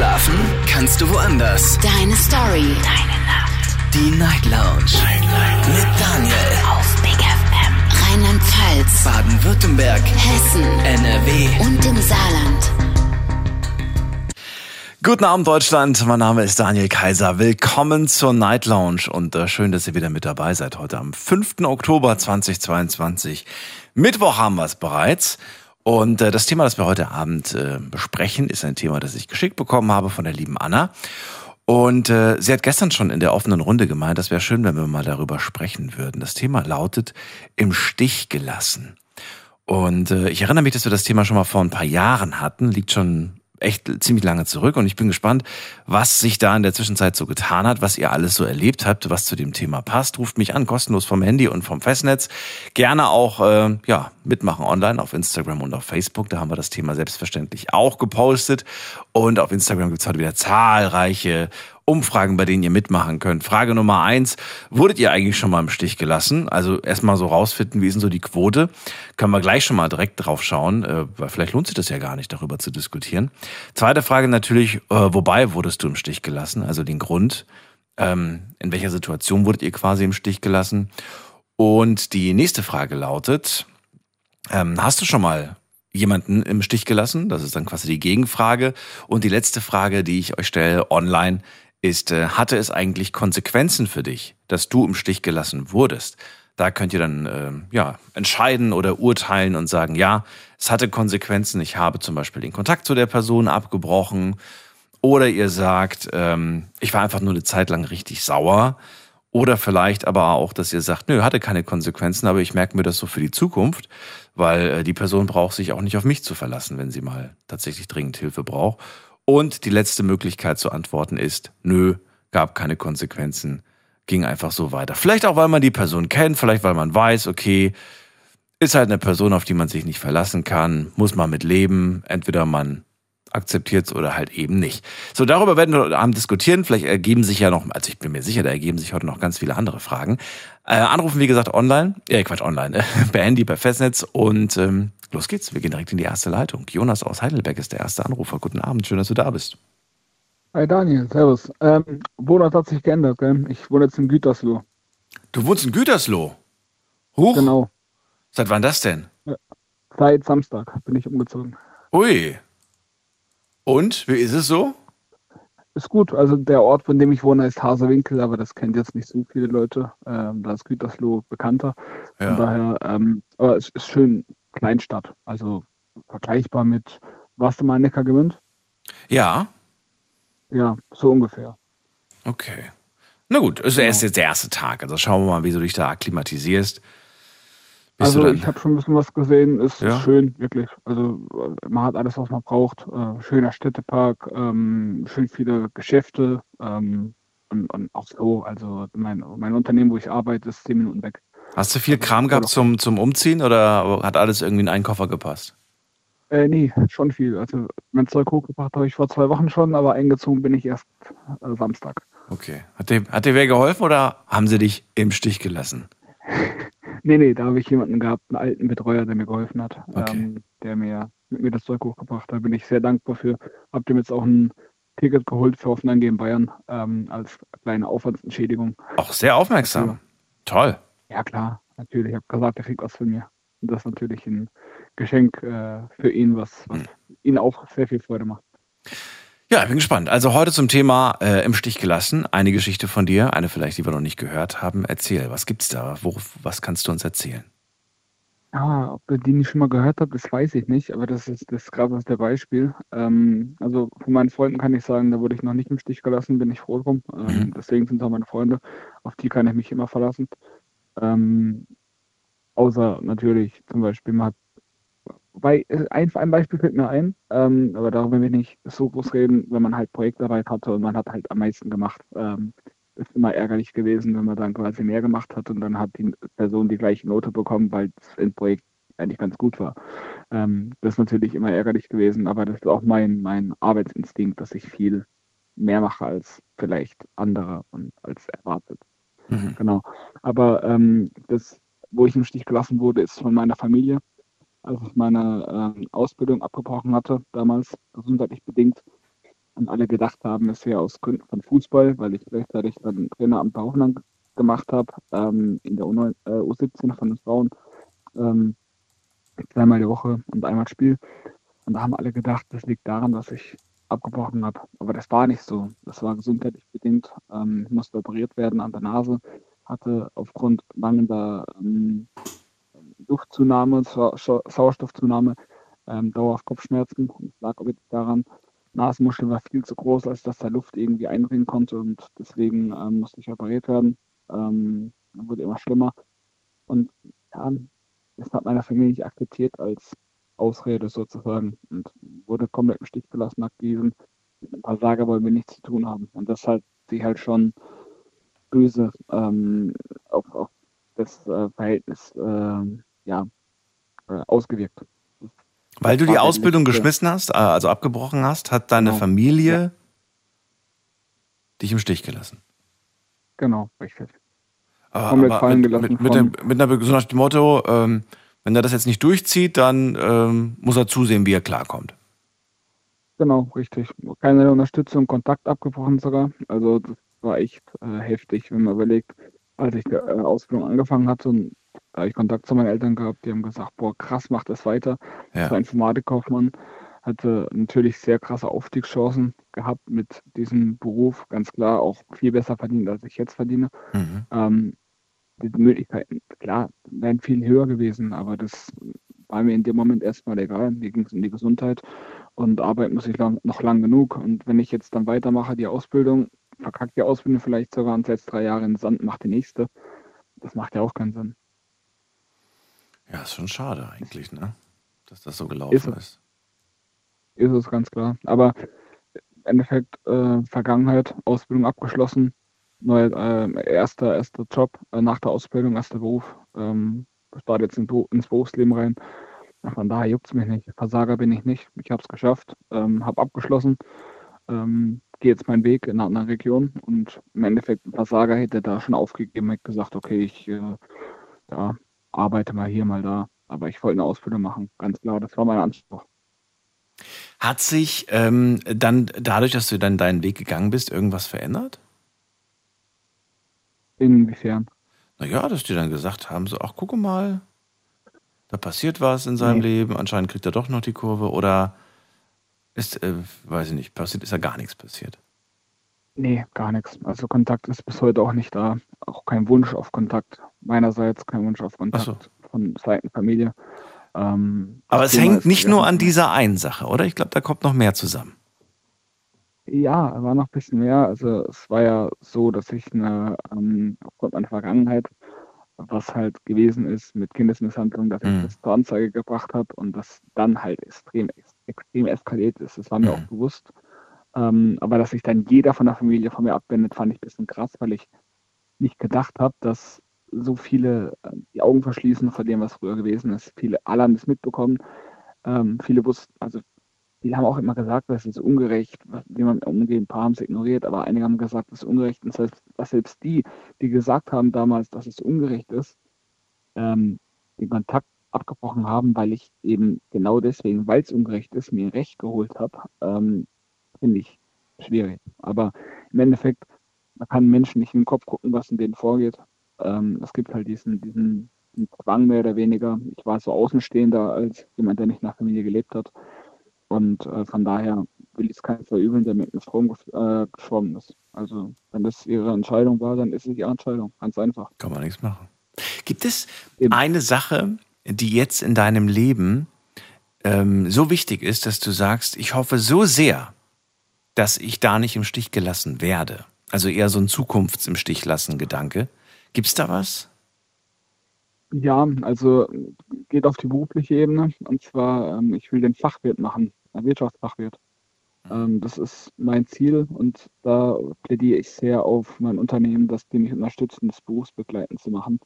Schlafen kannst du woanders. Deine Story. Deine Nacht. Die Night Lounge. Night, Night. Mit Daniel. Auf Big FM. Rheinland-Pfalz. Baden-Württemberg. Hessen. NRW. Und im Saarland. Guten Abend Deutschland, mein Name ist Daniel Kaiser. Willkommen zur Night Lounge und äh, schön, dass ihr wieder mit dabei seid heute am 5. Oktober 2022. Mittwoch haben wir es bereits. Und äh, das Thema, das wir heute Abend äh, besprechen, ist ein Thema, das ich geschickt bekommen habe von der lieben Anna. Und äh, sie hat gestern schon in der offenen Runde gemeint, das wäre schön, wenn wir mal darüber sprechen würden. Das Thema lautet im Stich gelassen. Und äh, ich erinnere mich, dass wir das Thema schon mal vor ein paar Jahren hatten, liegt schon echt ziemlich lange zurück und ich bin gespannt, was sich da in der Zwischenzeit so getan hat, was ihr alles so erlebt habt, was zu dem Thema passt. Ruft mich an, kostenlos vom Handy und vom Festnetz. Gerne auch äh, ja mitmachen online auf Instagram und auf Facebook. Da haben wir das Thema selbstverständlich auch gepostet. Und auf Instagram gibt's heute wieder zahlreiche Umfragen, bei denen ihr mitmachen könnt. Frage Nummer eins, wurdet ihr eigentlich schon mal im Stich gelassen? Also erstmal so rausfinden, wie ist denn so die Quote? Können wir gleich schon mal direkt drauf schauen, äh, weil vielleicht lohnt sich das ja gar nicht, darüber zu diskutieren. Zweite Frage natürlich, äh, wobei wurdest du im Stich gelassen? Also den Grund, ähm, in welcher Situation wurdet ihr quasi im Stich gelassen? Und die nächste Frage lautet, ähm, hast du schon mal jemanden im Stich gelassen? Das ist dann quasi die Gegenfrage. Und die letzte Frage, die ich euch stelle online, ist, äh, hatte es eigentlich Konsequenzen für dich, dass du im Stich gelassen wurdest? Da könnt ihr dann äh, ja entscheiden oder urteilen und sagen, ja, es hatte Konsequenzen. Ich habe zum Beispiel den Kontakt zu der Person abgebrochen. Oder ihr sagt, ähm, ich war einfach nur eine Zeit lang richtig sauer. Oder vielleicht aber auch, dass ihr sagt, nö, hatte keine Konsequenzen, aber ich merke mir das so für die Zukunft, weil äh, die Person braucht sich auch nicht auf mich zu verlassen, wenn sie mal tatsächlich dringend Hilfe braucht. Und die letzte Möglichkeit zu antworten ist, nö, gab keine Konsequenzen, ging einfach so weiter. Vielleicht auch, weil man die Person kennt, vielleicht weil man weiß, okay, ist halt eine Person, auf die man sich nicht verlassen kann, muss man mit leben. Entweder man akzeptiert es oder halt eben nicht. So, darüber werden wir heute Abend diskutieren. Vielleicht ergeben sich ja noch, also ich bin mir sicher, da ergeben sich heute noch ganz viele andere Fragen. Äh, anrufen, wie gesagt, online, äh, Quatsch, online, äh, per Handy, per Festnetz und ähm, los geht's. Wir gehen direkt in die erste Leitung. Jonas aus Heidelberg ist der erste Anrufer. Guten Abend, schön, dass du da bist. Hi Daniel, servus. Ähm, Wohnort hat sich geändert, gell? Ich wohne jetzt in Gütersloh. Du wohnst in Gütersloh? Huch? Genau. Seit wann das denn? Seit Samstag bin ich umgezogen. Ui. Und, wie ist es so? Ist gut, also der Ort, von dem ich wohne, ist Hasewinkel, aber das kennt jetzt nicht so viele Leute. Ähm, da ist Gütersloh bekannter. Von Ja. daher, ähm, aber es ist schön Kleinstadt, also vergleichbar mit, warst du mal in Neckargemünd? Ja. Ja, so ungefähr. Okay. Na gut, ist erst jetzt der erste Tag. Also schauen wir mal, wie du dich da akklimatisierst. Bist also ich habe schon ein bisschen was gesehen, ist Ja? schön, wirklich. Also man hat alles, was man braucht. Äh, schöner Städtepark, ähm, schön viele Geschäfte ähm, und, und auch so. Also mein, mein Unternehmen, wo ich arbeite, ist zehn Minuten weg. hast du viel Kram gehabt zum, zum Umziehen oder hat alles irgendwie in einen Koffer gepasst? Äh, nee, schon viel. Also mein Zeug hochgebracht habe ich vor zwei Wochen schon, aber eingezogen bin ich erst äh, Samstag. Okay. Hat dir, hat dir wer geholfen oder haben sie dich im Stich gelassen? Nee, nee, da habe ich jemanden gehabt, einen alten Betreuer, der mir geholfen hat, Okay. ähm, der mir mit mir das Zeug hochgebracht hat. Da bin ich sehr dankbar für. Hab dem jetzt auch ein Ticket geholt für Hoffenheim gegen Bayern ähm, als kleine Aufwandsentschädigung. Auch sehr aufmerksam. Ja. Toll. Ja klar, natürlich. Ich habe gesagt, er kriegt was von mir. Und das ist natürlich ein Geschenk äh, für ihn, was, was ihn auch sehr viel Freude macht. Ja, ich bin gespannt. Also heute zum Thema äh, im Stich gelassen. Eine Geschichte von dir, eine vielleicht, die wir noch nicht gehört haben. Erzähl, was gibt's da? Wo, was kannst du uns erzählen? Ah, ob ihr die nicht schon mal gehört habt, das weiß ich nicht, aber das ist, das ist gerade das der Beispiel. Ähm, also von meinen Freunden kann ich sagen, da wurde ich noch nicht im Stich gelassen, bin ich froh drum. Ähm, Mhm. deswegen sind es auch meine Freunde, auf die kann ich mich immer verlassen. Ähm, außer natürlich zum Beispiel, man hat, wobei, äh, ein, ein Beispiel fällt mir ein, ähm, aber darüber will ich nicht so groß reden, wenn man halt Projektarbeit hatte und man hat halt am meisten gemacht. Ähm, ist immer ärgerlich gewesen, wenn man dann quasi mehr gemacht hat und dann hat die Person die gleiche Note bekommen, weil das im Projekt eigentlich ganz gut war. Ähm, das ist natürlich immer ärgerlich gewesen, aber das ist auch mein, mein Arbeitsinstinkt, dass ich viel mehr mache als vielleicht andere und als erwartet. Mhm. Genau. Aber ähm, das, wo ich im Stich gelassen wurde, ist von meiner Familie. Als ich meine ähm, Ausbildung abgebrochen hatte, damals gesundheitlich bedingt, und alle gedacht haben, es wäre aus Gründen von Fußball, weil ich gleichzeitig dann Traineramt bei Hoffenheim gemacht habe, ähm, in der U9, äh, U17 von den Frauen, ähm, zweimal die Woche und einmal Spiel. Und da haben alle gedacht, das liegt daran, dass ich abgebrochen habe. Aber das war nicht so. Das war gesundheitlich bedingt. Ähm, ich musste operiert werden an der Nase, hatte aufgrund mangelnder ähm, Luftzunahme, Sau Sauerstoffzunahme, ähm, dauerhaft Kopfschmerzen. Und es lag wirklich daran, Nasenmuschel war viel zu groß, als dass da Luft irgendwie eindringen konnte und deswegen ähm, musste ich operiert werden. Ähm, wurde immer schlimmer. Und ja, das hat meine Familie nicht akzeptiert als Ausrede sozusagen und wurde komplett im Stich gelassen nach diesem. Ein paar Sager wollen wir nichts zu tun haben. Und das hat sich halt schon böse ähm, auf, auf das äh, Verhältnis äh, ja, äh, ausgewirkt. Weil du die Ausbildung geschmissen hast, äh, also abgebrochen hast, hat deine genau. Familie ja. dich im Stich gelassen. Genau, richtig. Aber, Komplett aber fallen mit, gelassen. Mit, mit, dem, mit einer, so nach dem Motto, ähm, wenn er das jetzt nicht durchzieht, dann ähm, muss er zusehen, wie er klarkommt. Genau, richtig. Keine Unterstützung, Kontakt abgebrochen sogar. Also das war echt äh, heftig, wenn man überlegt, als ich die äh, Ausbildung angefangen hatte und da habe ich Kontakt zu meinen Eltern gehabt, die haben gesagt, boah, krass, mach das weiter. Ja. Das war Informatikkaufmann, hatte natürlich sehr krasse Aufstiegschancen gehabt mit diesem Beruf, ganz klar auch viel besser verdient, als ich jetzt verdiene. Mhm. Ähm, die Möglichkeiten, klar, wären viel höher gewesen, aber das war mir in dem Moment erstmal egal. Mir ging es um die Gesundheit und arbeiten muss ich lang, noch lang genug. Und wenn ich jetzt dann weitermache, die Ausbildung, verkackt die Ausbildung vielleicht sogar und setzt drei Jahre in den Sand, macht die nächste. Das macht ja auch keinen Sinn. Ja, ist schon schade eigentlich, ne? Dass das so gelaufen ist. Ist, ist es ganz klar. Aber im Endeffekt äh, Vergangenheit, Ausbildung abgeschlossen, neuer äh, erster, erster Job äh, nach der Ausbildung, erster Beruf. Ähm, starte jetzt in, ins Berufsleben rein. Von daher juckt es mich nicht. Versager bin ich nicht. Ich habe es geschafft, ähm, habe abgeschlossen, ähm, gehe jetzt meinen Weg in einer anderen Region und im Endeffekt ein Versager hätte da schon aufgegeben, hätte gesagt, okay, ich äh, ja, arbeite mal hier, mal da. Aber ich wollte eine Ausbildung machen, ganz klar. Das war mein Anspruch. Hat sich ähm, dann dadurch, dass du dann deinen Weg gegangen bist, irgendwas verändert? Inwiefern? Naja, dass die dann gesagt haben, so, ach, gucke mal, da passiert was in seinem nee. Leben, anscheinend kriegt er doch noch die Kurve oder ist, äh, weiß ich nicht, passiert, ist ja gar nichts passiert. Nee, gar nichts. Also Kontakt ist bis heute auch nicht da. Auch kein Wunsch auf Kontakt. Meinerseits kein Wunsch auf Kontakt so. von Seiten Familie. Ähm, Aber es hängt nicht nur an dieser einen Sache, oder? Ich glaube, da kommt noch mehr zusammen. Ja, war noch ein bisschen mehr. Also es war ja so, dass ich eine, ähm, aufgrund meiner Vergangenheit, was halt gewesen ist mit Kindesmisshandlung, dass ich mhm. das zur Anzeige gebracht habe und das dann halt extrem, extrem eskaliert ist. Das war mir mhm. auch bewusst. Ähm, aber dass sich dann jeder von der Familie von mir abwendet, fand ich ein bisschen krass, weil ich nicht gedacht habe, dass so viele äh, die Augen verschließen vor dem, was früher gewesen ist. Viele, alle haben das mitbekommen. Ähm, viele wussten, also viele haben auch immer gesagt, das ist ungerecht, wie man umgeht. Ein paar haben es ignoriert, aber einige haben gesagt, das ist ungerecht. Und das dass selbst die, die gesagt haben damals, dass es ungerecht ist, ähm, den Kontakt abgebrochen haben, weil ich eben genau deswegen, weil es ungerecht ist, mir Recht geholt habe, ähm, finde ich schwierig. Aber im Endeffekt, man kann Menschen nicht in den Kopf gucken, was in denen vorgeht. Ähm, es gibt halt diesen, diesen, Zwang mehr oder weniger. Ich war so Außenstehender als jemand, der nicht nach Familie gelebt hat. Und äh, von daher will ich es keinem verübeln, der mit dem Strom äh, geschwommen ist. Also, wenn das ihre Entscheidung war, dann ist es ihre Entscheidung. Ganz einfach. Kann man nichts machen. Gibt es Eben. eine Sache, die jetzt in deinem Leben ähm, so wichtig ist, dass du sagst, ich hoffe so sehr, dass ich da nicht im Stich gelassen werde. Also eher so ein Zukunfts Gibt es da was? Ja, also geht auf die berufliche Ebene. Und zwar, ähm, ich will den Fachwirt machen, ein Wirtschaftsfachwirt. Mhm. Ähm, das ist mein Ziel und da plädiere ich sehr auf mein Unternehmen, dass die mich unterstützen, das berufsbegleitend zu machen.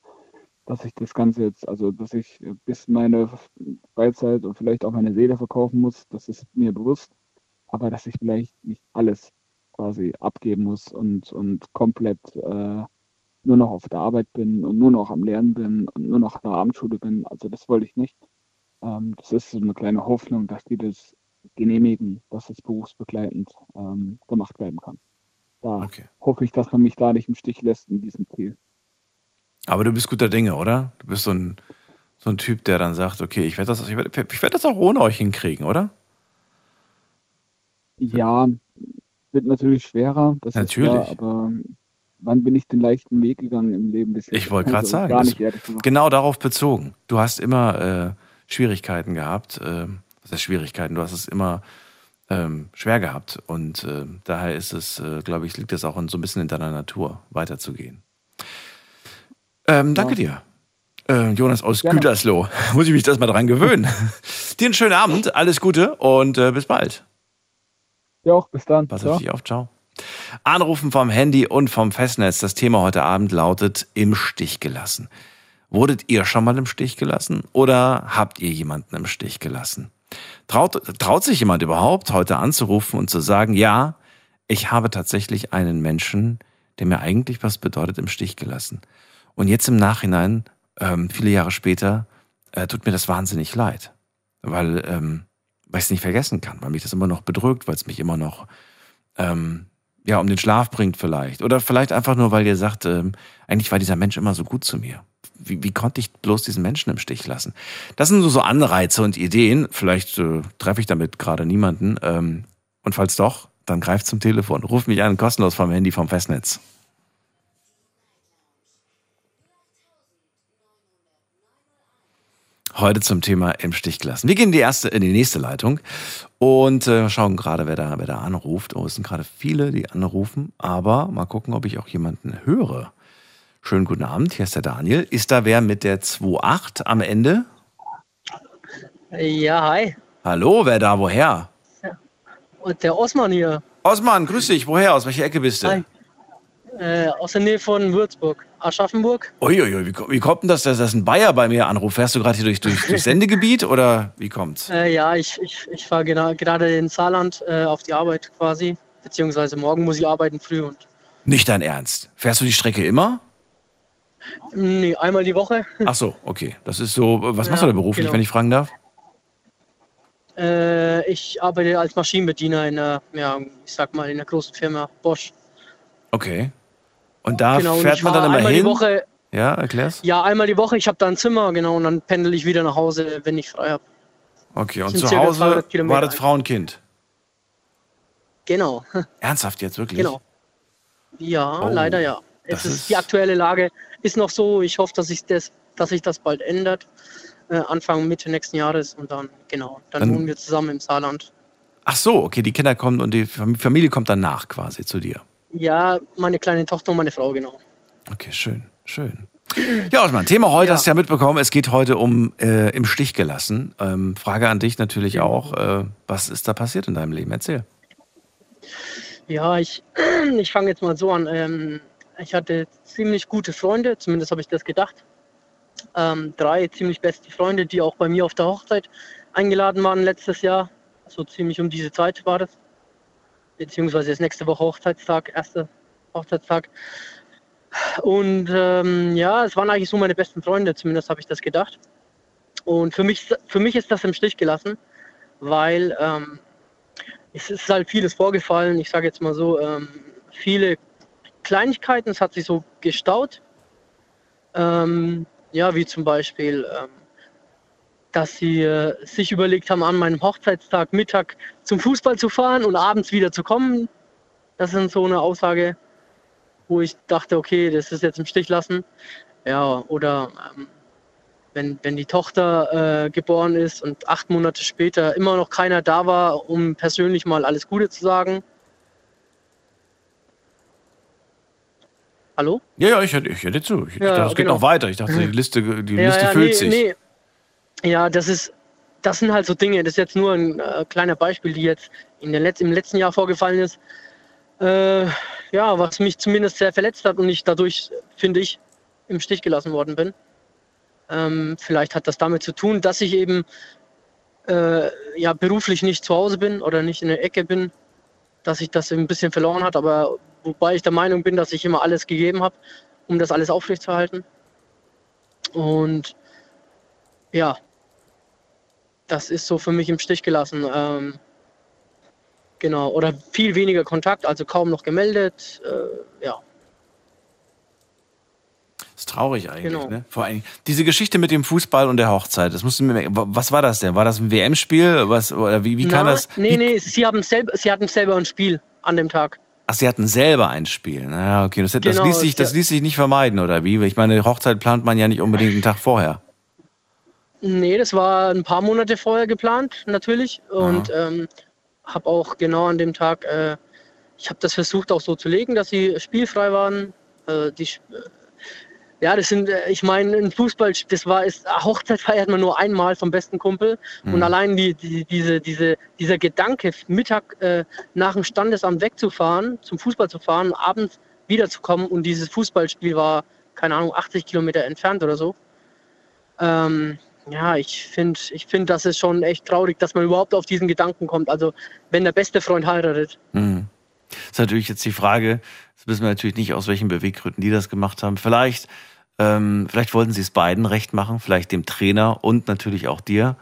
Dass ich das Ganze jetzt, also dass ich bis meine Freizeit und vielleicht auch meine Seele verkaufen muss, das ist mir bewusst aber dass ich vielleicht nicht alles quasi abgeben muss und, und komplett äh, nur noch auf der Arbeit bin und nur noch am Lernen bin und nur noch in der Abendschule bin. Also das wollte ich nicht. Ähm, das ist so eine kleine Hoffnung, dass die das genehmigen, dass es berufsbegleitend ähm, gemacht werden kann. Da Okay. hoffe ich, dass man mich da nicht im Stich lässt in diesem Ziel. Aber du bist guter Dinge, oder? Du bist so ein, so ein Typ, der dann sagt, okay, ich werde das, ich werd, ich werd das auch ohne euch hinkriegen, oder? Ja, wird natürlich schwerer, das Natürlich. ist klar, aber wann bin ich den leichten Weg gegangen im Leben bisher? Ich wollte gerade sagen, Gar das- nicht. Genau darauf bezogen. Du hast immer äh, Schwierigkeiten gehabt. Äh, was heißt Schwierigkeiten? Du hast es immer ähm, schwer gehabt. Und äh, daher ist es, äh, glaube ich, liegt es auch in, so ein bisschen in deiner Natur, weiterzugehen. Ähm, danke dir. Äh, Jonas aus Gerne. Gütersloh. Muss ich mich das mal dran gewöhnen. dir einen schönen Abend, alles Gute und äh, bis bald. Ja, auch bis dann. Pass Ciao. auf dich auf, ciao. Anrufen vom Handy und vom Festnetz. Das Thema heute Abend lautet im Stich gelassen. Wurdet ihr schon mal im Stich gelassen oder habt ihr jemanden im Stich gelassen? Traut, traut sich jemand überhaupt heute anzurufen und zu sagen, ja, ich habe tatsächlich einen Menschen, der mir eigentlich was bedeutet, im Stich gelassen. Und jetzt im Nachhinein, ähm, viele Jahre später, äh, tut mir das wahnsinnig leid, weil, ähm, weil ich es nicht vergessen kann, weil mich das immer noch bedrückt, weil es mich immer noch ähm, ja, um den Schlaf bringt vielleicht. Oder vielleicht einfach nur, weil ihr sagt, ähm, eigentlich war dieser Mensch immer so gut zu mir. Wie, wie konnte ich bloß diesen Menschen im Stich lassen? Das sind so, so Anreize und Ideen. Vielleicht äh, treffe ich damit gerade niemanden. Ähm, und falls doch, dann greift zum Telefon. Ruf mich an, kostenlos vom Handy vom Festnetz. Heute zum Thema im Stich gelassen. Wir gehen in die erste, in die nächste Leitung und äh, schauen gerade, wer da, wer da anruft. Oh, es sind gerade viele, die anrufen, aber mal gucken, ob ich auch jemanden höre. Schönen guten Abend, hier ist der Daniel. Ist da wer mit der 2.8 am Ende? Ja, hi. Hallo, wer da, woher? Und der Osman hier, Osman, grüß dich, woher? Aus welcher Ecke bist du? Hi. äh, aus der Nähe von Würzburg, Aschaffenburg. Uiuiui, wie, wie kommt denn das, dass das ein Bayer bei mir anruft? Fährst du gerade hier durch, durch, durch Sendegebiet oder wie kommt's? Äh, ja, ich, ich, ich fahre gerade in Saarland äh, auf die Arbeit quasi. Beziehungsweise morgen muss ich arbeiten früh und Nicht dein Ernst. Fährst du die Strecke immer? nee, einmal die Woche. Ach so, okay. Das ist so, was machst Ja, du da beruflich, genau. wenn ich fragen darf? Äh, ich arbeite als Maschinenbediener in einer, ja, ich sag mal, in einer großen Firma Bosch. Okay. Und da genau, fährt ich man dann immer einmal hin? die Woche, Ja, erklär's. ja, einmal die Woche, ich habe da ein Zimmer, genau, und dann pendel ich wieder nach Hause, wenn ich frei habe. Okay, und zu Hause 200 Kilometer war das Frau und Kind. Genau, Ernsthaft jetzt, wirklich? genau. Ja, Oh, leider ja. Es ist, ist- die aktuelle Lage ist noch so. Ich hoffe, dass sich das, dass sich das bald ändert. Äh, Anfang Mitte nächsten Jahres und dann genau, dann, Dann- wohnen wir zusammen im Saarland. Ach so, okay, die Kinder kommen und die Fam- Familie kommt danach quasi zu dir. Ja, meine kleine Tochter und meine Frau genau. Okay, schön, schön. Ja, Osman, Thema heute Ja. hast du ja mitbekommen. Es geht heute um äh, im Stich gelassen. Ähm, Frage an dich natürlich auch. Äh, was ist da passiert in deinem Leben? Erzähl. Ja, ich, ich fange jetzt mal so an. Ähm, ich hatte ziemlich gute Freunde, zumindest habe ich das gedacht. Ähm, drei ziemlich beste Freunde, die auch bei mir auf der Hochzeit eingeladen waren letztes Jahr. So ziemlich um diese Zeit war das. Beziehungsweise ist nächste Woche Hochzeitstag, erster Hochzeitstag. Und ähm, ja, es waren eigentlich so meine besten Freunde, zumindest habe ich das gedacht. Und für mich, für mich ist das im Stich gelassen, weil ähm, es ist halt vieles vorgefallen. Ich sage jetzt mal so, ähm, viele Kleinigkeiten, es hat sich so gestaut. Ähm, ja, wie zum Beispiel, ähm, dass sie äh, sich überlegt haben, an meinem Hochzeitstag Mittag zum Fußball zu fahren und abends wieder zu kommen. Das ist so eine Aussage, wo ich dachte, okay, das ist jetzt im Stich lassen. Ja, oder ähm, wenn, wenn die Tochter äh, geboren ist und acht Monate später immer noch keiner da war, um persönlich mal alles Gute zu sagen. Hallo? Ja, ja, ich höre ich hör dir zu. Ich, Ja, dachte, es geht genau. noch weiter. Ich dachte, die Liste, die Liste ja, füllt nee, sich. Nee. Ja, das ist, das sind halt so Dinge. Das ist jetzt nur ein äh, kleiner Beispiel, die jetzt in der Letz-, im letzten Jahr vorgefallen ist. Äh, ja, was mich zumindest sehr verletzt hat und ich dadurch, finde ich, im Stich gelassen worden bin. Ähm, vielleicht hat das damit zu tun, dass ich eben äh, ja, beruflich nicht zu Hause bin oder nicht in der Ecke bin, dass ich das ein bisschen verloren hat, aber wobei ich der Meinung bin, dass ich immer alles gegeben habe, um das alles aufrechtzuerhalten. Und ja, das ist so für mich im Stich gelassen. Ähm, Genau, oder viel weniger Kontakt, also kaum noch gemeldet. Äh, ja. ist traurig eigentlich, Genau. ne? Vor allem diese Geschichte mit dem Fußball und der Hochzeit. Das musst du mir, was war das denn? War das ein WM-Spiel? Was oder wie, wie kann Na, das? Nee, wie, nee, sie, haben selber, sie hatten selber ein Spiel an dem Tag. Ach, sie hatten selber ein Spiel. Naja, okay, das, das Genau, ließ sich, das ja. ließ sich nicht vermeiden, oder wie? Ich meine, Hochzeit plant man ja nicht unbedingt einen Tag vorher. Nee, das war ein paar Monate vorher geplant, natürlich. Und ähm, habe auch genau an dem Tag, äh, ich habe das versucht auch so zu legen, dass sie spielfrei waren. Äh, die, äh, ja, das sind, äh, ich meine, ein Fußball, das war, ist, Hochzeit feiert man nur einmal vom besten Kumpel. Und allein die, die, diese, diese, dieser Gedanke, Mittag äh, nach dem Standesamt wegzufahren, zum Fußball zu fahren, abends wiederzukommen und dieses Fußballspiel war, keine Ahnung, 80 Kilometer entfernt oder so. Ähm, ja, ich finde, ich find, das ist schon echt traurig, dass man überhaupt auf diesen Gedanken kommt. Also, wenn der beste Freund heiratet. Hm. ist natürlich jetzt die Frage, das wissen wir natürlich nicht, aus welchen Beweggründen die das gemacht haben. Vielleicht, ähm, vielleicht wollten sie es beiden recht machen, vielleicht dem Trainer und natürlich auch dir.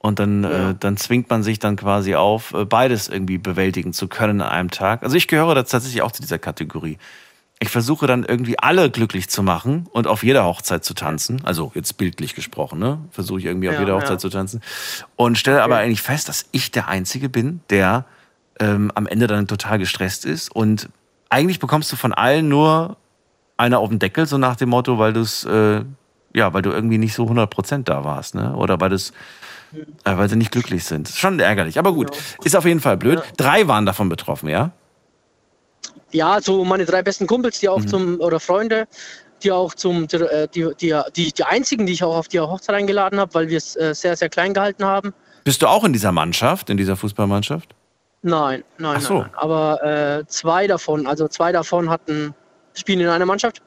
Und dann, Ja. äh, dann zwingt man sich dann quasi auf, äh, beides irgendwie bewältigen zu können an einem Tag. Also ich gehöre da tatsächlich auch zu dieser Kategorie. Ich versuche dann irgendwie alle glücklich zu machen und auf jeder Hochzeit zu tanzen. Also jetzt bildlich gesprochen, ne? Versuche ich irgendwie auf Ja, jeder ja. Hochzeit zu tanzen. Und stelle aber eigentlich fest, dass ich der Einzige bin, der ähm, am Ende dann total gestresst ist. Und eigentlich bekommst du von allen nur einer auf den Deckel, so nach dem Motto, weil du es, äh, ja, weil du irgendwie nicht so 100% da warst, ne? Oder weil das, äh, weil sie nicht glücklich sind. Schon ärgerlich. Aber gut, ist auf jeden Fall blöd. Drei waren davon betroffen, ja? Ja, so meine drei besten Kumpels, die auch zum, oder Freunde, die auch zum, die, die, die, die einzigen, die ich auch auf die Hochzeit eingeladen habe, weil wir es äh, sehr, sehr klein gehalten haben. Bist du auch in dieser Mannschaft, in dieser Fußballmannschaft? Nein, nein, Ach so. nein. Aber äh, zwei davon, also zwei davon hatten, spielen in einer Mannschaft.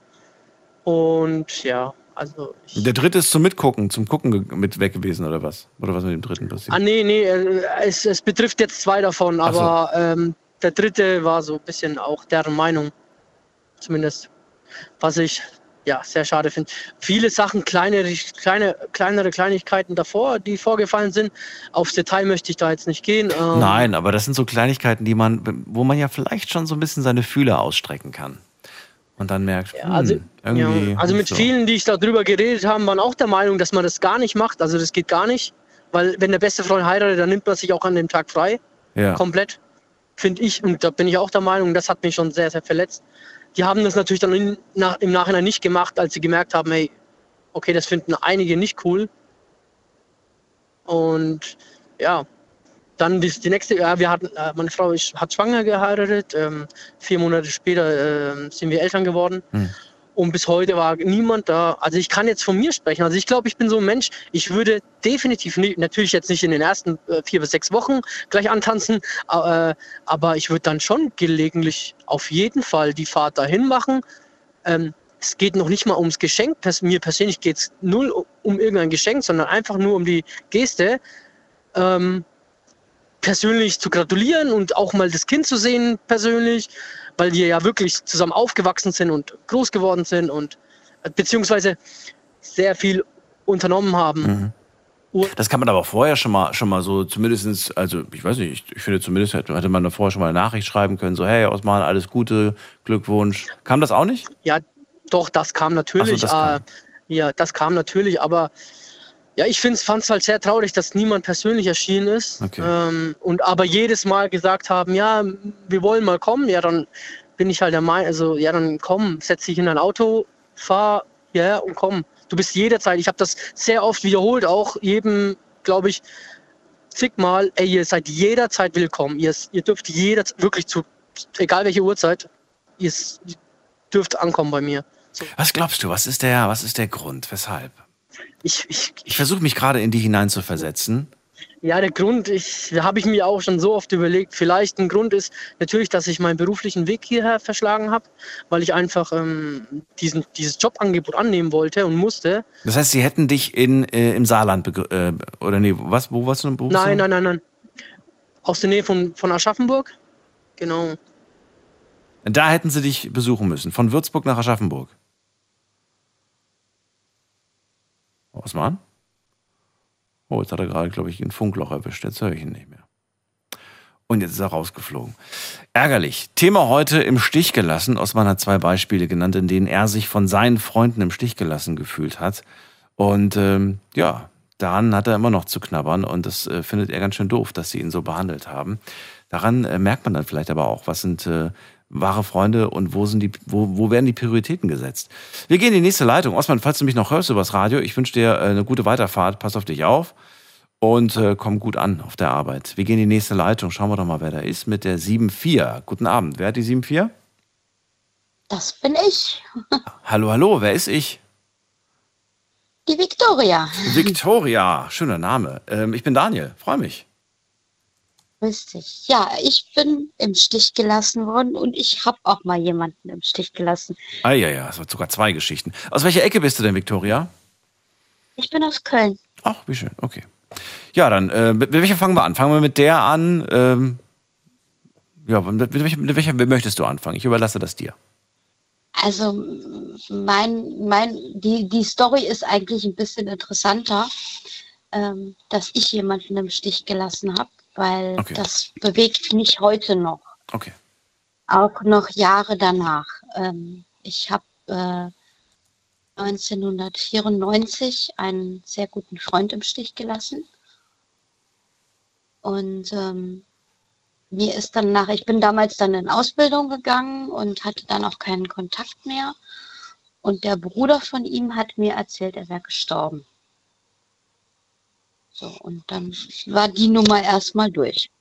Und ja, also Der dritte ist zum Mitgucken, zum Gucken mit weg gewesen, oder was? Oder was mit dem dritten passiert? Ah, nee, nee, äh, es, es betrifft jetzt zwei davon, Ach so. aber ähm, der dritte war so ein bisschen auch deren Meinung. Zumindest. Was ich ja sehr schade finde. Viele Sachen, kleine, kleine, kleinere Kleinigkeiten davor, die vorgefallen sind. Aufs Detail möchte ich da jetzt nicht gehen. Ähm, Nein, aber das sind so Kleinigkeiten, die man, wo man ja vielleicht schon so ein bisschen seine Fühler ausstrecken kann. Und dann merkt, Ja, hm, also, irgendwie. ja, also mit so. vielen, die ich darüber geredet habe, waren auch der Meinung, dass man das gar nicht macht. Also das geht gar nicht. Weil wenn der beste Freund heiratet, dann nimmt man sich auch an dem Tag frei. Ja. komplett, finde ich. Und da bin ich auch der Meinung, das hat mich schon sehr, sehr verletzt. Die haben das natürlich dann in, nach, im Nachhinein nicht gemacht, als sie gemerkt haben, hey, okay, das finden einige nicht cool. Und ja, dann die, die nächste, ja, wir hatten, äh, meine Frau ist, hat schwanger geheiratet. Ähm, vier Monate später ähm, sind wir Eltern geworden. Hm. Und bis heute war niemand da. Also ich kann jetzt von mir sprechen. Also ich glaube, ich bin so ein Mensch, ich würde definitiv nicht, natürlich jetzt nicht in den ersten äh, vier bis sechs Wochen gleich antanzen, äh, aber ich würde dann schon gelegentlich auf jeden Fall die Fahrt dahin machen. Ähm, es geht noch nicht mal ums Geschenk. Mir persönlich geht es null um irgendein Geschenk, sondern einfach nur um die Geste. Ähm, persönlich zu gratulieren und auch mal das Kind zu sehen persönlich, weil wir ja wirklich zusammen aufgewachsen sind und groß geworden sind und äh, beziehungsweise sehr viel unternommen haben. Das kann man aber vorher schon mal, schon mal so, zumindestens, also ich weiß nicht, ich, ich finde zumindest hätte man da vorher schon mal eine Nachricht schreiben können, so, hey, Osman, alles Gute, Glückwunsch. Kam das auch nicht? Ja, doch, das kam natürlich. So, das kam. Äh, ja, das kam natürlich, aber ja, ich fand es halt sehr traurig, dass niemand persönlich erschienen ist. Okay. Ähm, und aber jedes Mal gesagt haben, ja, wir wollen mal kommen. Ja, dann bin ich halt der Meinung, also ja, dann komm, setz dich in dein Auto, fahr hierher und komm. Du bist jederzeit, ich habe das sehr oft wiederholt, auch jedem, glaube ich, zigmal, ey, ihr seid jederzeit willkommen. Ihr, ihr dürft jederzeit, wirklich zu, egal welche Uhrzeit, ihr dürft ankommen bei mir. So, Was glaubst du, was ist der, was ist der Grund, weshalb? Ich, ich, Ich versuche mich gerade in die hineinzuversetzen. Ja, der Grund, ich, da habe ich mir auch schon so oft überlegt. Vielleicht ein Grund ist natürlich, dass ich meinen beruflichen Weg hierher verschlagen habe, weil ich einfach ähm, diesen, dieses Jobangebot annehmen wollte und musste. Das heißt, sie hätten dich in, äh, im Saarland, äh, oder nee, was, wo warst du im Beruf? Nein, nein, nein, nein. Aus der Nähe von, von Aschaffenburg. Genau. Da hätten sie dich besuchen müssen, von Würzburg nach Aschaffenburg. Osman? Oh, jetzt hat er gerade, glaube ich, ein Funkloch erwischt. Jetzt höre ich ihn nicht mehr. Und jetzt ist er rausgeflogen. Ärgerlich. Thema heute im Stich gelassen. Osman hat zwei Beispiele genannt, in denen er sich von seinen Freunden im Stich gelassen gefühlt hat. Und ähm, ja, daran hat er immer noch zu knabbern und das äh, findet er ganz schön doof, dass sie ihn so behandelt haben. Daran äh, merkt man dann vielleicht aber auch, was sind äh, wahre Freunde und wo sind die, wo, wo werden die Prioritäten gesetzt? Wir gehen in die nächste Leitung. Osman, falls du mich noch hörst übers Radio, ich wünsche dir äh, eine gute Weiterfahrt, pass auf dich auf und äh, komm gut an auf der Arbeit. Wir gehen in die nächste Leitung. Schauen wir doch mal, wer da ist mit der 7-4. Guten Abend. Wer hat die 7-4? Das bin ich. hallo, hallo, wer ist ich? Die Victoria. Victoria, schöner Name. Ähm, ich bin Daniel, freue mich. Dich. Ja, ich bin im Stich gelassen worden und ich habe auch mal jemanden im Stich gelassen. Ah ja, ja, es waren sogar zwei Geschichten. Aus welcher Ecke bist du denn, Victoria? Ich bin aus Köln. Ach, wie schön, okay. Ja, dann, äh, mit welcher fangen wir an? Fangen wir mit der an. Ähm, ja, mit welcher, mit welcher möchtest du anfangen? Ich überlasse das dir. Also mein, mein, die, die Story ist eigentlich ein bisschen interessanter, ähm, dass ich jemanden im Stich gelassen habe, weil Okay. das bewegt mich heute noch, Okay. auch noch Jahre danach. Ähm, ich habe äh, 1994 einen sehr guten Freund im Stich gelassen. Und ähm, mir ist dann nach, ich bin damals dann in Ausbildung gegangen und hatte dann auch keinen Kontakt mehr. Und der Bruder von ihm hat mir erzählt, er wäre gestorben. So, und dann war die Nummer erstmal durch.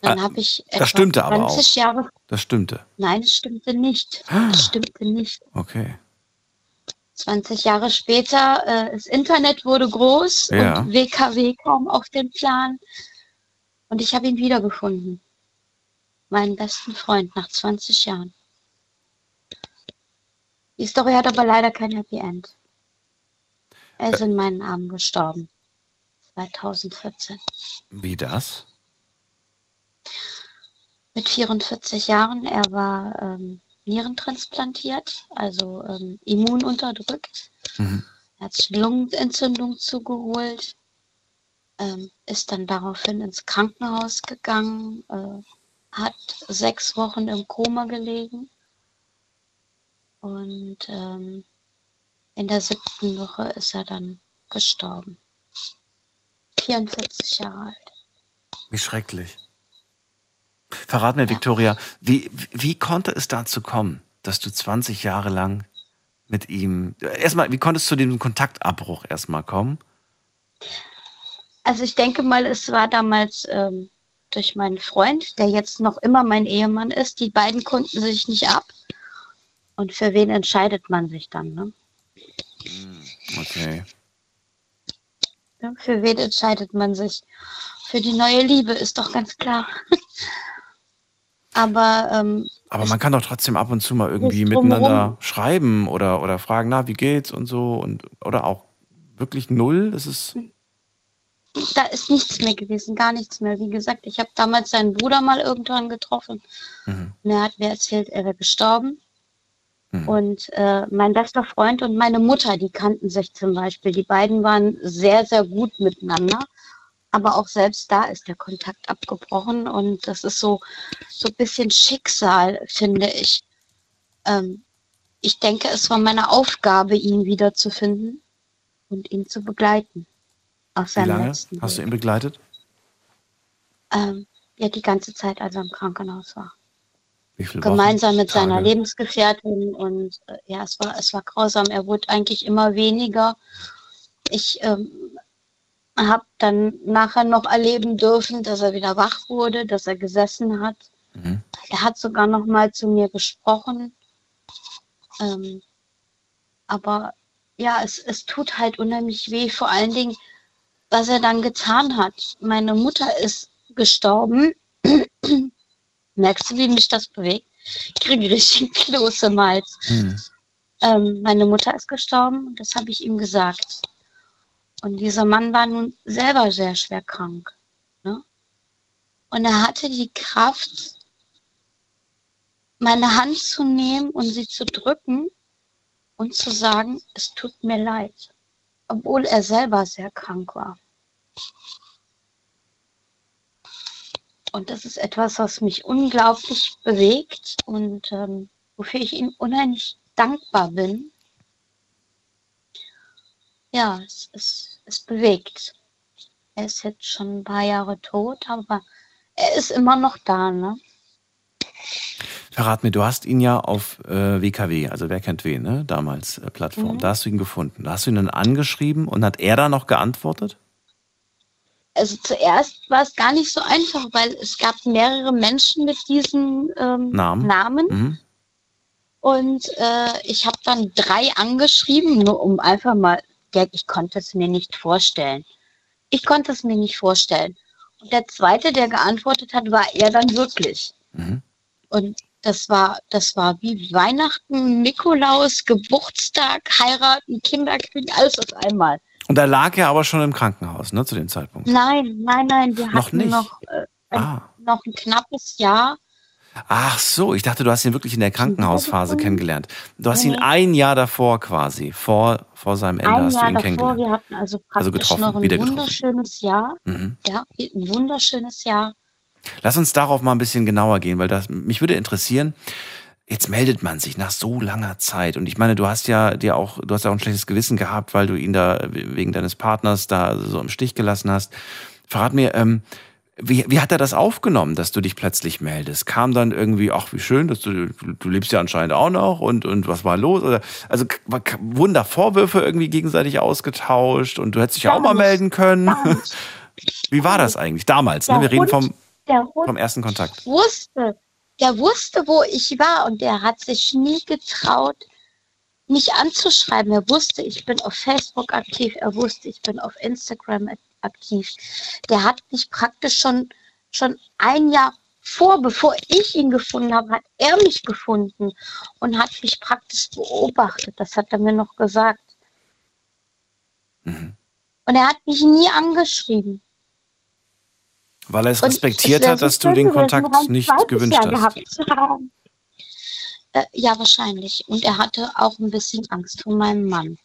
Dann Ah, habe ich das etwa stimmte aber auch. 20 Jahre. Das stimmte. Nein, es stimmte nicht. Ah. Es stimmte nicht. Okay. 20 Jahre später, äh, das Internet wurde groß Ja. und WKW kam auf den Plan. Und ich habe ihn wiedergefunden. Meinen besten Freund nach 20 Jahren. Die Story hat aber leider kein Happy End. Er ist in meinen Armen gestorben. 2014. Wie das? Mit 44 Jahren. Er war ähm, nierentransplantiert, also ähm, immununterdrückt. Mhm. Er hat sich Lungenentzündung zugeholt, ähm, ist dann daraufhin ins Krankenhaus gegangen, äh, hat sechs Wochen im Koma gelegen und ähm, in der siebten Woche ist er dann gestorben. 44 Jahre alt. Wie schrecklich. Verrat mir, Victoria, wie, wie konnte es dazu kommen, dass du 20 Jahre lang mit ihm. Erstmal, wie konntest du zu dem Kontaktabbruch erstmal kommen? Also ich denke mal, es war damals ähm, durch meinen Freund, der jetzt noch immer mein Ehemann ist. Die beiden konnten sich nicht ab. Und für wen entscheidet man sich dann? Ne? Okay. Ja, Für wen entscheidet man sich? Für die neue Liebe, ist doch ganz klar. Aber ähm, Aber man kann doch trotzdem ab und zu mal irgendwie miteinander schreiben oder, oder fragen, na, wie geht's und so und oder auch wirklich null. Das ist. da ist nichts mehr gewesen, gar nichts mehr. Wie gesagt, ich habe damals seinen Bruder mal irgendwann getroffen. Mhm. Und er hat mir erzählt, er wäre gestorben. Mhm. Und äh, mein bester Freund und meine Mutter, die kannten sich zum Beispiel. Die beiden waren sehr, sehr gut miteinander. Aber auch selbst da ist der Kontakt abgebrochen. Und das ist so, so ein bisschen Schicksal, finde ich. Ähm, ich denke, es war meine Aufgabe, ihn wiederzufinden und ihn zu begleiten. Auf Wie lange hast du ihn begleitet? Ähm, ja, die ganze Zeit, als er im Krankenhaus war. Viele Wochen? Gemeinsam mit seiner Tage? Lebensgefährtin und äh, ja, es war, es war grausam. Er wurde eigentlich immer weniger. Ich ähm, habe dann nachher noch erleben dürfen, dass er wieder wach wurde, dass er gesessen hat. Mhm. Er hat sogar noch mal zu mir gesprochen. Ähm, aber ja, es, es tut halt unheimlich weh, vor allen Dingen, was er dann getan hat. Meine Mutter ist gestorben. Merkst du, wie mich das bewegt? Ich kriege richtig Kloß im Hals. Mhm. Ähm, meine Mutter ist gestorben und das habe ich ihm gesagt. Und dieser Mann war nun selber sehr schwer krank. Ne? Und er hatte die Kraft, meine Hand zu nehmen und sie zu drücken und zu sagen, es tut mir leid, obwohl er selber sehr krank war. Und das ist etwas, was mich unglaublich bewegt und ähm, wofür ich ihm unheimlich dankbar bin. Ja, es, es, es bewegt. Er ist jetzt schon ein paar Jahre tot, aber er ist immer noch da, ne? Verrat mir, du hast ihn ja auf äh, WKW, also wer kennt wen, ne? Damals äh, Plattform. Mhm. Da hast du ihn gefunden. Da hast du ihn dann angeschrieben und hat er da noch geantwortet? Also zuerst war es gar nicht so einfach, weil es gab mehrere Menschen mit diesen ähm, Namen. Namen. Mhm. Und äh, ich habe dann drei angeschrieben, nur um einfach mal, ich konnte es mir nicht vorstellen. Ich konnte es mir nicht vorstellen. Und der zweite, der geantwortet hat, war er dann wirklich. Mhm. Und das war, das war wie Weihnachten, Nikolaus, Geburtstag, heiraten, Kinder kriegen, alles auf einmal. Und da lag er aber schon im Krankenhaus, ne, zu dem Zeitpunkt. Nein, nein, nein, wir Noch hatten nicht? noch, äh, ein, Ah. noch ein knappes Jahr. Ach so, ich dachte, du hast ihn wirklich in der Krankenhausphase Mhm. kennengelernt. Du hast ihn nee. ein Jahr davor quasi, vor, vor seinem Ende ein hast du ihn davor, kennengelernt. wir hatten also praktisch Also getroffen, noch ein wieder getroffen. wunderschönes Jahr. Mhm. Ja, ein wunderschönes Jahr. Lass uns darauf mal ein bisschen genauer gehen, weil das mich würde interessieren. Jetzt meldet man sich nach so langer Zeit und ich meine, du hast ja dir auch, du hast ja auch ein schlechtes Gewissen gehabt, weil du ihn da wegen deines Partners da so im Stich gelassen hast. Verrat mir, ähm, wie, wie hat er das aufgenommen, dass du dich plötzlich meldest? Kam dann irgendwie, ach wie schön, dass du, du lebst ja anscheinend auch noch und und was war los? Oder also wurden da Vorwürfe irgendwie gegenseitig ausgetauscht und du hättest dich ja auch mal melden können. Wie war das eigentlich damals? Ne? Wir reden vom vom ersten Kontakt. wusste, der wusste, wo ich war und der hat sich nie getraut, mich anzuschreiben. Er wusste, ich bin auf Facebook aktiv, er wusste, ich bin auf Instagram aktiv. Der hat mich praktisch schon, schon ein Jahr vor, bevor ich ihn gefunden habe, hat er mich gefunden und hat mich praktisch beobachtet. Das hat er mir noch gesagt. Mhm. Und er hat mich nie angeschrieben. Weil er es Und respektiert es wär hat, dass du den Kontakt nicht gewünscht Jahr hast. Äh, ja, wahrscheinlich. Und er hatte auch ein bisschen Angst vor meinem Mann.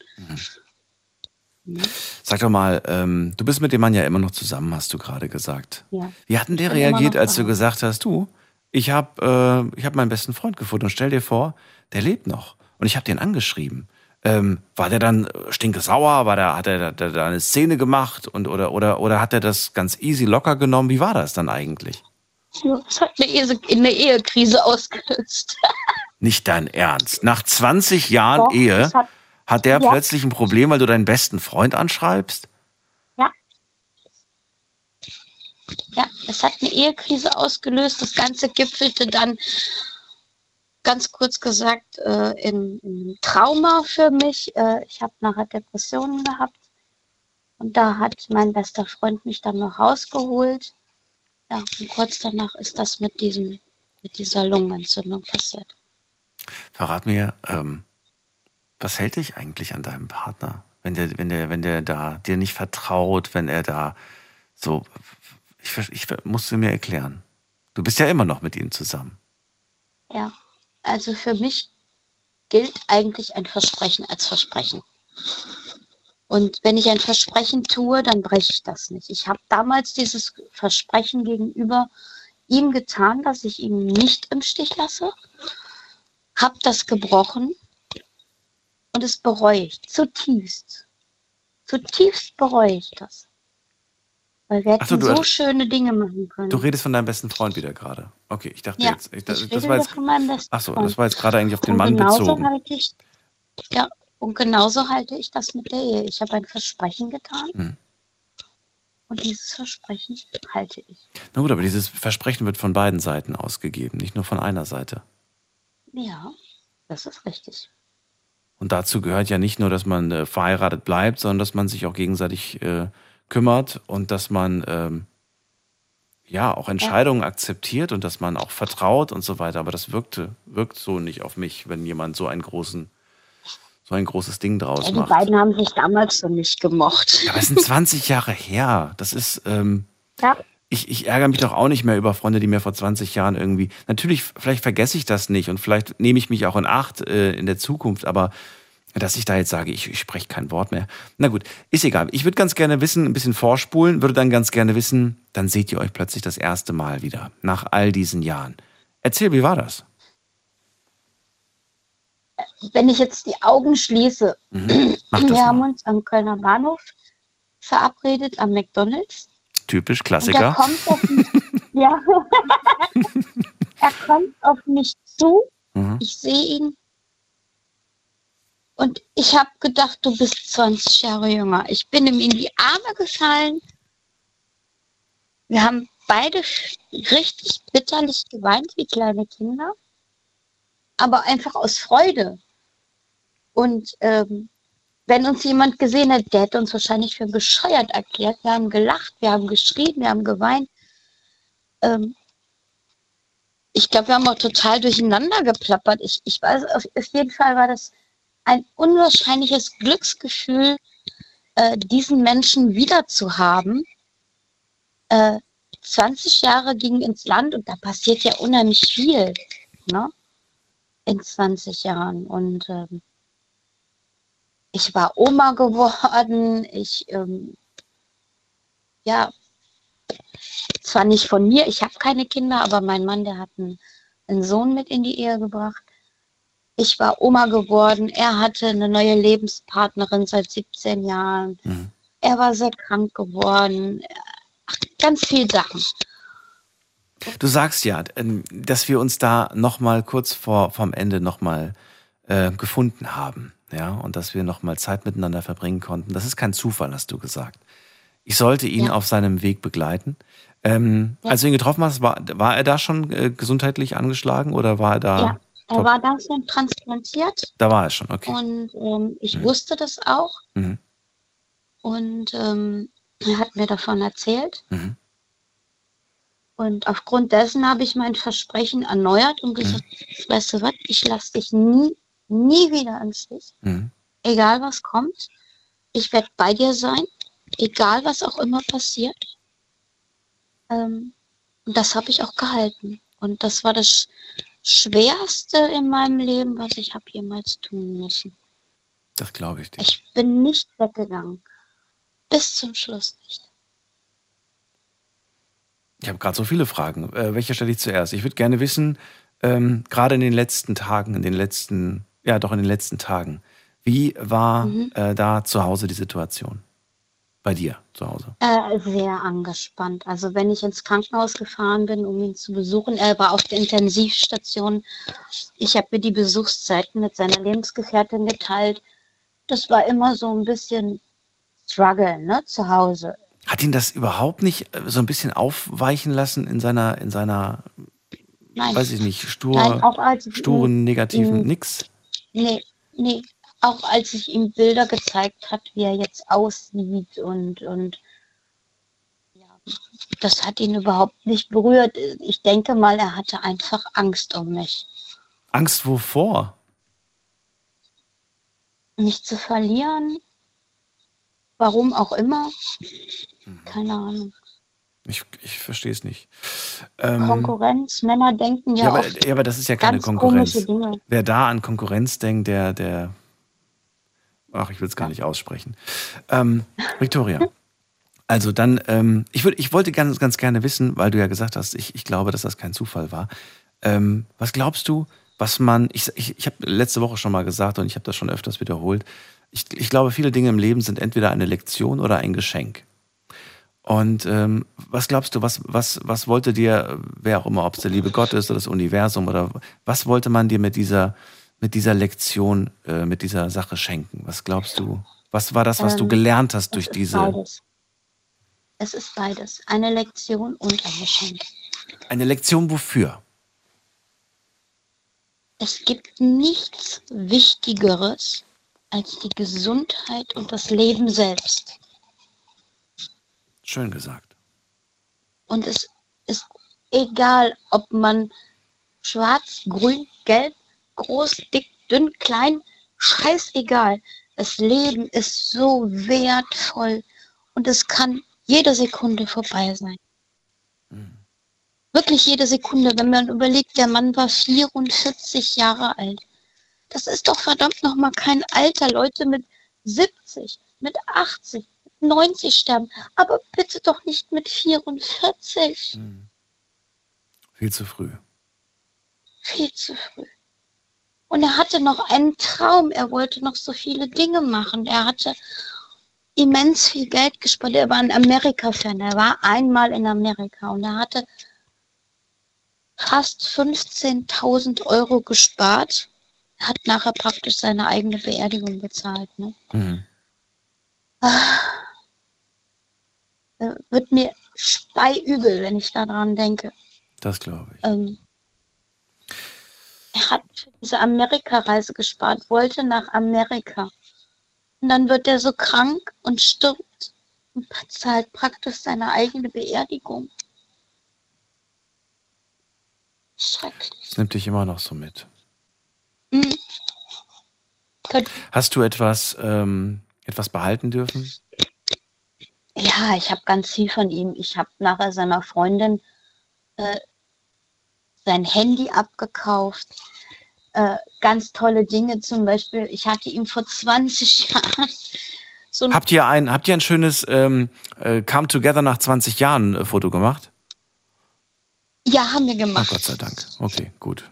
Sag doch mal, ähm, du bist mit dem Mann ja immer noch zusammen, hast du gerade gesagt. Ja. Wie hat denn der reagiert, als du gesagt hast, du, ich habe äh, ich hab meinen besten Freund gefunden und stell dir vor, der lebt noch. Und ich habe den angeschrieben. Ähm, war der dann stinkesauer? War der, hat er da, eine Szene gemacht und oder oder oder hat er das ganz easy locker genommen? Wie war das dann eigentlich? Ja, Das hat eine, Ehe, eine Ehekrise ausgelöst. Nicht dein Ernst. Nach 20 Jahren Doch, Ehe hat- hat der Ja. plötzlich ein Problem, weil du deinen besten Freund anschreibst? Ja. Ja, es hat eine Ehekrise ausgelöst. Das Ganze gipfelte dann, ganz kurz gesagt, äh, in, in Trauma für mich. Äh, ich habe nachher Depressionen gehabt. Und da hat mein bester Freund mich dann noch rausgeholt. Ja, und kurz danach ist das mit diesem, mit dieser Lungenentzündung passiert. Verrat mir, ähm, was hält dich eigentlich an deinem Partner? Wenn der, wenn der, wenn der da dir nicht vertraut, wenn er da so, ich, ich ver- musst du mir erklären. Du bist ja immer noch mit ihm zusammen. Ja, also für mich gilt eigentlich ein Versprechen als Versprechen. Und wenn ich ein Versprechen tue, dann breche ich das nicht. Ich habe damals dieses Versprechen gegenüber ihm getan, dass ich ihn nicht im Stich lasse, habe das gebrochen und es bereue ich zutiefst. Zutiefst bereue ich das. Weil wir so, hätten du- so schöne Dinge machen können. Du redest von deinem besten Freund wieder gerade. Okay, ich dachte ja, jetzt, ich, ich das, war jetzt, von meinem besten so, Freund. das war jetzt gerade eigentlich auf den Und Mann bezogen. halte ich, ja, und genauso halte ich das mit der Ehe. Ich habe ein Versprechen getan. Hm. Und dieses Versprechen halte ich. Na gut, aber dieses Versprechen wird von beiden Seiten ausgegeben, nicht nur von einer Seite. Ja, das ist richtig. Und dazu gehört ja nicht nur, dass man äh, verheiratet bleibt, sondern dass man sich auch gegenseitig äh, kümmert und dass man ähm, ja auch Entscheidungen akzeptiert und dass man auch vertraut und so weiter. Aber das wirkte, wirkt so nicht auf mich, wenn jemand so einen großen, so ein großes Ding draus Ja, die macht. beiden haben sich damals so nicht gemocht. Ja, aber es sind 20 Jahre her. Das ist, ähm, Ja, ich, ich ärgere mich doch auch nicht mehr über Freunde, die mir vor 20 Jahren irgendwie. Natürlich, vielleicht vergesse ich das nicht und vielleicht nehme ich mich auch in Acht äh, in der Zukunft, aber dass ich da jetzt sage, ich, ich spreche kein Wort mehr. Na gut, ist egal. Ich würde ganz gerne wissen, ein bisschen vorspulen, würde dann ganz gerne wissen, dann seht ihr euch plötzlich das erste Mal wieder, nach all diesen Jahren. Erzähl, wie war das? Wenn ich jetzt die Augen schließe, Mhm. Wir haben mal. uns am Kölner Bahnhof verabredet, am McDonalds. Typisch, Und er Klassiker. kommt auf mich, ja. er kommt auf mich zu. Mhm. Ich sehe ihn. Und ich habe gedacht, du bist 20 Jahre jünger. Ich bin ihm in die Arme gefallen. Wir haben beide richtig bitterlich geweint wie kleine Kinder. Aber einfach aus Freude. Und ähm, wenn uns jemand gesehen hätte, der hätte uns wahrscheinlich für bescheuert erklärt. Wir haben gelacht, wir haben geschrien, wir haben geweint. Ähm, ich glaube, wir haben auch total durcheinander geplappert. Ich, ich weiß, auf, auf jeden Fall war das ein unwahrscheinliches Glücksgefühl, äh, diesen Menschen wieder zu haben. Äh, 20 Jahre gingen ins Land und da passiert ja unheimlich viel ne? in 20 Jahren. Und ähm, ich war Oma geworden. Ich, ähm, ja, zwar nicht von mir, ich habe keine Kinder, aber mein Mann, der hat einen, einen Sohn mit in die Ehe gebracht. Ich war Oma geworden. Er hatte eine neue Lebenspartnerin seit 17 Jahren. Mhm. Er war sehr krank geworden. Ach, ganz viele Sachen. Du sagst ja, ähm, dass wir uns da nochmal kurz vor vom Ende nochmal äh, gefunden haben. Ja, und dass wir nochmal Zeit miteinander verbringen konnten. Das ist kein Zufall, hast du gesagt. Ich sollte ihn Ja. auf seinem Weg begleiten. Ähm, Ja. Als du ihn getroffen hast, war, war er da schon äh, gesundheitlich angeschlagen oder war er da? Ja, er top. war dann schon transplantiert Da war er schon, okay. und ähm, ich Mhm. wusste das auch. Mhm. Und ähm, er hat mir davon erzählt. Mhm. Und aufgrund dessen habe ich mein Versprechen erneuert und gesagt, weißt du was, ich lasse dich nie, nie wieder im Stich. Mhm. Egal was kommt, ich werde bei dir sein, egal was auch immer passiert. Ähm, und das habe ich auch gehalten. Und das war das Schwerste in meinem Leben, was ich habe jemals tun müssen. Das glaube ich dir. Ich bin nicht weggegangen. Bis zum Schluss nicht. Ich habe gerade so viele Fragen. Äh, welche stelle ich zuerst? Ich würde gerne wissen, ähm, gerade in den letzten Tagen, in den letzten, ja doch in den letzten Tagen, wie war Mhm. äh, da zu Hause die Situation? Bei dir zu Hause? Äh, sehr angespannt. Also wenn ich ins Krankenhaus gefahren bin, um ihn zu besuchen, er war auf der Intensivstation. Ich habe mir die Besuchszeiten mit seiner Lebensgefährtin geteilt. Das war immer so ein bisschen Struggle, ne, zu Hause. Hat ihn das überhaupt nicht äh, so ein bisschen aufweichen lassen in seiner, in seiner, Nein, weiß ich nicht, stur, nein sturen, negativen, nix? nee, nee, auch als ich ihm Bilder gezeigt hat, wie er jetzt aussieht und und ja, das hat ihn überhaupt nicht berührt. Ich denke mal, er hatte einfach Angst um mich. Angst wovor? mich zu verlieren. Warum auch immer. Mhm. Keine Ahnung. Ich, ich verstehe es nicht. Ähm, Konkurrenz. Männer denken ja, ja, aber, ja, aber das ist ja keine Konkurrenz. Wer da an Konkurrenz denkt, der, der. Ach, ich will es gar nicht aussprechen. Ähm, Victoria. Also dann, ähm, ich, würd, ich wollte ganz, ganz gerne wissen, weil du ja gesagt hast, ich, ich glaube, dass das kein Zufall war. Ähm, was glaubst du, was man, ich, ich, ich habe letzte Woche schon mal gesagt und ich habe das schon öfters wiederholt, ich, ich glaube, viele Dinge im Leben sind entweder eine Lektion oder ein Geschenk. Und ähm, was glaubst du, was, was, was wollte dir, wer auch immer, ob es der liebe Gott ist oder das Universum oder was wollte man dir mit dieser, mit dieser Lektion, äh, mit dieser Sache schenken? Was glaubst du? Was war das, was du Ähm, gelernt hast durch diese, beides. Es ist beides. Eine Lektion und ein Geschenk. eine Lektion wofür? Es gibt nichts Wichtigeres als die Gesundheit und das Leben selbst. Schön gesagt. Und es ist egal, ob man schwarz, grün, gelb, groß, dick, dünn, klein, scheißegal. Das Leben ist so wertvoll und es kann jede Sekunde vorbei sein. Wirklich jede Sekunde. Wenn man überlegt, der Mann war 44 Jahre alt. Das ist doch verdammt nochmal kein Alter. Leute mit 70, mit 80, mit 90 sterben. Aber bitte doch nicht mit 44. Hm. Viel zu früh. Viel zu früh. Und er hatte noch einen Traum. Er wollte noch so viele Dinge machen. Er hatte immens viel Geld gespart. Er war ein Amerika-Fan. Er war einmal in Amerika und er hatte fast 15.000 Euro gespart. Er hat nachher praktisch seine eigene Beerdigung bezahlt. Ne? Mhm. Ah. Äh, Wird mir speiübel, wenn ich daran denke. Das glaube ich. Ähm, er hat für diese Amerika-Reise gespart, wollte nach Amerika. Und dann wird er so krank und stirbt und zahlt praktisch seine eigene Beerdigung. Schrecklich. Das nimmt dich immer noch so mit. Mhm. Hast du etwas, ähm, etwas behalten dürfen? Ja, ich habe ganz viel von ihm. Ich habe nachher seiner Freundin äh, sein Handy abgekauft. Äh, ganz tolle Dinge zum Beispiel. Ich hatte ihm vor 20 Jahren so ein Habt ihr ein, habt ihr ein schönes ähm, äh, Come Together nach 20 Jahren äh, Foto gemacht? Ja, haben wir gemacht. Gott sei Dank. Okay, gut.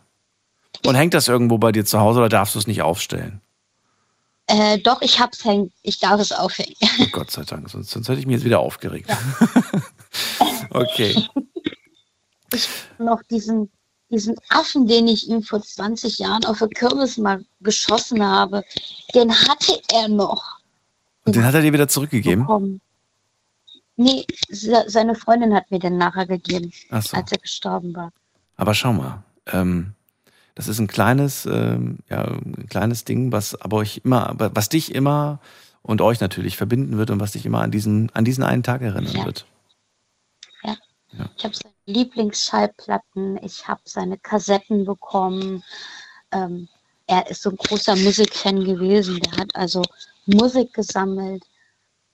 Und hängt das irgendwo bei dir zu Hause oder darfst du es nicht aufstellen? Äh, doch, ich hab's hängen. Ich darf es aufhängen. Oh Gott sei Dank, sonst, sonst hätte ich mich jetzt wieder aufgeregt. okay. noch diesen, diesen Affen, den ich ihm vor 20 Jahren auf der Kirmes mal geschossen habe, den hatte er noch Und den hat er dir wieder zurückgegeben? bekommen. Nee, se- seine Freundin hat mir den nachher gegeben, so. als er gestorben war. Aber schau mal, ähm, das ist ein kleines, ähm, ja, ein kleines Ding, was aber euch immer, was dich immer und euch natürlich verbinden wird und was dich immer an diesen, an diesen einen Tag erinnern Ja. wird. Ich habe seine Lieblingsschallplatten, ich habe seine Kassetten bekommen. Ähm, er ist so ein großer Musikfan gewesen. Der hat also Musik gesammelt.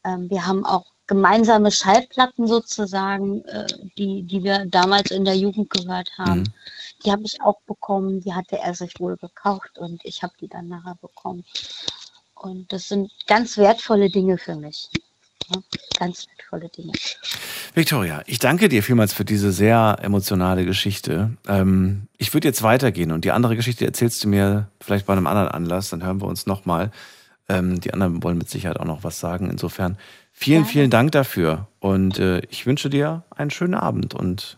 Ähm, wir haben auch gemeinsame Schallplatten sozusagen, äh, die, die wir damals in der Jugend gehört haben. Mhm. Die habe ich auch bekommen. Die hatte er sich wohl gekauft und ich habe die dann nachher bekommen. Und das sind ganz wertvolle Dinge für mich. Ja, ganz wertvolle Dinge. Victoria, ich danke dir vielmals für diese sehr emotionale Geschichte. Ähm, ich würde jetzt weitergehen und die andere Geschichte erzählst du mir vielleicht bei einem anderen Anlass, dann hören wir uns nochmal. Ähm, die anderen wollen mit Sicherheit auch noch was sagen. Insofern vielen, Gerne. vielen Dank dafür und äh, ich wünsche dir einen schönen Abend und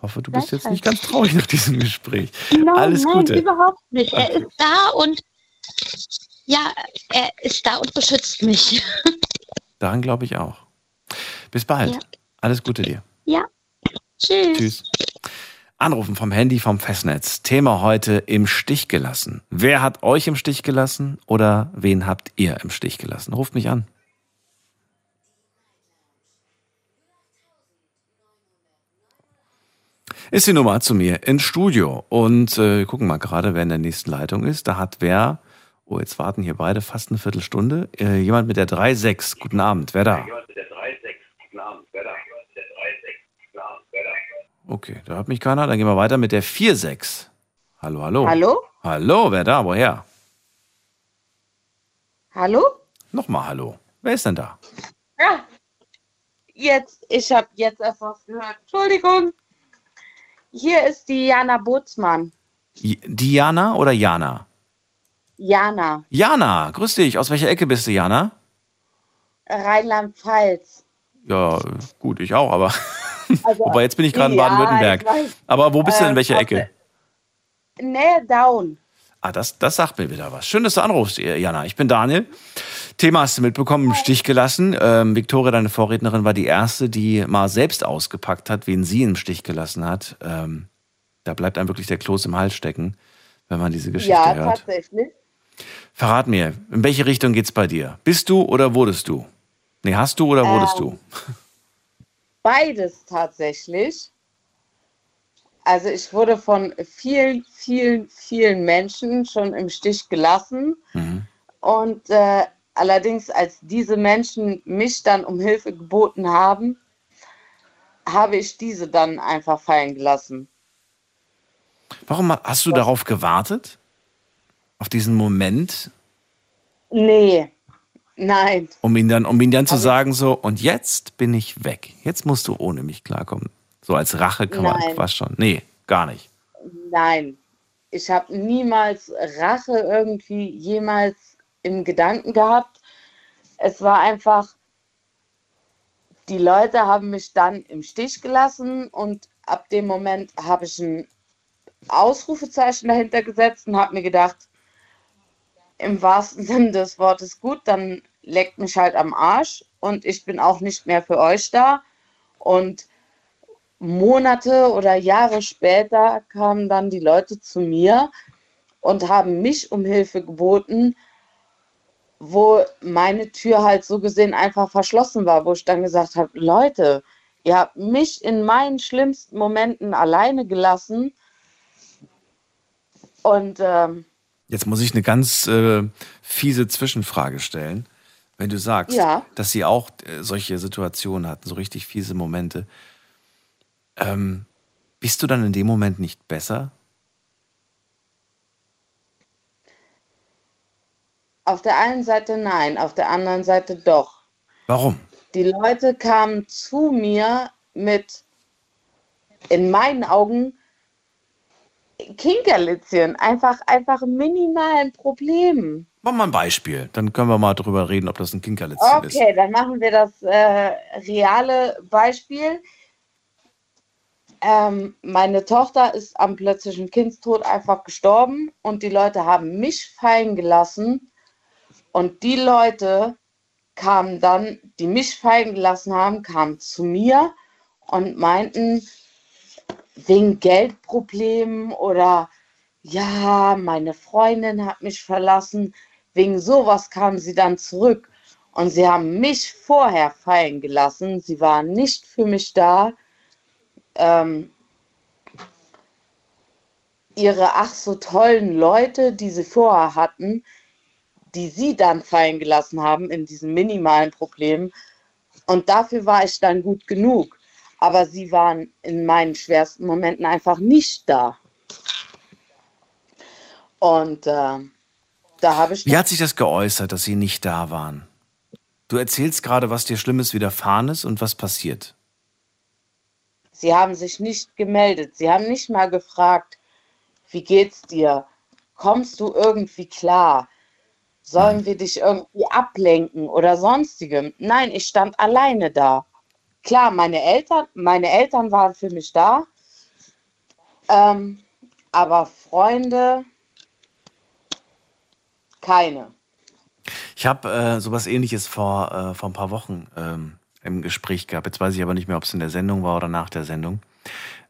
hoffe, du bist jetzt nicht ganz traurig nach diesem Gespräch. Nein, Alles nein, Gute. überhaupt nicht. Er ist da und ja, er ist da und beschützt mich. Daran glaube ich auch. Bis bald. Ja. Alles Gute dir. Ja. Tschüss. Tschüss. Anrufen vom Handy vom Festnetz. Thema heute im Stich gelassen. Wer hat euch im Stich gelassen oder wen habt ihr im Stich gelassen? Ruft mich an. Ist die Nummer zu mir ins Studio. Und äh, wir gucken mal gerade, wer in der nächsten Leitung ist. Da hat wer, oh, jetzt warten hier beide fast eine Viertelstunde. Äh, jemand mit der 3.6. Guten Abend, wer da? Okay, da hört mich keiner. Dann gehen wir weiter mit der 4.6. Hallo, hallo. Hallo? Hallo, wer da? Woher? Hallo? Nochmal hallo. Wer ist denn da? Ah, jetzt, ich habe jetzt erst was gehört. Entschuldigung. Hier ist die Jana Bootsmann. J- Diana oder Jana? Jana, Jana, grüß dich. Aus welcher Ecke bist du, Jana? Rheinland-Pfalz. Ja, gut, ich auch, aber. Also, Wobei, jetzt bin ich gerade in ja, Baden-Württemberg. Aber wo bist du denn? In Äh, welcher. Ecke? Nähe Down. Ah, das, das sagt mir wieder was. Schön, dass du anrufst, Jana. Ich bin Daniel. Thema hast du mitbekommen, im Stich gelassen. Ähm, Victoria, deine Vorrednerin, war die erste, die mal selbst ausgepackt hat, wen sie im Stich gelassen hat. Ähm, da bleibt einem wirklich der Kloß im Hals stecken, wenn man diese Geschichte Ja, hört. tatsächlich. Verrat mir, in welche Richtung geht's bei dir? Bist du oder wurdest du? Nee, hast du oder wurdest Ähm, du? Beides tatsächlich. Also ich wurde von vielen, vielen, vielen Menschen schon im Stich gelassen. Mhm. Und äh, allerdings, als diese Menschen mich dann um Hilfe geboten haben, habe ich diese dann einfach fallen gelassen. Warum hast du darauf gewartet? Auf diesen Moment, Nee, nein. um ihn dann, um ihn dann zu sagen, so, und jetzt bin ich weg. Jetzt musst du ohne mich klarkommen. So als Rache kann man fast schon. Nee, gar nicht. Nein, ich habe niemals Rache irgendwie jemals im Gedanken gehabt. Es war einfach, die Leute haben mich dann im Stich gelassen und ab dem Moment habe ich ein Ausrufezeichen dahinter gesetzt und habe mir gedacht, im wahrsten Sinne des Wortes gut, dann leckt mich halt am Arsch und ich bin auch nicht mehr für euch da. Und Monate oder Jahre später kamen dann die Leute zu mir und haben mich um Hilfe geboten, wo meine Tür halt so gesehen einfach verschlossen war, wo ich dann gesagt habe, Leute, ihr habt mich in meinen schlimmsten Momenten alleine gelassen und ähm, Jetzt muss ich eine ganz äh, fiese Zwischenfrage stellen. Wenn du sagst, Ja. dass sie auch äh, solche Situationen hatten, so richtig fiese Momente, ähm, bist du dann in dem Moment nicht besser? auf der einen Seite nein, auf der anderen Seite doch. Warum? Die Leute kamen zu mir mit, in meinen Augen, Kinkerlitzchen, einfach, einfach minimalen Problemen. Mach mal ein Beispiel, dann können wir mal drüber reden, ob das ein Kinkerlitzchen ist. Okay, dann machen wir das äh, reale Beispiel. Ähm, meine Tochter ist am plötzlichen Kindstod einfach gestorben und die Leute haben mich fallen gelassen. Und die Leute kamen dann, die mich fallen gelassen haben, kamen zu mir und meinten, wegen Geldproblemen oder ja, meine Freundin hat mich verlassen. Wegen sowas kamen sie dann zurück. Und sie haben mich vorher fallen gelassen. Sie waren nicht für mich da. Ähm, ihre ach so tollen Leute, die sie vorher hatten, die sie dann fallen gelassen haben in diesen minimalen Problemen. Und dafür war ich dann gut genug. Aber sie waren in meinen schwersten Momenten einfach nicht da. Und äh, da habe ich Wie hat sich das geäußert, dass sie nicht da waren? Du erzählst gerade, was dir Schlimmes widerfahren ist und was passiert. Sie haben sich nicht gemeldet. Sie haben nicht mal gefragt, wie geht's dir? Kommst du irgendwie klar? Sollen wir dich irgendwie ablenken oder sonstigem? Nein, ich stand alleine da. Klar, meine Eltern, meine Eltern waren für mich da. Ähm, aber Freunde, keine. Ich habe äh, sowas ähnliches vor, äh, vor ein paar Wochen ähm, im Gespräch gehabt. Jetzt weiß ich aber nicht mehr, ob es in der Sendung war oder nach der Sendung.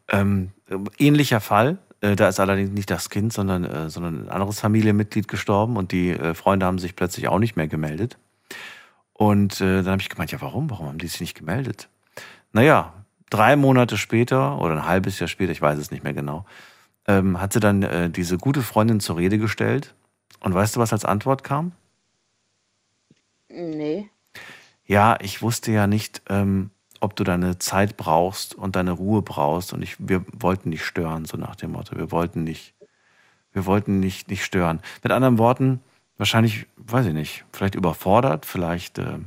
Ähm, ähnlicher Fall. Äh, da ist allerdings nicht das Kind, sondern, äh, sondern ein anderes Familienmitglied gestorben und die äh, Freunde haben sich plötzlich auch nicht mehr gemeldet. Und äh, dann habe ich gemeint, ja, warum? Warum haben die sich nicht gemeldet? Naja, drei Monate später oder ein halbes Jahr später, ich weiß es nicht mehr genau, ähm, hat sie dann äh, diese gute Freundin zur Rede gestellt. Und weißt du, was als Antwort kam? Nee. Ja, ich wusste ja nicht, ähm, ob du deine Zeit brauchst und deine Ruhe brauchst. Und ich, wir wollten nicht stören, so nach dem Motto. Wir wollten nicht, wir wollten nicht, nicht stören. Mit anderen Worten, wahrscheinlich, weiß ich nicht, vielleicht überfordert, vielleicht. Äh,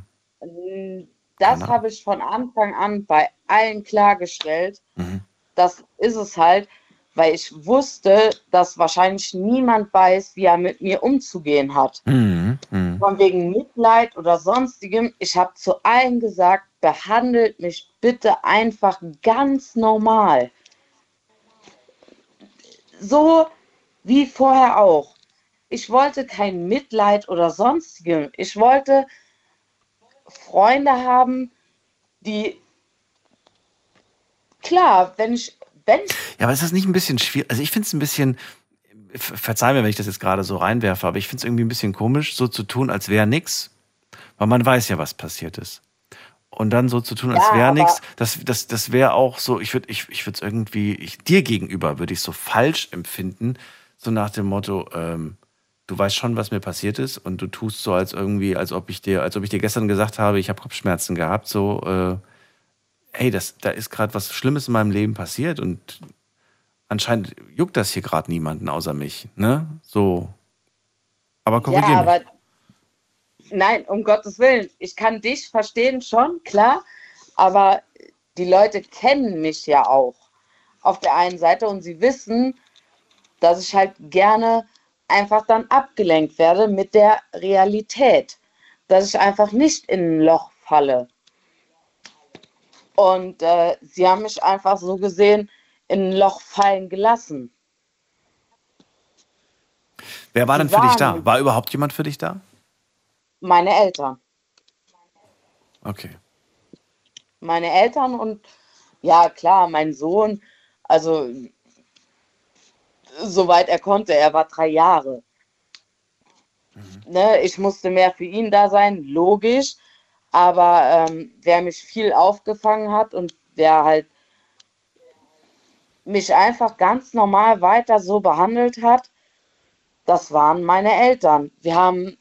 Das Keine habe ich von Anfang an bei allen klargestellt. mhm. Das ist es halt, weil ich wusste, dass wahrscheinlich niemand weiß, wie er mit mir umzugehen hat. Mhm. Mhm. Von wegen Mitleid oder sonstigem. Ich habe zu allen gesagt, behandelt mich bitte einfach ganz normal. So wie vorher auch. Ich wollte kein Mitleid oder sonstigem. Ich wollte Freunde haben, die klar, wenn ich, wenn ich Ja, aber ist das nicht ein bisschen schwierig? Also ich finde es ein bisschen, ver- verzeih mir, wenn ich das jetzt gerade so reinwerfe, aber ich finde es irgendwie ein bisschen komisch, so zu tun, als wäre nix, weil man weiß ja, was passiert ist. Und dann so zu tun, als Ja, wäre nix, das, das, das wäre auch so, ich würde ich, ich es irgendwie, ich, dir gegenüber würde ich so falsch empfinden, so nach dem Motto, ähm, du weißt schon, was mir passiert ist und du tust so, als irgendwie, als ob ich dir, als ob ich dir gestern gesagt habe, ich habe Kopfschmerzen gehabt, so, äh, hey, das, da ist gerade was Schlimmes in meinem Leben passiert und anscheinend juckt das hier gerade niemanden außer mich, ne? So, Aber korrigier Ja, mich. aber nein, um Gottes Willen. Ich kann dich verstehen schon, klar. Aber die Leute kennen mich ja auch auf der einen Seite und sie wissen, dass ich halt gerne einfach dann abgelenkt werde mit der Realität. Dass ich einfach nicht in ein Loch falle. Und äh, sie haben mich einfach so gesehen in ein Loch fallen gelassen. Wer war denn für dich da? War überhaupt jemand für dich da? Meine Eltern. Okay. meine Eltern und ja, klar, mein Sohn, also soweit er konnte, er war drei Jahre. Ne, ich musste mehr für ihn da sein, logisch, aber ähm, wer mich viel aufgefangen hat und wer halt mich einfach ganz normal weiter so behandelt hat, das waren meine Eltern. Wir haben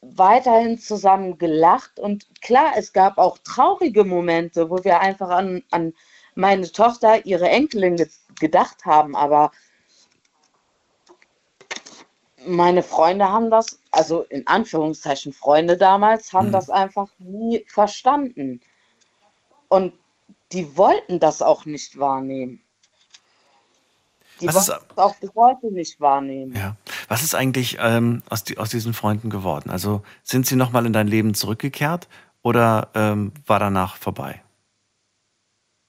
weiterhin zusammen gelacht und klar, es gab auch traurige Momente, wo wir einfach an, an meine Tochter, ihre Enkelin ge gedacht haben, aber meine Freunde haben das, also in Anführungszeichen Freunde damals, haben das einfach nie verstanden. Und die wollten das auch nicht wahrnehmen. Die Was ist- wollten es auch bis heute nicht wahrnehmen. Ja. Was ist eigentlich ähm, aus, die, aus diesen Freunden geworden? Also sind sie nochmal in dein Leben zurückgekehrt oder ähm, war danach vorbei?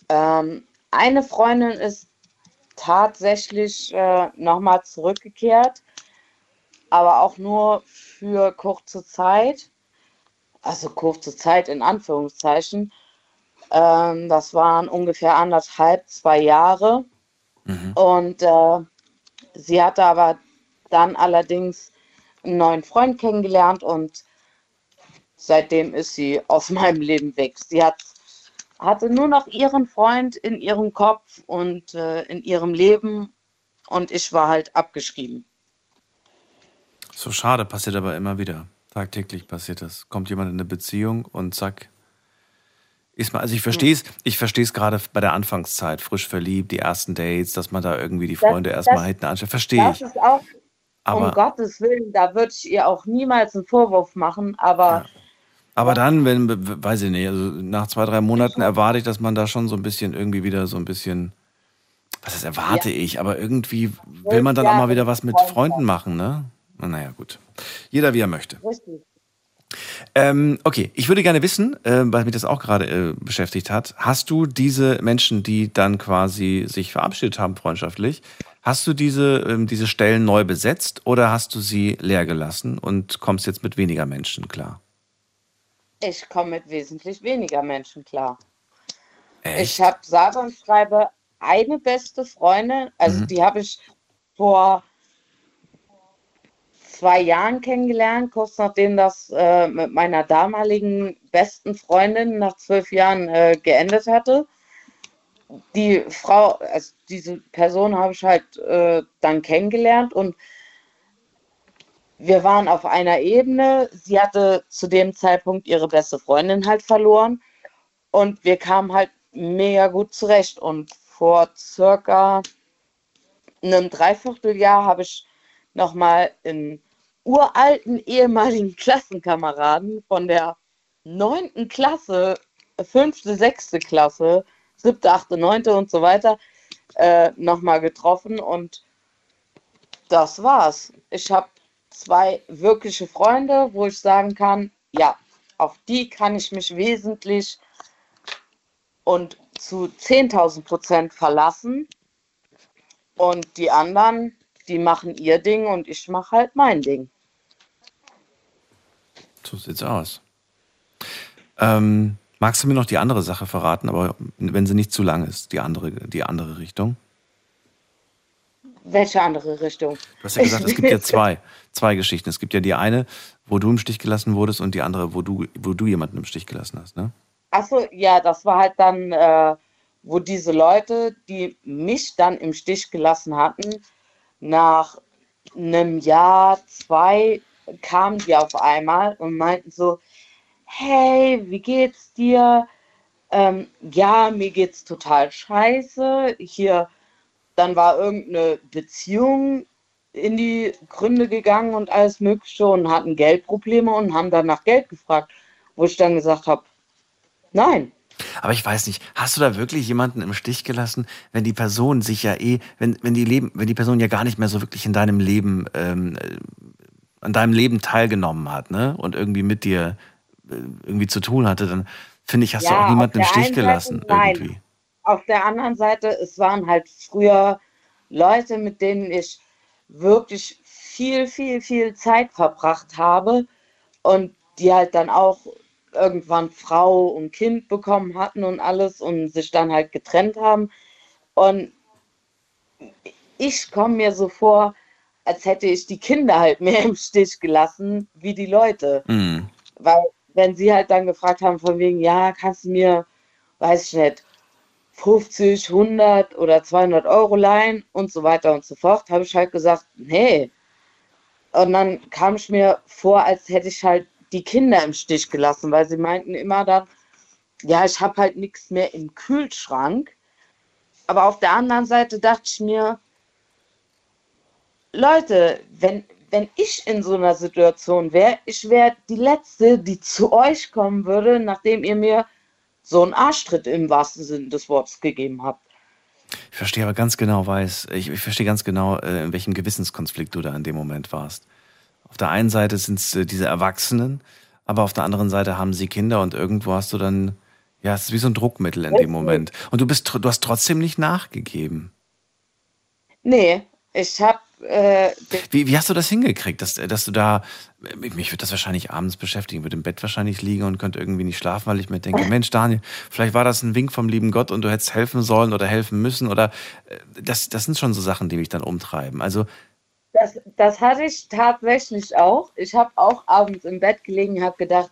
Ähm, eine Freundin ist tatsächlich äh, nochmal zurückgekehrt, aber auch nur für kurze Zeit. Also kurze Zeit in Anführungszeichen. Ähm, das waren ungefähr anderthalb, zwei Jahre. Und äh, sie hatte aber dann allerdings einen neuen Freund kennengelernt und seitdem ist sie aus meinem Leben weg. Sie hat hatte nur noch ihren Freund in ihrem Kopf und äh, in ihrem Leben und ich war halt abgeschrieben. So schade, passiert aber immer wieder. Tagtäglich passiert das. Kommt jemand in eine Beziehung und zack. Ist mal, also ich verstehe es, ich verstehe es gerade bei der Anfangszeit, frisch verliebt, die ersten Dates, dass man da irgendwie die Freunde Das- erstmal das- hinten anschaut. Verstehe ich. auch, um Aber, Gottes Willen, da würde ich ihr auch niemals einen Vorwurf machen, aber aber dann, wenn, weiß ich nicht, also nach zwei, drei Monaten erwarte ich, dass man da schon so ein bisschen irgendwie wieder so ein bisschen, was das erwarte ich, aber irgendwie will man dann auch mal wieder was mit Freunden machen, ne? Na, Naja, gut. Jeder wie er möchte. richtig. Ähm, okay, ich würde gerne wissen, äh, weil mich das auch gerade äh, beschäftigt hat, hast du diese Menschen, die dann quasi sich verabschiedet haben freundschaftlich, hast du diese, ähm, diese Stellen neu besetzt oder hast du sie leer gelassen und kommst jetzt mit weniger Menschen klar? Ich komme mit wesentlich weniger Menschen klar. Echt? Ich habe sage und schreibe eine beste Freundin, also Mhm. die habe ich vor zwei Jahren kennengelernt, kurz nachdem das äh, mit meiner damaligen besten Freundin nach zwölf Jahren äh, geendet hatte. Die Frau, also diese Person habe ich halt äh, dann kennengelernt und wir waren auf einer Ebene. Sie hatte zu dem Zeitpunkt ihre beste Freundin halt verloren und wir kamen halt mega gut zurecht. Und vor circa einem Dreivierteljahr habe ich nochmal einen uralten ehemaligen Klassenkameraden von der neunten Klasse, fünfte, sechste Klasse, siebte, achte, neunte und so weiter äh, nochmal getroffen und das war's. Ich habe zwei wirkliche Freunde, wo ich sagen kann, ja, auf die kann ich mich wesentlich und zu 10.000 Prozent verlassen. Und die anderen, die machen ihr Ding und ich mache halt mein Ding. So sieht's aus. Ähm, magst du mir noch die andere Sache verraten, aber wenn sie nicht zu lang ist, die andere, die andere Richtung? Welche andere Richtung? Du hast ja gesagt, es gibt ja zwei, zwei Geschichten. Es gibt ja die eine, wo du im Stich gelassen wurdest und die andere, wo du, wo du jemanden im Stich gelassen hast, ne? Achso, ja, das war halt dann, äh, wo diese Leute, die mich dann im Stich gelassen hatten, nach einem Jahr, zwei, kamen die auf einmal und meinten so, hey, wie geht's dir? Ähm, ja, mir geht's total scheiße. Hier, dann war irgendeine Beziehung in die Gründe gegangen und alles Mögliche und hatten Geldprobleme und haben dann nach Geld gefragt, wo ich dann gesagt habe, nein. Aber ich weiß nicht, hast du da wirklich jemanden im Stich gelassen, wenn die Person sich ja eh, wenn, wenn die Leben, wenn die Person ja gar nicht mehr so wirklich in deinem Leben, ähm, äh, an deinem Leben teilgenommen hat, ne? Und irgendwie mit dir äh, irgendwie zu tun hatte, dann finde ich, hast ja, du auch niemanden im Stich gelassen. Seite, nein. Irgendwie. Auf der anderen Seite, es waren halt früher Leute, mit denen ich wirklich viel, viel, viel Zeit verbracht habe und die halt dann auch irgendwann Frau und Kind bekommen hatten und alles und sich dann halt getrennt haben. Und ich komme mir so vor, als hätte ich die Kinder halt mehr im Stich gelassen wie die Leute. Mhm. Weil wenn sie halt dann gefragt haben von wegen, ja, kannst du mir, weiß ich nicht, 50, 100 oder 200 Euro leihen und so weiter und so fort, habe ich halt gesagt, nee. Und dann kam ich mir vor, als hätte ich halt die Kinder im Stich gelassen, weil sie meinten immer dann, ja, ich habe halt nichts mehr im Kühlschrank. Aber auf der anderen Seite dachte ich mir, Leute, wenn, wenn ich in so einer Situation wäre, ich wäre die Letzte, die zu euch kommen würde, nachdem ihr mir so einen Arschtritt im wahrsten Sinne des Wortes gegeben habt. Ich verstehe aber ganz genau, weiß, ich, ich verstehe ganz genau, äh, in welchem Gewissenskonflikt du da in dem Moment warst. Auf der einen Seite sind es äh, diese Erwachsenen, aber auf der anderen Seite haben sie Kinder und irgendwo hast du dann, ja, es ist wie so ein Druckmittel in dem Moment. Und du bist, du hast trotzdem nicht nachgegeben. Nee, ich habe äh, wie, wie hast du das hingekriegt, dass, dass du da, mich würde das wahrscheinlich abends beschäftigen, würde im Bett wahrscheinlich liegen und könnte irgendwie nicht schlafen, weil ich mir denke, Mensch, Daniel, vielleicht war das ein Wink vom lieben Gott und du hättest helfen sollen oder helfen müssen oder äh, das, das sind schon so Sachen, die mich dann umtreiben. Also das, das hatte ich tatsächlich auch. Ich habe auch abends im Bett gelegen, habe gedacht,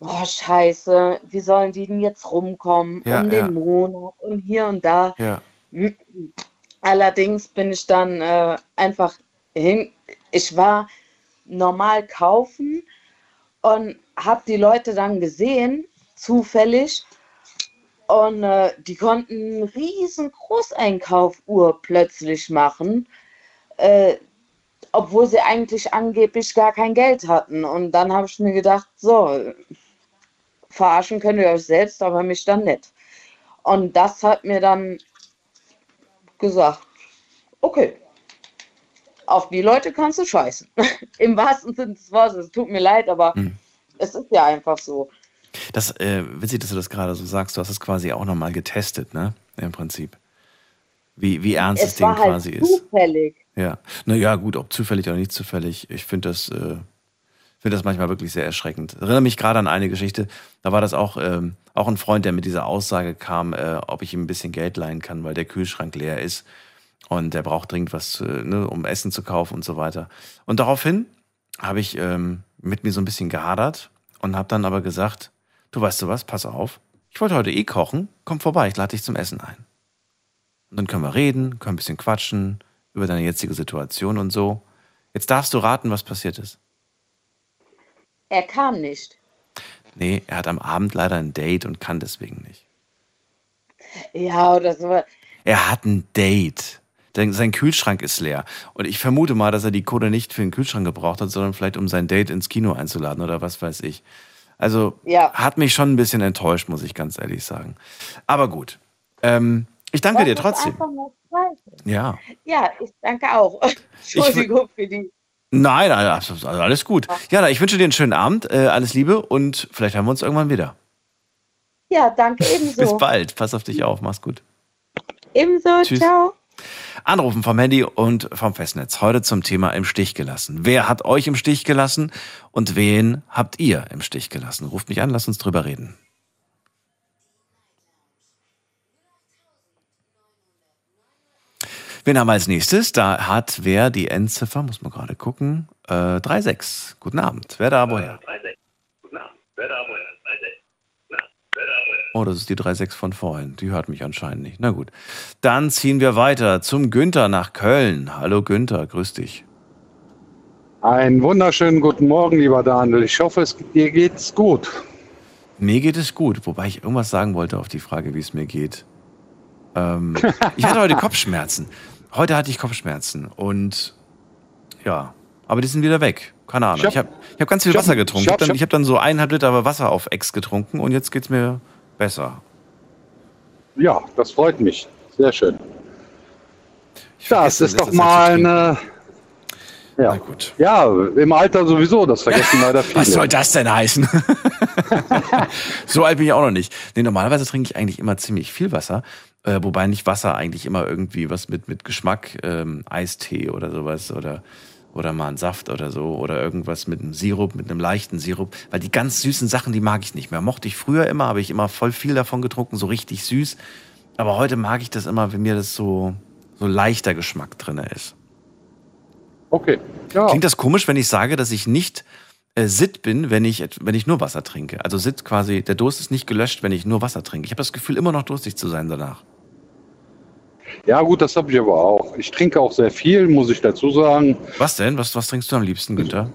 boah, scheiße, wie sollen die denn jetzt rumkommen ja, um ja. den Monat und hier und da. Ja. Allerdings bin ich dann äh, einfach hin. Ich war normal kaufen und habe die Leute dann gesehen, zufällig. Und äh, die konnten einen riesen Großeinkauf urplötzlich machen, äh, obwohl sie eigentlich angeblich gar kein Geld hatten. Und dann habe ich mir gedacht, so, verarschen könnt ihr euch selbst, aber mich dann nicht. Und das hat mir dann gesagt, okay, auf die Leute kannst du scheißen. Im wahrsten Sinne des Wortes. Es tut mir leid, aber hm. es ist ja einfach so. Das, äh, witzig, dass du das gerade so sagst. Du hast es quasi auch nochmal getestet, ne? Im Prinzip. Wie, wie ernst es, es Ding halt quasi ist. Zufällig. Ja. Naja, gut, ob zufällig oder nicht zufällig. Ich finde das, äh, finde das manchmal wirklich sehr erschreckend. Ich erinnere mich gerade an eine Geschichte, da war das auch, ähm, auch ein Freund, der mit dieser Aussage kam, äh, ob ich ihm ein bisschen Geld leihen kann, weil der Kühlschrank leer ist und der braucht dringend was, äh, ne, um Essen zu kaufen und so weiter. Und daraufhin habe ich ähm, mit mir so ein bisschen gehadert und habe dann aber gesagt, du weißt du was, pass auf, ich wollte heute eh kochen, komm vorbei, ich lade dich zum Essen ein. Und dann können wir reden, können ein bisschen quatschen über deine jetzige Situation und so. Jetzt darfst du raten, was passiert ist. Er kam nicht. Nee, er hat am Abend leider ein Date und kann deswegen nicht. Ja, oder so. Er hat ein Date. Denn sein Kühlschrank ist leer. Und ich vermute mal, dass er die Kohle nicht für den Kühlschrank gebraucht hat, sondern vielleicht um sein Date ins Kino einzuladen oder was weiß ich. Also ja. hat mich schon ein bisschen enttäuscht, muss ich ganz ehrlich sagen. Aber gut. Ähm, ich danke dir trotzdem. Ja. Ja, ich danke auch. Entschuldigung für die Nein, also alles gut. Ja, ich wünsche dir einen schönen Abend, äh, alles Liebe und vielleicht haben wir uns irgendwann wieder. Ja, danke ebenso. Bis bald. Pass auf dich auf. Mach's gut. Ebenso. Tschüss. Ciao. Anrufen vom Handy und vom Festnetz. Heute zum Thema im Stich gelassen. Wer hat euch im Stich gelassen und wen habt ihr im Stich gelassen? Ruft mich an, lasst uns drüber reden. Wen haben wir als nächstes? Da hat wer die Endziffer, muss man gerade gucken, äh, 3,6. Guten Abend. Wer da woher? 3,6. Guten Abend. Wer da woher? 3,6. Oh, das ist die 3,6 von vorhin. Die hört mich anscheinend nicht. Na gut. Dann ziehen wir weiter zum Günther nach Köln. Hallo Günther, grüß dich. Einen wunderschönen guten Morgen, lieber Daniel. Ich hoffe, es, dir geht's gut. Mir geht es gut, wobei ich irgendwas sagen wollte auf die Frage, wie es mir geht. Ähm, ich hatte heute Kopfschmerzen. Heute hatte ich Kopfschmerzen und ja. Aber die sind wieder weg. Keine Ahnung. Ich Ich hab- habe hab ganz viel hab- Wasser getrunken. ich Ich hab- habe dann, hab dann so eineinhalb Liter Wasser auf Ex getrunken und jetzt geht's mir besser. Ja, das freut mich. Sehr schön. Ich Das ist doch mal eine. Ja. gut. ja, im Alter sowieso, das vergessen leider viele. Was soll das denn heißen? so alt bin ich auch noch nicht. Nee, normalerweise trinke ich eigentlich immer ziemlich viel Wasser. Äh, wobei nicht Wasser eigentlich immer irgendwie was mit, mit Geschmack, ähm, Eistee oder sowas oder, oder mal ein Saft oder so oder irgendwas mit einem Sirup, mit einem leichten Sirup. Weil die ganz süßen Sachen, die mag ich nicht mehr. Mochte ich früher immer, habe ich immer voll viel davon getrunken, so richtig süß. Aber heute mag ich das immer, wenn mir das so, so leichter Geschmack drinne ist. Okay. Ja. Klingt das komisch, wenn ich sage, dass ich nicht äh, Sit bin, wenn ich, wenn ich nur Wasser trinke? Also Sit quasi, der Durst ist nicht gelöscht, wenn ich nur Wasser trinke. Ich habe das Gefühl, immer noch durstig zu sein danach. Ja, gut, das habe ich aber auch. Ich trinke auch sehr viel, muss ich dazu sagen. Was denn? Was, was trinkst du am liebsten, Günther?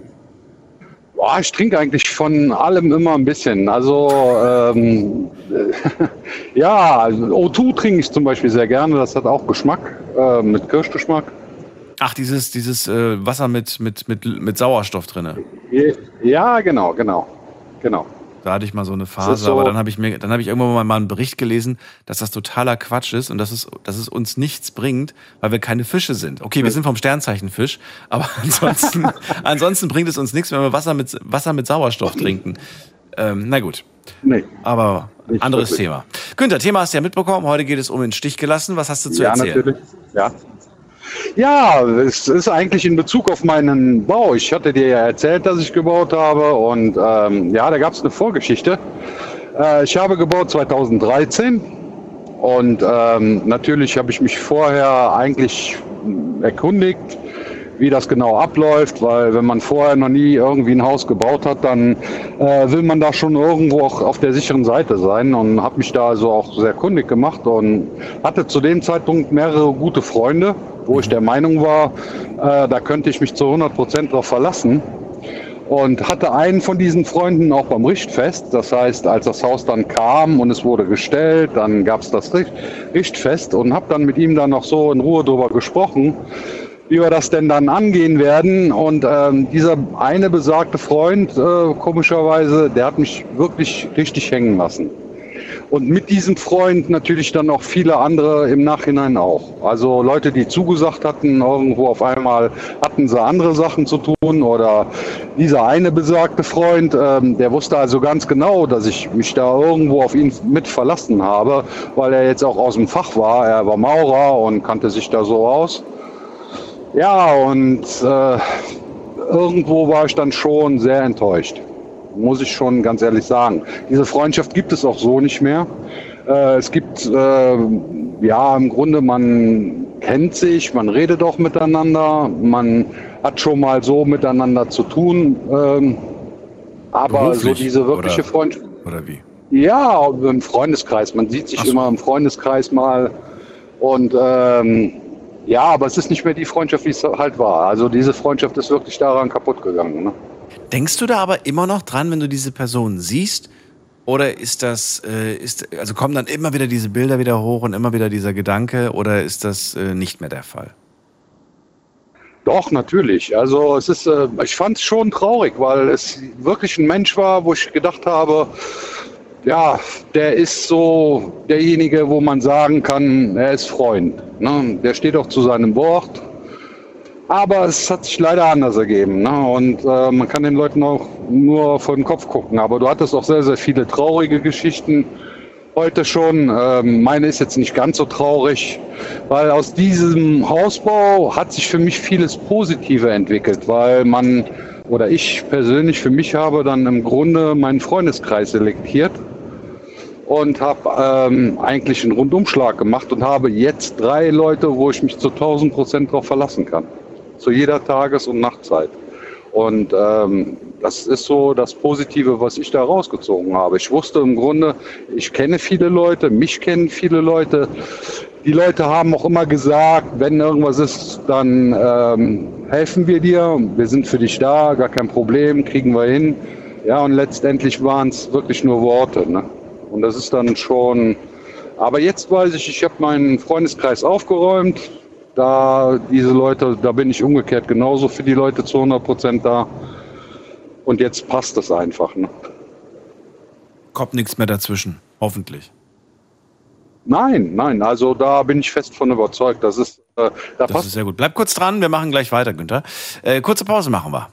Boah, ich trinke eigentlich von allem immer ein bisschen. Also, ähm, ja, also O2 trinke ich zum Beispiel sehr gerne. Das hat auch Geschmack, äh, mit Kirschgeschmack. Ach, dieses, dieses äh, Wasser mit, mit, mit, mit Sauerstoff drinne. Ja, genau, genau, genau. Da hatte ich mal so eine Phase, so- aber dann habe ich mir, dann habe ich irgendwann mal, einen Bericht gelesen, dass das totaler Quatsch ist und dass es, dass es uns nichts bringt, weil wir keine Fische sind. Okay, wir sind vom Sternzeichen Fisch, aber ansonsten, ansonsten bringt es uns nichts, wenn wir Wasser mit, Wasser mit Sauerstoff trinken. Ähm, na gut. Nee. Aber anderes wirklich. Thema. Günther, Thema hast du ja mitbekommen. Heute geht es um den Stich gelassen. Was hast du zu ja, erzählen? natürlich. Ja. Ja, es ist eigentlich in Bezug auf meinen Bau. Ich hatte dir ja erzählt, dass ich gebaut habe und ähm, ja, da gab es eine Vorgeschichte. Äh, ich habe gebaut 2013 und ähm, natürlich habe ich mich vorher eigentlich erkundigt, wie das genau abläuft, weil wenn man vorher noch nie irgendwie ein Haus gebaut hat, dann äh, will man da schon irgendwo auch auf der sicheren Seite sein und habe mich da also auch sehr kundig gemacht und hatte zu dem Zeitpunkt mehrere gute Freunde, wo ich der Meinung war, äh, da könnte ich mich zu 100 Prozent drauf verlassen und hatte einen von diesen Freunden auch beim Richtfest. Das heißt, als das Haus dann kam und es wurde gestellt, dann gab es das Richt- Richtfest und habe dann mit ihm dann noch so in Ruhe drüber gesprochen, wie wir das denn dann angehen werden. Und ähm, dieser eine besagte Freund, äh, komischerweise, der hat mich wirklich richtig hängen lassen. Und mit diesem Freund natürlich dann auch viele andere im Nachhinein auch. Also Leute, die zugesagt hatten, irgendwo auf einmal hatten sie andere Sachen zu tun oder dieser eine besagte Freund, ähm, der wusste also ganz genau, dass ich mich da irgendwo auf ihn mit verlassen habe, weil er jetzt auch aus dem Fach war. Er war Maurer und kannte sich da so aus. Ja, und äh, irgendwo war ich dann schon sehr enttäuscht muss ich schon ganz ehrlich sagen. Diese Freundschaft gibt es auch so nicht mehr. Äh, es gibt, äh, ja, im Grunde, man kennt sich, man redet auch miteinander, man hat schon mal so miteinander zu tun. Ähm, aber so diese wirkliche oder- Freundschaft. Oder wie? Ja, im Freundeskreis. Man sieht sich so. immer im Freundeskreis mal. Und ähm, ja, aber es ist nicht mehr die Freundschaft, wie es halt war. Also diese Freundschaft ist wirklich daran kaputt gegangen. Ne? Denkst du da aber immer noch dran, wenn du diese Person siehst? Oder ist das, äh, ist, also kommen dann immer wieder diese Bilder wieder hoch und immer wieder dieser Gedanke? Oder ist das äh, nicht mehr der Fall? Doch, natürlich. Also es ist, äh, ich fand es schon traurig, weil es wirklich ein Mensch war, wo ich gedacht habe, ja, der ist so derjenige, wo man sagen kann, er ist Freund. Ne? Der steht auch zu seinem Wort. Aber es hat sich leider anders ergeben. Ne? Und äh, man kann den Leuten auch nur vor den Kopf gucken. Aber du hattest auch sehr, sehr viele traurige Geschichten heute schon. Ähm, meine ist jetzt nicht ganz so traurig, weil aus diesem Hausbau hat sich für mich vieles Positive entwickelt, weil man oder ich persönlich für mich habe dann im Grunde meinen Freundeskreis selektiert und habe ähm, eigentlich einen Rundumschlag gemacht und habe jetzt drei Leute, wo ich mich zu 1000 Prozent darauf verlassen kann. Zu jeder Tages- und Nachtzeit. Und ähm, das ist so das Positive, was ich da rausgezogen habe. Ich wusste im Grunde, ich kenne viele Leute, mich kennen viele Leute. Die Leute haben auch immer gesagt, wenn irgendwas ist, dann ähm, helfen wir dir. Wir sind für dich da, gar kein Problem, kriegen wir hin. Ja, und letztendlich waren es wirklich nur Worte. Ne? Und das ist dann schon. Aber jetzt weiß ich, ich habe meinen Freundeskreis aufgeräumt. Da, diese Leute, da bin ich umgekehrt genauso für die Leute zu 100 Prozent da. Und jetzt passt es einfach. Ne? Kommt nichts mehr dazwischen, hoffentlich. Nein, nein, also da bin ich fest von überzeugt. Das ist, äh, da Das passt ist sehr gut. Bleib kurz dran, wir machen gleich weiter, Günther. Äh, kurze Pause machen wir.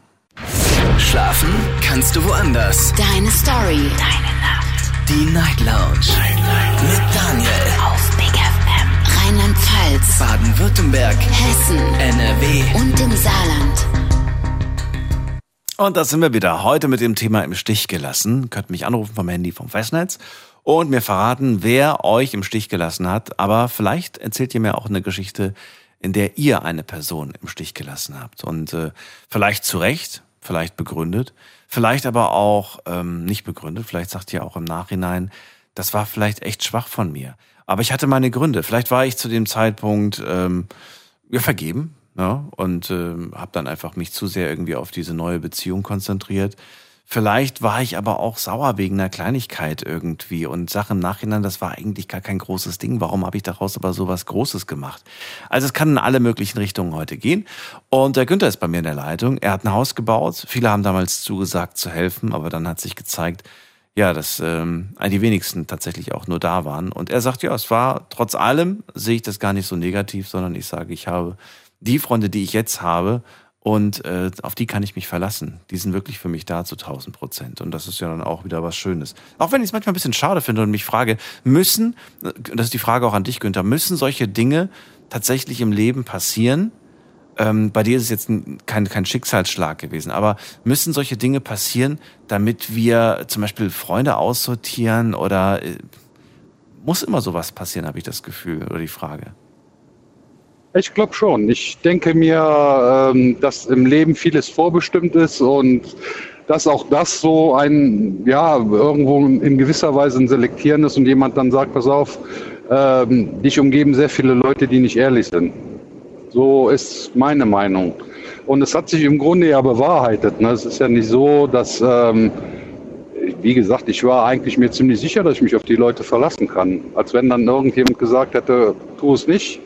Schlafen kannst du woanders. Deine Story. Deine. Die Night Lounge. Mit Daniel. Auf Big FM. Rheinland-Pfalz. Baden-Württemberg. Hessen. NRW. Und im Saarland. Und da sind wir wieder. Heute mit dem Thema im Stich gelassen. Könnt mich anrufen vom Handy vom Festnetz und mir verraten, wer euch im Stich gelassen hat. Aber vielleicht erzählt ihr mir auch eine Geschichte, in der ihr eine Person im Stich gelassen habt. Und äh, vielleicht zu Recht, vielleicht begründet, vielleicht aber auch ähm, nicht begründet. Vielleicht sagt ihr auch im Nachhinein, das war vielleicht echt schwach von mir. Aber ich hatte meine Gründe. Vielleicht war ich zu dem Zeitpunkt ähm, ja, vergeben ja, und ähm, habe dann einfach mich zu sehr irgendwie auf diese neue Beziehung konzentriert. Vielleicht war ich aber auch sauer wegen einer Kleinigkeit irgendwie und Sache im Nachhinein, das war eigentlich gar kein großes Ding. Warum habe ich daraus aber so was Großes gemacht? Also es kann in alle möglichen Richtungen heute gehen. Und der Günther ist bei mir in der Leitung. Er hat ein Haus gebaut. Viele haben damals zugesagt zu helfen, aber dann hat sich gezeigt, ja, dass ähm, die wenigsten tatsächlich auch nur da waren. Und er sagt, ja, es war trotz allem, sehe ich das gar nicht so negativ, sondern ich sage, ich habe die Freunde, die ich jetzt habe, und äh, auf die kann ich mich verlassen. Die sind wirklich für mich da zu 1000 Prozent. Und das ist ja dann auch wieder was Schönes. Auch wenn ich es manchmal ein bisschen schade finde und mich frage, müssen, das ist die Frage auch an dich, Günther, müssen solche Dinge tatsächlich im Leben passieren? Ähm, bei dir ist es jetzt ein- kein, kein Schicksalsschlag gewesen, aber müssen solche Dinge passieren, damit wir zum Beispiel Freunde aussortieren oder äh, muss immer sowas passieren, habe ich das Gefühl oder die Frage. Ich glaube schon. Ich denke mir, ähm, dass im Leben vieles vorbestimmt ist und dass auch das so ein, ja, irgendwo in gewisser Weise ein Selektieren ist und jemand dann sagt, pass auf, ähm, dich umgeben sehr viele Leute, die nicht ehrlich sind. So ist meine Meinung. Und es hat sich im Grunde ja bewahrheitet. Ne? Es ist ja nicht so, dass, ähm, wie gesagt, ich war eigentlich mir ziemlich sicher, dass ich mich auf die Leute verlassen kann. Als wenn dann irgendjemand gesagt hätte, tu es nicht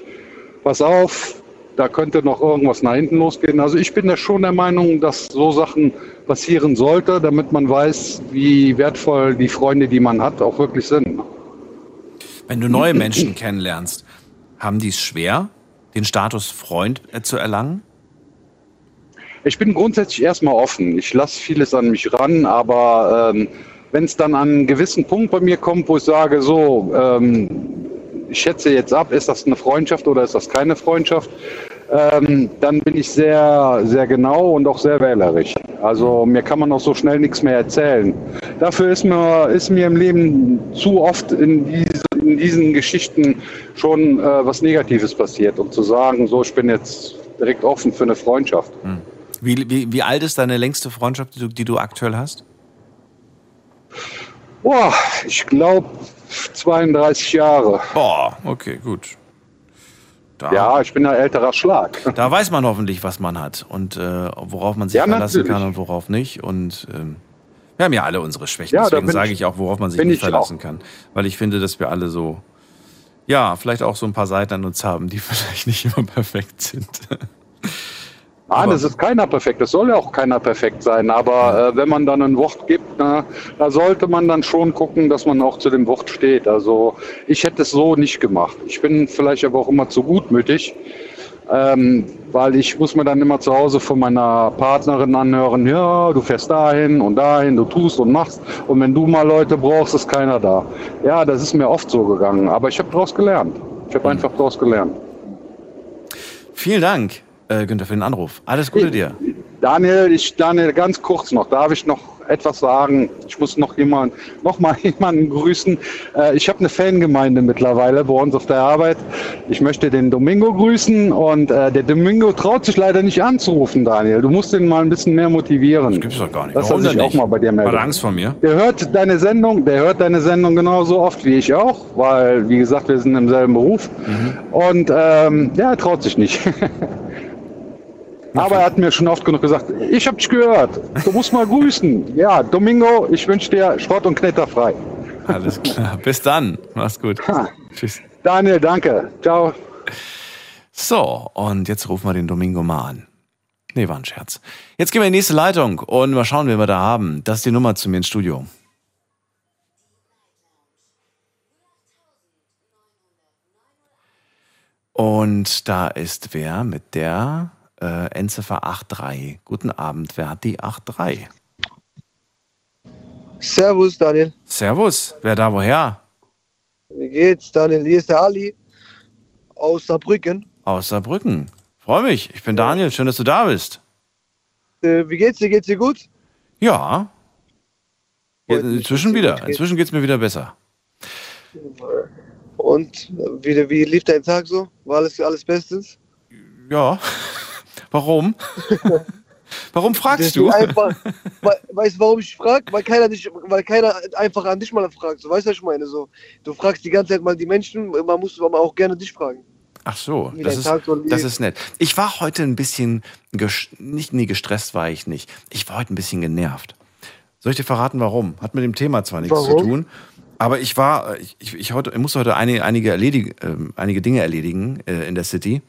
pass auf, da könnte noch irgendwas nach hinten losgehen. Also ich bin da schon der Meinung, dass so Sachen passieren sollte, damit man weiß, wie wertvoll die Freunde, die man hat, auch wirklich sind. Wenn du neue Menschen kennenlernst, haben die es schwer, den Status Freund äh, zu erlangen? Ich bin grundsätzlich erstmal offen. Ich lasse vieles an mich ran, aber ähm, wenn es dann an einen gewissen Punkt bei mir kommt, wo ich sage, so, ähm, ich schätze jetzt ab, ist das eine Freundschaft oder ist das keine Freundschaft, ähm, dann bin ich sehr, sehr genau und auch sehr wählerisch. Also mir kann man auch so schnell nichts mehr erzählen. Dafür ist mir, ist mir im Leben zu oft in, diese, in diesen Geschichten schon äh, was Negatives passiert. Um zu sagen, so, ich bin jetzt direkt offen für eine Freundschaft. Wie, wie, wie alt ist deine längste Freundschaft, die du, die du aktuell hast? Boah, ich glaube 32 Jahre. Boah, okay, gut. Da, Ja, ich bin ein älterer Schlag. da weiß man hoffentlich, was man hat und äh, worauf man sich Ja, verlassen natürlich. kann und worauf nicht. Und ähm, wir haben ja alle unsere Schwächen, Ja, deswegen sage ich- auch, worauf man sich nicht ich verlassen auch. kann. Weil ich finde, dass wir alle so, ja, vielleicht auch so ein paar Seiten an uns haben, die vielleicht nicht immer perfekt sind. Nein, es ist keiner perfekt. Es soll ja auch keiner perfekt sein. Aber äh, wenn man dann ein Wort gibt, na, da sollte man dann schon gucken, dass man auch zu dem Wort steht. Also ich hätte es so nicht gemacht. Ich bin vielleicht aber auch immer zu gutmütig, ähm, weil ich muss mir dann immer zu Hause von meiner Partnerin anhören, ja, du fährst dahin und dahin, du tust und machst. Und wenn du mal Leute brauchst, ist keiner da. Ja, das ist mir oft so gegangen. Aber ich habe daraus gelernt. Ich habe einfach daraus gelernt. Vielen Dank, äh, Günther, für den Anruf. Alles Gute dir. Daniel, ich, Daniel, ganz kurz noch, darf ich noch etwas sagen? Ich muss noch jemand, noch mal jemanden grüßen. Äh, ich habe eine Fangemeinde mittlerweile bei uns auf der Arbeit. Ich möchte den Domingo grüßen und äh, der Domingo traut sich leider nicht anzurufen, Daniel. Du musst ihn mal ein bisschen mehr motivieren. Das gibt's doch gar nicht. Dass er sich auch mal bei dir Hat meldet. Angst vor mir? Der hört deine Sendung, der hört deine Sendung genauso oft wie ich auch, weil, wie gesagt, wir sind im selben Beruf. Und ähm, ja, er traut sich nicht. Aber er hat mir schon oft genug gesagt, ich habe dich gehört, du musst mal grüßen. Ja, Domingo, ich wünsche dir Schrott und Knetter frei. Alles klar. Bis dann. Mach's gut. Ha. Tschüss. Daniel, danke. Ciao. So, und jetzt rufen wir den Domingo mal an. Nee, war ein Scherz. Jetzt gehen wir in die nächste Leitung und mal schauen, wen wir da haben. Das ist die Nummer zu mir ins Studio. Und da ist wer mit der äh, Endziffer 83. Guten Abend, wer hat die 83? Servus, Daniel. Servus, wer da woher? Wie geht's, Daniel? Hier ist der Ali aus Saarbrücken. Aus Saarbrücken. Freue mich. Ich bin Daniel. Schön, dass du da bist. Äh, wie geht's dir? Geht's dir gut? Ja. Inzwischen wieder. Inzwischen geht's mir wieder besser. Und wie, wie lief dein Tag so? War alles, alles bestens? Ja. Warum? Warum fragst du? Einfach, weil, weißt du, warum ich frage? Weil keiner, dich, weil keiner einfach an dich mal fragt. So, weißt du, was ich meine? So, du fragst die ganze Zeit mal die Menschen, man muss aber auch gerne dich fragen. Ach so, das ist, das ist nett. Ich war heute ein bisschen, nicht, nee, gestresst war ich nicht. Ich war heute ein bisschen genervt. Soll ich dir verraten, warum? Hat mit dem Thema zwar nichts zu Warum? tun, aber ich war, ich, ich, ich, heute, ich musste heute einige, einige, erledig, ähm, einige Dinge erledigen äh, in der City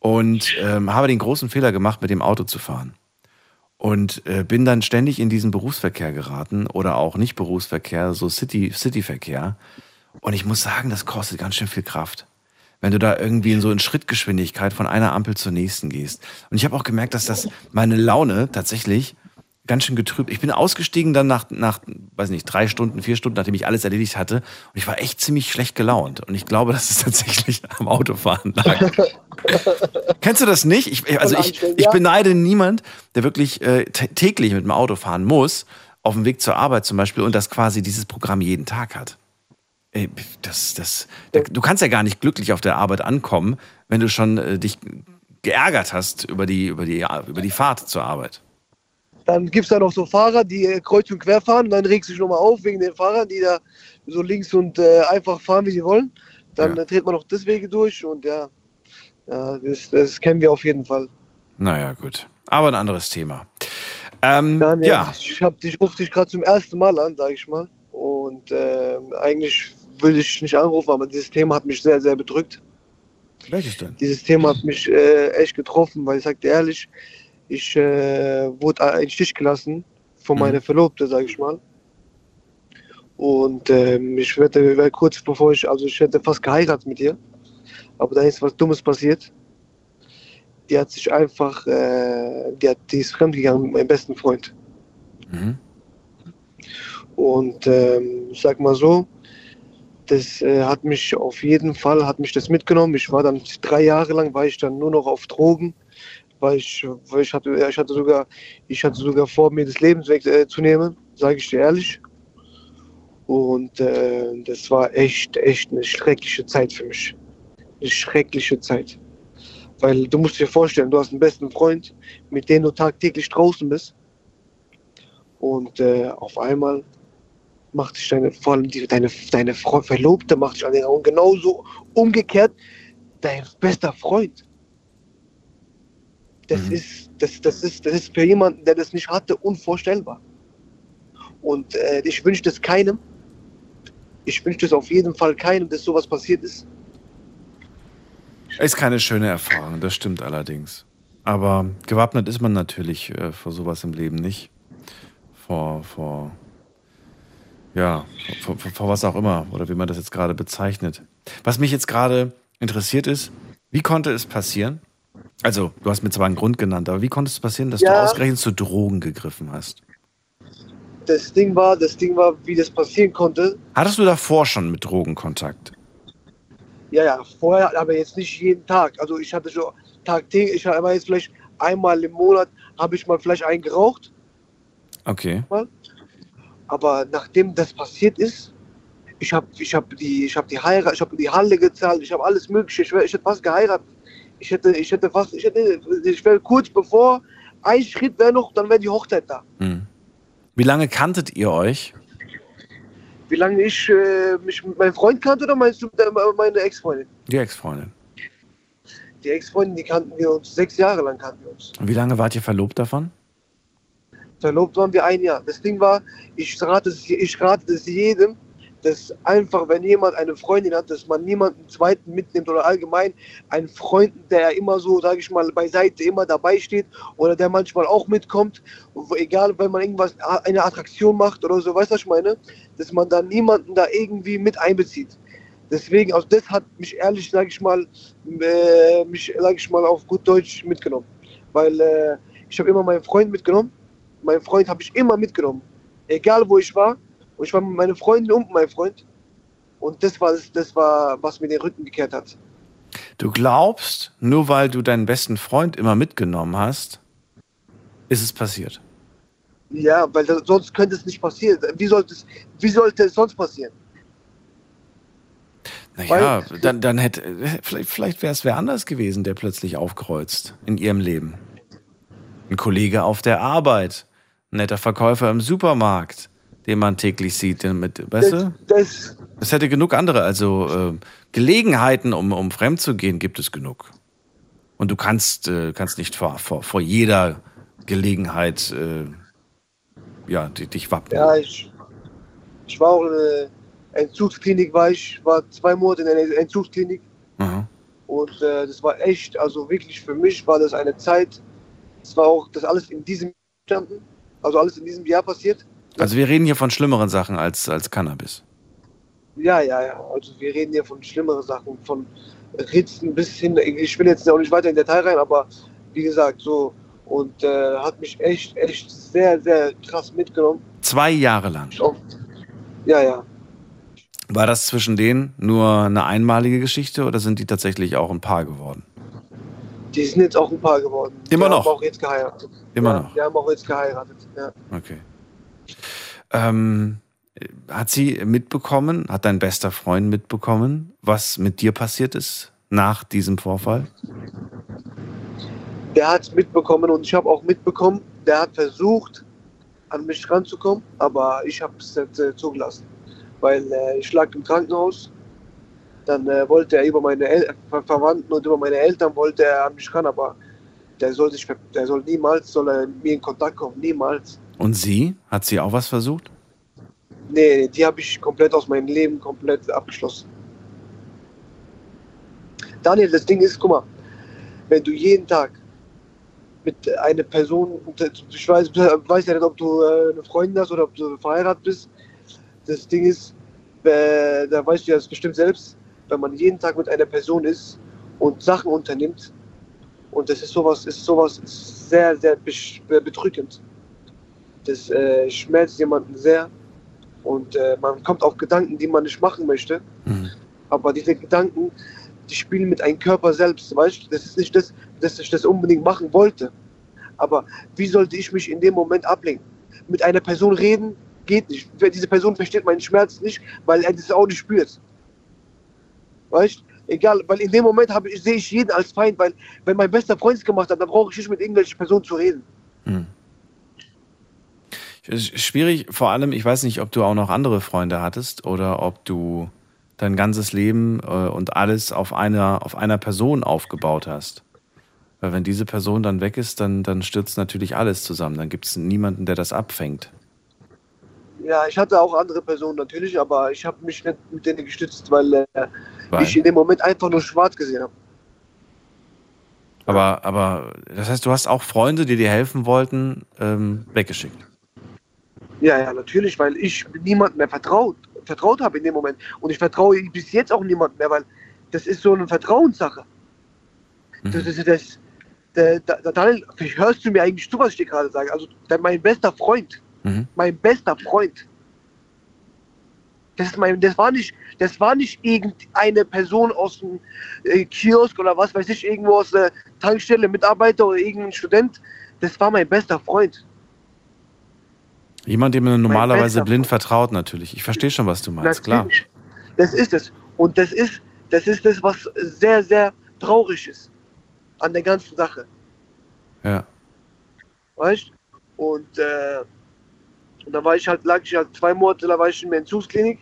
und ähm, habe den großen Fehler gemacht, mit dem Auto zu fahren. Und äh, bin dann ständig in diesen Berufsverkehr geraten oder auch nicht Berufsverkehr, so City, Cityverkehr. Und ich muss sagen, das kostet ganz schön viel Kraft wenn du da irgendwie in so in Schrittgeschwindigkeit von einer Ampel zur nächsten gehst. Und ich habe auch gemerkt, dass das meine Laune tatsächlich ganz schön getrübt. Ich bin ausgestiegen dann nach, nach, weiß nicht, drei Stunden, vier Stunden, nachdem ich alles erledigt hatte. Und ich war echt ziemlich schlecht gelaunt. Und ich glaube, dass es tatsächlich am Autofahren lag. Kennst du das nicht? Ich, also ich, ich beneide niemand, der wirklich äh, tä- täglich mit dem Auto fahren muss, auf dem Weg zur Arbeit zum Beispiel, und das quasi dieses Programm jeden Tag hat. Ey, das, das, da, du kannst ja gar nicht glücklich auf der Arbeit ankommen, wenn du schon äh, dich geärgert hast über die, über, die, über die Fahrt zur Arbeit. Dann gibt es da noch so Fahrer, die äh, kreuz und quer fahren. Dann regst du dich nochmal auf wegen den Fahrern, die da so links und äh, einfach fahren, wie sie wollen. Dann Ja. äh, dreht man noch deswegen durch und ja, ja das, das kennen wir auf jeden Fall. Naja, gut. Aber ein anderes Thema. Ähm, Daniel, ja, Ich, hab ich rufe dich gerade zum ersten Mal an, sage ich mal. Und ähm, eigentlich will ich nicht anrufen, aber dieses Thema hat mich sehr, sehr bedrückt. welches denn? Dieses Thema hat mich äh, echt getroffen, weil ich sagte ehrlich, ich äh, wurde den Stich gelassen von Mhm. meiner Verlobte, sage ich mal. Und ähm, ich werde kurz bevor ich, also ich hätte fast geheiratet mit ihr, aber da ist was Dummes passiert. Die hat sich einfach, äh, die, hat, die ist fremdgegangen mit meinem besten Freund. Mhm. Und ähm, ich sag mal so, das äh, hat mich auf jeden Fall, hat mich das mitgenommen. Ich war dann drei Jahre lang, war ich dann nur noch auf Drogen, weil ich, weil ich hatte, ich hatte sogar, ich hatte sogar vor, mir das Leben weg, äh, sage ich dir ehrlich. Und äh, das war echt, echt eine schreckliche Zeit für mich. Eine schreckliche Zeit. Weil du musst dir vorstellen, du hast einen besten Freund, mit dem du tagtäglich draußen bist. Und äh, auf einmal macht sich deine, vor allem die, deine, deine Verlobte macht sich an den Augen genauso umgekehrt dein bester Freund. Das, Mhm. ist, das, das, ist, das ist für jemanden, der das nicht hatte, unvorstellbar. Und äh, ich wünsche das keinem. Ich wünsche das auf jeden Fall keinem, dass sowas passiert ist. Ist keine schöne Erfahrung, das stimmt allerdings. Aber gewappnet ist man natürlich äh, vor sowas im Leben nicht. Vor, vor, ja, vor, vor, vor was auch immer, oder wie man das jetzt gerade bezeichnet. Was mich jetzt gerade interessiert ist, wie konnte es passieren? Also, du hast mir zwar einen Grund genannt, aber wie konnte es passieren, dass du Ja. ausgerechnet zu Drogen gegriffen hast? Das Ding war, das Ding war, wie das passieren konnte. Hattest du davor schon mit Drogen Kontakt? Ja, ja, vorher, aber jetzt nicht jeden Tag. Also ich hatte schon tagtäglich, ich habe jetzt vielleicht einmal im Monat, habe ich mal vielleicht einen geraucht. Okay. Aber nachdem das passiert ist, ich habe ich hab die, ich hab die Heirat, ich habe die Halle gezahlt, ich habe alles Mögliche. Ich, ich hätte fast geheiratet. Ich hätte, ich hätte fast, ich hätte, ich wäre kurz bevor, ein Schritt wäre noch, dann wäre die Hochzeit da. Hm. Wie lange kanntet ihr euch? Wie lange ich äh, mich mit meinem Freund kannte oder meinst du meine Ex-Freundin? Die Ex-Freundin. Die Ex-Freundin, die kannten wir uns, sechs Jahre lang kannten wir uns. Und wie lange wart ihr verlobt davon? Verlobt waren wir ein Jahr. Das Ding war, ich rate es, ich rate es jedem, dass einfach, wenn jemand eine Freundin hat, dass man niemanden zweiten mitnimmt oder allgemein einen Freund, der immer so, sage ich mal, beiseite immer dabei steht oder der manchmal auch mitkommt, egal, wenn man irgendwas, eine Attraktion macht oder so, weißt du, was ich meine? Dass man dann niemanden da irgendwie mit einbezieht. Deswegen, also das hat mich ehrlich, sage ich mal, äh, mich, sage ich mal, auf gut Deutsch mitgenommen. Weil äh, ich habe immer meinen Freund mitgenommen. Meinen Freund habe ich immer mitgenommen. Egal wo ich war. Und ich war mit meiner Freundin und mein Freund. Und das war, das war, was mir den Rücken gekehrt hat. Du glaubst, nur weil du deinen besten Freund immer mitgenommen hast, ist es passiert. Ja, weil das, sonst könnte es nicht passieren. Wie sollte es, wie sollte es sonst passieren? Naja, dann, dann hätte, vielleicht, vielleicht wäre es wer anders gewesen, der plötzlich aufkreuzt in ihrem Leben. Ein Kollege auf der Arbeit, ein netter Verkäufer im Supermarkt, den man täglich sieht. Mit, weißt Das, das, Es hätte genug andere, also äh, Gelegenheiten, um, um fremd zu gehen, gibt es genug. Und du kannst, äh, kannst nicht vor, vor, vor jeder Gelegenheit äh, ja, di- dich wappnen. ja, ich, ich war auch in der Entzugsklinik, war ich, war zwei Monate in einer Entzugsklinik. Aha. Und äh, das war echt, also wirklich für mich war das eine Zeit, das war auch das alles in diesem Jahr also alles in diesem Jahr passiert. Also wir reden hier von schlimmeren Sachen als, als Cannabis. Ja, ja, ja. Also wir reden hier von schlimmeren Sachen, von Ritzen bis hin, ich will jetzt auch nicht weiter in Detail rein, aber wie gesagt, so und äh, hat mich echt, echt sehr, sehr krass mitgenommen. Zwei Jahre lang. Ja, ja. War das zwischen denen nur eine einmalige Geschichte oder sind die tatsächlich auch ein Paar geworden? Die sind jetzt auch ein Paar geworden. Immer die noch? Haben auch jetzt geheiratet. Immer ja, noch. Die haben auch jetzt geheiratet. Ja. Okay. Ähm, hat sie mitbekommen, hat dein bester Freund mitbekommen, was mit dir passiert ist nach diesem Vorfall? Der hat es mitbekommen und ich habe auch mitbekommen, der hat versucht, an mich ranzukommen, aber ich habe es nicht äh, zugelassen. Weil äh, ich lag im Krankenhaus, dann äh, wollte er über meine El Ver Verwandten und über meine Eltern wollte er an mich ran, aber der soll sich, der soll niemals, soll er mit mir in Kontakt kommen, niemals. Und sie? Hat sie auch was versucht? Nee, die habe ich komplett aus meinem Leben komplett abgeschlossen. Daniel, das Ding ist, guck mal, wenn du jeden Tag mit einer Person, ich weiß, weiß ja nicht, ob du äh, eine Freundin hast oder ob du verheiratet bist. Das Ding ist, äh, da weißt du ja das bestimmt selbst, wenn man jeden Tag mit einer Person ist und Sachen unternimmt, und das ist sowas, ist sowas sehr, sehr besch- bedrückend. Das äh, schmerzt jemanden sehr und äh, man kommt auf Gedanken, die man nicht machen möchte. Mhm. Aber diese Gedanken, die spielen mit einem Körper selbst, weißt du? Das ist nicht das, dass ich das unbedingt machen wollte. Aber wie sollte ich mich in dem Moment ablenken? Mit einer Person reden geht nicht. Diese Person versteht meinen Schmerz nicht, weil er das auch nicht spürt. Weißt du? Egal, weil in dem Moment ich, sehe ich jeden als Feind, weil wenn mein bester Freund es gemacht hat, dann brauche ich nicht mit irgendwelchen Personen zu reden. Hm. Schwierig, vor allem, ich weiß nicht, ob du auch noch andere Freunde hattest oder ob du dein ganzes Leben äh, und alles auf einer, auf einer Person aufgebaut hast. Weil wenn diese Person dann weg ist, dann, dann stürzt natürlich alles zusammen. Dann gibt es niemanden, der das abfängt. Ja, ich hatte auch andere Personen natürlich, aber ich habe mich nicht mit denen gestützt, weil, äh, Weil- ich in dem Moment einfach nur schwarz gesehen habe. Aber, aber das heißt, du hast auch Freunde, die dir helfen wollten, ähm, weggeschickt. Ja, ja, natürlich, weil ich niemandem mehr vertraut, vertraut habe in dem Moment. Und ich vertraue bis jetzt auch niemandem mehr, weil das ist so eine Vertrauenssache. Mhm. Das ist das. Der, der, Daniel, hörst du mir eigentlich zu, was ich dir gerade sage? Also der, mein bester Freund, Mhm. mein bester Freund. Das, ist mein, das, war nicht, das war nicht irgendeine Person aus dem äh, Kiosk oder was weiß ich, irgendwo aus der Tankstelle, Mitarbeiter oder irgendein Student. Das war mein bester Freund. Jemand, dem man normalerweise blind vertraut, natürlich. Ich verstehe schon, was du meinst, klar. Natürlich. Das ist es. Und das ist, das ist das, was sehr, sehr traurig ist an der ganzen Sache. Ja. Weißt Und, äh, und da war ich halt, lag ich halt zwei Monate, da war ich in der Entzugsklinik.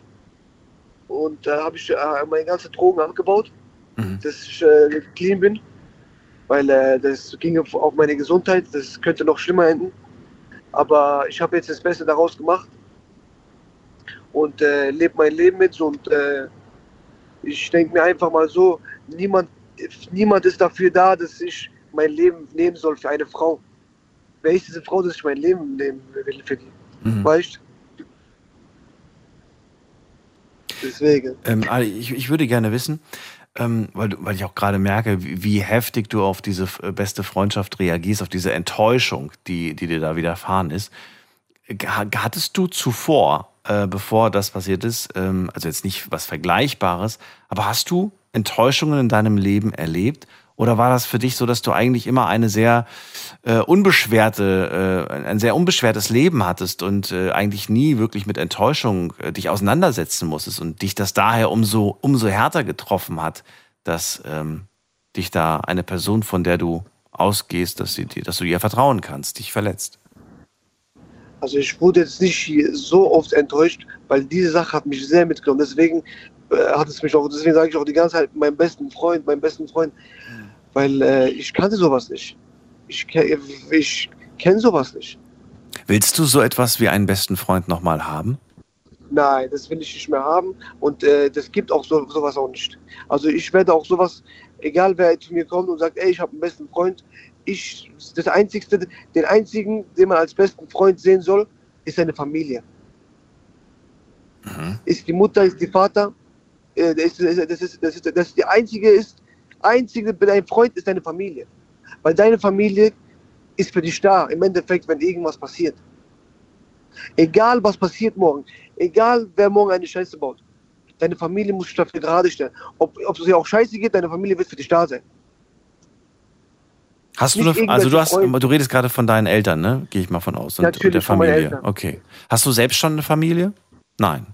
Und da habe ich äh, meine ganzen Drogen abgebaut, Mhm. dass ich äh, clean bin. Weil äh, das ging auf meine Gesundheit, das könnte noch schlimmer enden. Aber ich habe jetzt das Beste daraus gemacht. und äh, lebe mein Leben mit und äh, ich denke mir einfach mal so, niemand, niemand ist dafür da, dass ich mein Leben nehmen soll für eine Frau. Wer ist diese Frau, dass ich mein Leben nehmen will für die? Mhm. Weißt Deswegen. Ähm, Ali, ich, ich würde gerne wissen, ähm, weil, weil ich auch gerade merke, wie, wie heftig du auf diese äh, beste Freundschaft reagierst, auf diese Enttäuschung, die, die dir da widerfahren ist. Ha- Hattest du zuvor, äh, bevor das passiert ist, ähm, also jetzt nicht was Vergleichbares, aber hast du Enttäuschungen in deinem Leben erlebt? Oder war das für dich so, dass du eigentlich immer eine sehr äh, unbeschwerte, äh, ein sehr unbeschwertes Leben hattest und äh, eigentlich nie wirklich mit Enttäuschung äh, dich auseinandersetzen musstest und dich das daher umso, umso härter getroffen hat, dass ähm, dich da eine Person, von der du ausgehst, dass, sie, dass du ihr vertrauen kannst, dich verletzt? Also ich wurde jetzt nicht so oft enttäuscht, weil diese Sache hat mich sehr mitgenommen. Deswegen äh, hat es mich auch, deswegen sage ich auch die ganze Zeit meinen besten Freund, meinen besten Freund, weil äh, ich kannte sowas nicht. Ich, ich kenne sowas nicht. Willst du so etwas wie einen besten Freund nochmal haben? Nein, das will ich nicht mehr haben und äh, das gibt auch so, sowas auch nicht. Also ich werde auch sowas, egal wer zu mir kommt und sagt, ey, ich habe einen besten Freund, ich, das Einzigste, den einzigen, den man als besten Freund sehen soll, ist seine Familie. Ist die Mutter, ist die Vater, äh, das, ist, das, ist, das, ist, das, ist, das ist die einzige, ist, einzige, dein Freund ist deine Familie. Weil deine Familie ist für dich da, im Endeffekt, wenn irgendwas passiert. Egal was passiert morgen, egal wer morgen eine Scheiße baut, deine Familie muss sich dafür gerade stellen. Ob, ob es dir auch scheiße geht, deine Familie wird für dich da sein. Hast du eine, also du hast, Freunde. du redest gerade von deinen Eltern, ne? Gehe ich mal von aus. Und, und Natürlich, der von meinen Familie. Eltern. Okay. Hast du selbst schon eine Familie? Nein.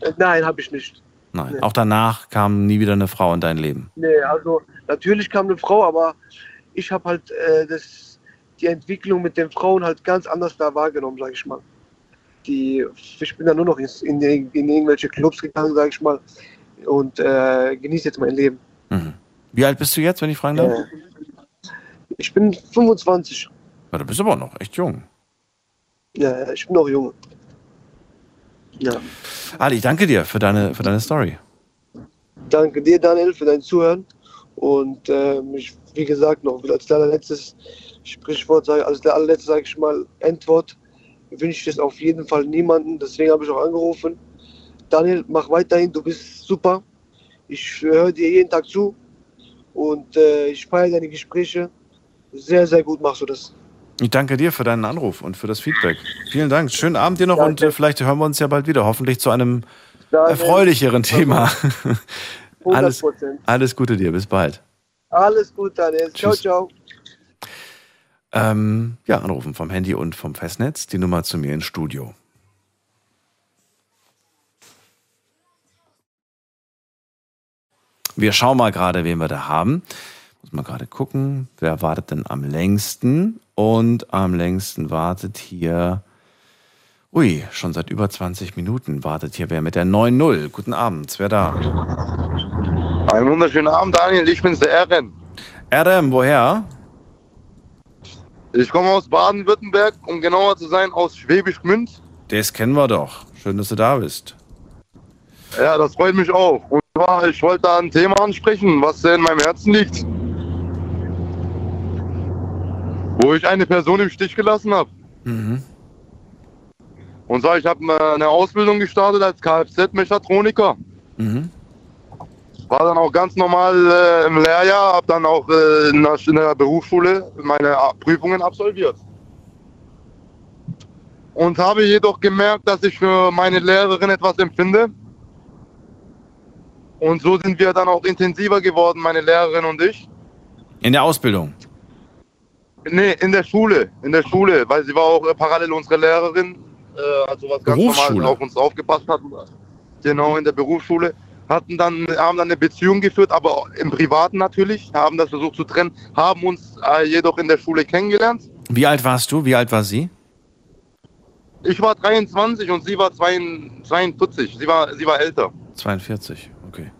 Äh, Nein, habe ich nicht. Nein. Nee. Auch danach kam nie wieder eine Frau in dein Leben. Nee, also natürlich kam eine Frau, aber ich habe halt äh, das, die Entwicklung mit den Frauen halt ganz anders da wahrgenommen, sage ich mal. Die, ich bin dann nur noch in, in, in irgendwelche Clubs gegangen, sage ich mal, und äh, genieße jetzt mein Leben. Mhm. Wie alt bist du jetzt, wenn ich fragen darf? Äh, ich bin 25. Ja, du bist aber noch echt jung. Ja, ich bin noch jung. Ja. Ali, danke dir für deine, für deine Story. Danke dir, Daniel, für dein Zuhören. Und ähm, ich, wie gesagt, noch als allerletztes Sprichwort, sage, als allerletztes sage ich mal, Endwort, wünsche ich es auf jeden Fall niemanden. Deswegen habe ich auch angerufen. Daniel, mach weiterhin, du bist super. Ich höre dir jeden Tag zu und äh, ich feiere deine Gespräche. Sehr, sehr gut machst du das. Ich danke dir für deinen Anruf und für das Feedback. Vielen Dank. Schönen Abend dir noch und Danke. äh, vielleicht hören wir uns ja bald wieder. Hoffentlich zu einem erfreulicheren Thema. 100 alles, Prozent. alles Gute dir. Bis bald. Alles gut, Daniel. Ciao, ciao. Ähm, ja, anrufen vom Handy und vom Festnetz. Die Nummer zu mir ins Studio. Wir schauen mal gerade, wen wir da haben. Muss mal gerade gucken, wer wartet denn am längsten? Und am längsten wartet hier, ui, schon seit über 20 Minuten wartet hier wer mit der 9-0. Guten Abend, wer da? Einen wunderschönen Abend, Daniel. Ich bin's, der Ehren. Adam, woher? Ich komme aus Baden-Württemberg, um genauer zu sein, aus Schwäbisch Gmünd. Das kennen wir doch. Schön, dass du da bist. Ja, das freut mich auch. Und zwar, ich wollte da ein Thema ansprechen, was sehr in meinem Herzen liegt. Wo ich eine Person im Stich gelassen habe. Mhm. Und zwar, ich habe eine Ausbildung gestartet als Kfz-Mechatroniker. Mhm. War dann auch ganz normal äh, im Lehrjahr, habe dann auch äh, in, der, in der Berufsschule meine Prüfungen absolviert. Und habe jedoch gemerkt, dass ich für meine Lehrerin etwas empfinde. Und so sind wir dann auch intensiver geworden, meine Lehrerin und ich. In der Ausbildung. Nee, in der Schule, in der Schule, weil sie war auch äh, parallel unsere Lehrerin, äh, also was ganz normal auf uns aufgepasst hat. Genau, in der Berufsschule. Hatten dann, haben dann eine Beziehung geführt, aber im Privaten natürlich, haben das versucht zu trennen, haben uns äh, jedoch in der Schule kennengelernt. Wie alt warst du? Wie alt war sie? Ich war 23 und sie war 42, sie war, sie war älter. 42, okay.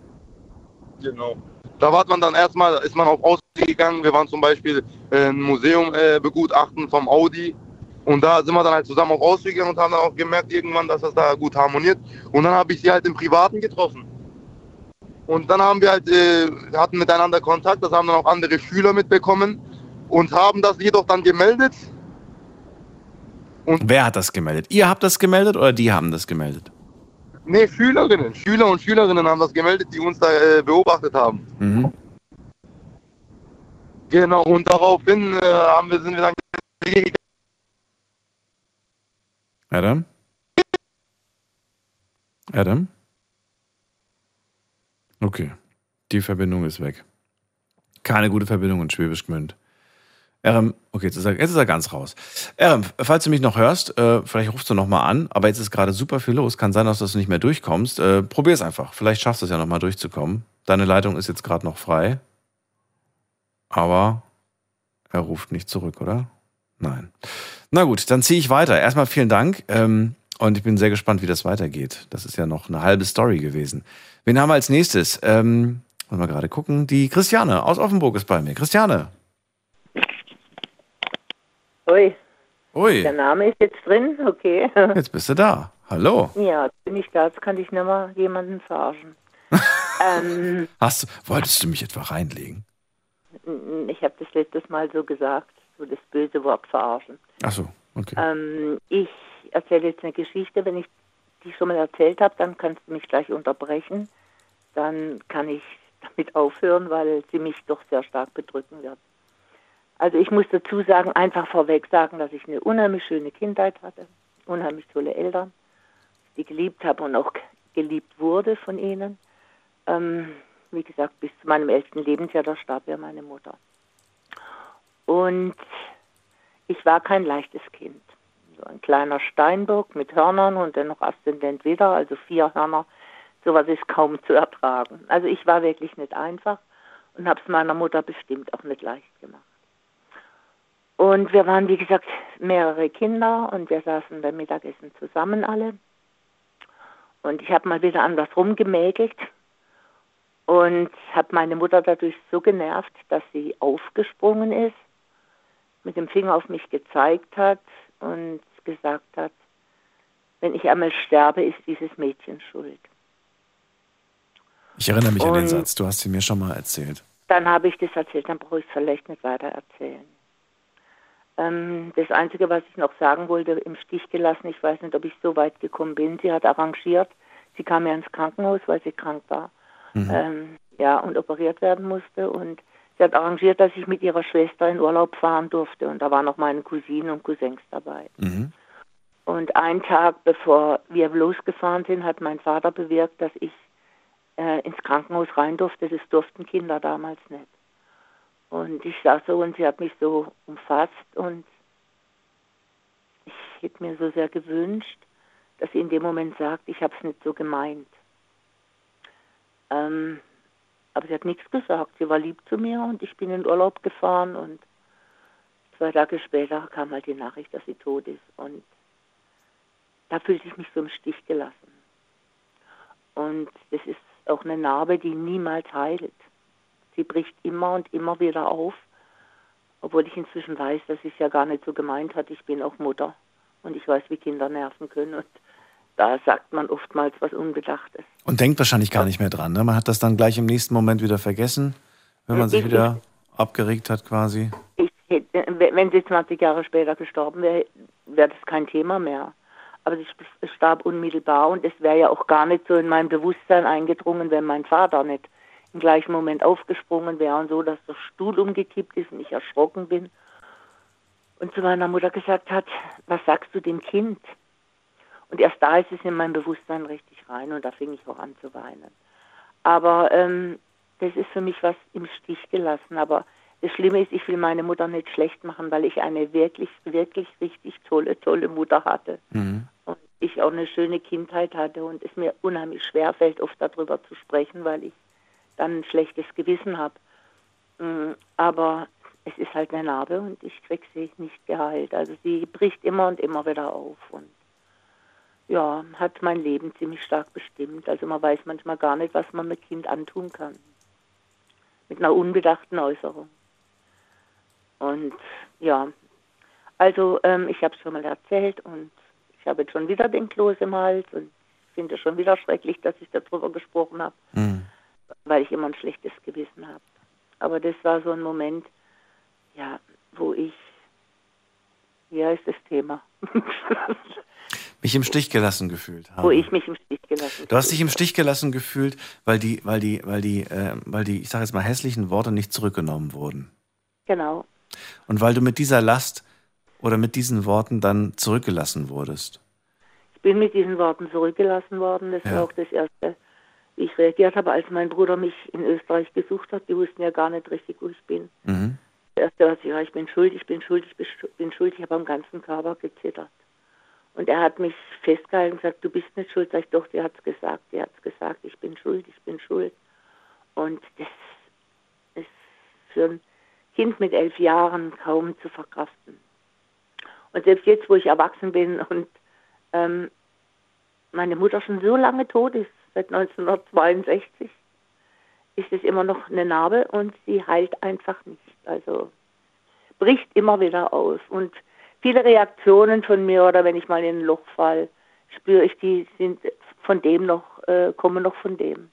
Genau. Da war man dann erstmal, ist man auf Ausflüge gegangen. Wir waren zum Beispiel ein Museum äh, begutachten vom Audi. Und da sind wir dann halt zusammen auch rausgegangen und haben dann auch gemerkt irgendwann, dass das da gut harmoniert. Und dann habe ich sie halt im Privaten getroffen. Und dann haben wir halt, äh, hatten miteinander Kontakt, das haben dann auch andere Schüler mitbekommen und haben das jedoch dann gemeldet. Und Wer hat das gemeldet? Ihr habt das gemeldet oder die haben das gemeldet? Nee, Schülerinnen. Schüler und Schülerinnen haben das gemeldet, die uns da äh, beobachtet haben. Mhm. Genau, und daraufhin äh, haben wir, sind wir dann Adam? Adam? Okay, die Verbindung ist weg. Keine gute Verbindung in Schwäbisch Gmünd. Erem, okay, jetzt ist, er, jetzt ist er ganz raus. Erem, falls du mich noch hörst, äh, vielleicht rufst du noch mal an, aber jetzt ist gerade super viel los. Kann sein, dass du nicht mehr durchkommst. Äh, Probier es einfach. Vielleicht schaffst du es ja noch mal durchzukommen. Deine Leitung ist jetzt gerade noch frei. Aber er ruft nicht zurück, oder? Nein. Na gut, dann ziehe ich weiter. Erstmal vielen Dank. Ähm, und ich bin sehr gespannt, wie das weitergeht. Das ist ja noch eine halbe Story gewesen. Wen haben wir als nächstes? Ähm, wollen wir gerade gucken. Die Christiane aus Offenburg ist bei mir. Christiane. Ui. Ui. Der Name ist jetzt drin, okay. Jetzt bist du da. Hallo. Ja, bin ich da. Jetzt kann ich nicht mal jemanden verarschen. ähm, Hast, wolltest du mich etwa reinlegen? Ich habe das letztes Mal so gesagt, so das böse Wort verarschen. Ach so, okay. Ähm, ich erzähle jetzt eine Geschichte. Wenn ich die schon mal erzählt habe, dann kannst du mich gleich unterbrechen. Dann kann ich damit aufhören, weil sie mich doch sehr stark bedrücken wird. Also ich muss dazu sagen, einfach vorweg sagen, dass ich eine unheimlich schöne Kindheit hatte, unheimlich tolle Eltern, die geliebt habe und auch geliebt wurde von ihnen. Ähm, wie gesagt, bis zu meinem elften Lebensjahr, da starb ja meine Mutter. Und ich war kein leichtes Kind. So ein kleiner Steinbock mit Hörnern und dann noch Aszendent wieder, also vier Hörner. Sowas ist kaum zu ertragen. Also ich war wirklich nicht einfach und habe es meiner Mutter bestimmt auch nicht leicht gemacht. Und wir waren, wie gesagt, mehrere Kinder und wir saßen beim Mittagessen zusammen alle. Und ich habe mal wieder an was rumgemäkelt und habe meine Mutter dadurch so genervt, dass sie aufgesprungen ist, mit dem Finger auf mich gezeigt hat und gesagt hat, wenn ich einmal sterbe, ist dieses Mädchen schuld. Ich erinnere mich und an den Satz, du hast sie mir schon mal erzählt. Dann habe ich das erzählt, dann brauche ich es vielleicht nicht weiter erzählen. Ähm, das Einzige, was ich noch sagen wollte, im Stich gelassen, ich weiß nicht, ob ich so weit gekommen bin. Sie hat arrangiert, sie kam ja ins Krankenhaus, weil sie krank war. Mhm. Ähm, ja, und operiert werden musste. Und sie hat arrangiert, dass ich mit ihrer Schwester in Urlaub fahren durfte. Und da waren noch meine Cousinen und Cousins dabei. Mhm. Und einen Tag bevor wir losgefahren sind, hat mein Vater bewirkt, dass ich äh, ins Krankenhaus rein durfte. Das durften Kinder damals nicht. Und ich saß so und sie hat mich so umfasst und ich hätte mir so sehr gewünscht, dass sie in dem Moment sagt, ich habe es nicht so gemeint. Ähm, aber sie hat nichts gesagt. Sie war lieb zu mir und ich bin in Urlaub gefahren und zwei Tage später kam halt die Nachricht, dass sie tot ist. Und da fühlte ich mich so im Stich gelassen. Und das ist auch eine Narbe, die niemals heilt. Sie bricht immer und immer wieder auf, obwohl ich inzwischen weiß, dass sie es ja gar nicht so gemeint hat. Ich bin auch Mutter und ich weiß, wie Kinder nerven können. Und da sagt man oftmals was Unbedachtes. Und denkt wahrscheinlich gar nicht mehr dran. Ne? Man hat das dann gleich im nächsten Moment wieder vergessen, wenn man sich Ich- wieder abgeregt hat quasi. Ich hätte, wenn sie 20 Jahre später gestorben wäre, wäre das kein Thema mehr. Aber sie starb unmittelbar und es wäre ja auch gar nicht so in mein Bewusstsein eingedrungen, wenn mein Vater nicht im gleichen Moment aufgesprungen wäre und so, dass der Stuhl umgekippt ist und ich erschrocken bin und zu meiner Mutter gesagt hat, was sagst du dem Kind? Und erst da ist es in mein Bewusstsein richtig rein und da fing ich auch an zu weinen. Aber ähm, das ist für mich was im Stich gelassen. Aber das Schlimme ist, ich will meine Mutter nicht schlecht machen, weil ich eine wirklich, wirklich richtig tolle, tolle Mutter hatte. Mhm. Und ich auch eine schöne Kindheit hatte und es mir unheimlich schwer fällt, oft darüber zu sprechen, weil ich dann ein schlechtes Gewissen habe. Mm, Aber es ist halt eine Narbe und ich krieg sie nicht geheilt. Also sie bricht immer und immer wieder auf und ja, hat mein Leben ziemlich stark bestimmt. Also man weiß manchmal gar nicht, was man mit Kind antun kann. Mit einer unbedachten Äußerung. Und ja, Also ähm, ich habe es schon mal erzählt und ich habe jetzt schon wieder den Kloß im Hals und finde es schon wieder schrecklich, dass ich darüber gesprochen habe, Mhm. Weil ich immer ein schlechtes Gewissen habe. Aber das war so ein Moment, ja, wo ich, ja, ist das Thema, Mich im Stich gelassen gefühlt wo habe. ich mich im Stich gelassen Du hast dich im Stich gelassen gefühlt, weil die, weil die, weil die, äh, weil die, ich sage jetzt mal hässlichen Worte nicht zurückgenommen wurden. Genau. Und weil du mit dieser Last oder mit diesen Worten dann zurückgelassen wurdest. Ich bin mit diesen Worten zurückgelassen worden. Das Ja. war auch das Erste, ich reagiert habe, als mein Bruder mich in Österreich gesucht hat. Die wussten ja gar nicht richtig, wo ich bin. Mhm. Das Erste, was ich war, ich bin schuld, ich bin schuld, ich bin schu- bin schuld. Ich habe am ganzen Körper gezittert. Und er hat mich festgehalten und gesagt, du bist nicht schuld. Sag ich, doch, der hat es gesagt, der hat es gesagt, ich bin schuld, ich bin schuld. Und das ist für ein Kind mit elf Jahren kaum zu verkraften. Und selbst jetzt, wo ich erwachsen bin und ähm, meine Mutter schon so lange tot ist, seit 1962, ist es immer noch eine Narbe und sie heilt einfach nicht. Also bricht immer wieder aus. Und viele Reaktionen von mir oder wenn ich mal in ein Loch fall, spüre ich, die sind von dem noch, äh, kommen noch von dem.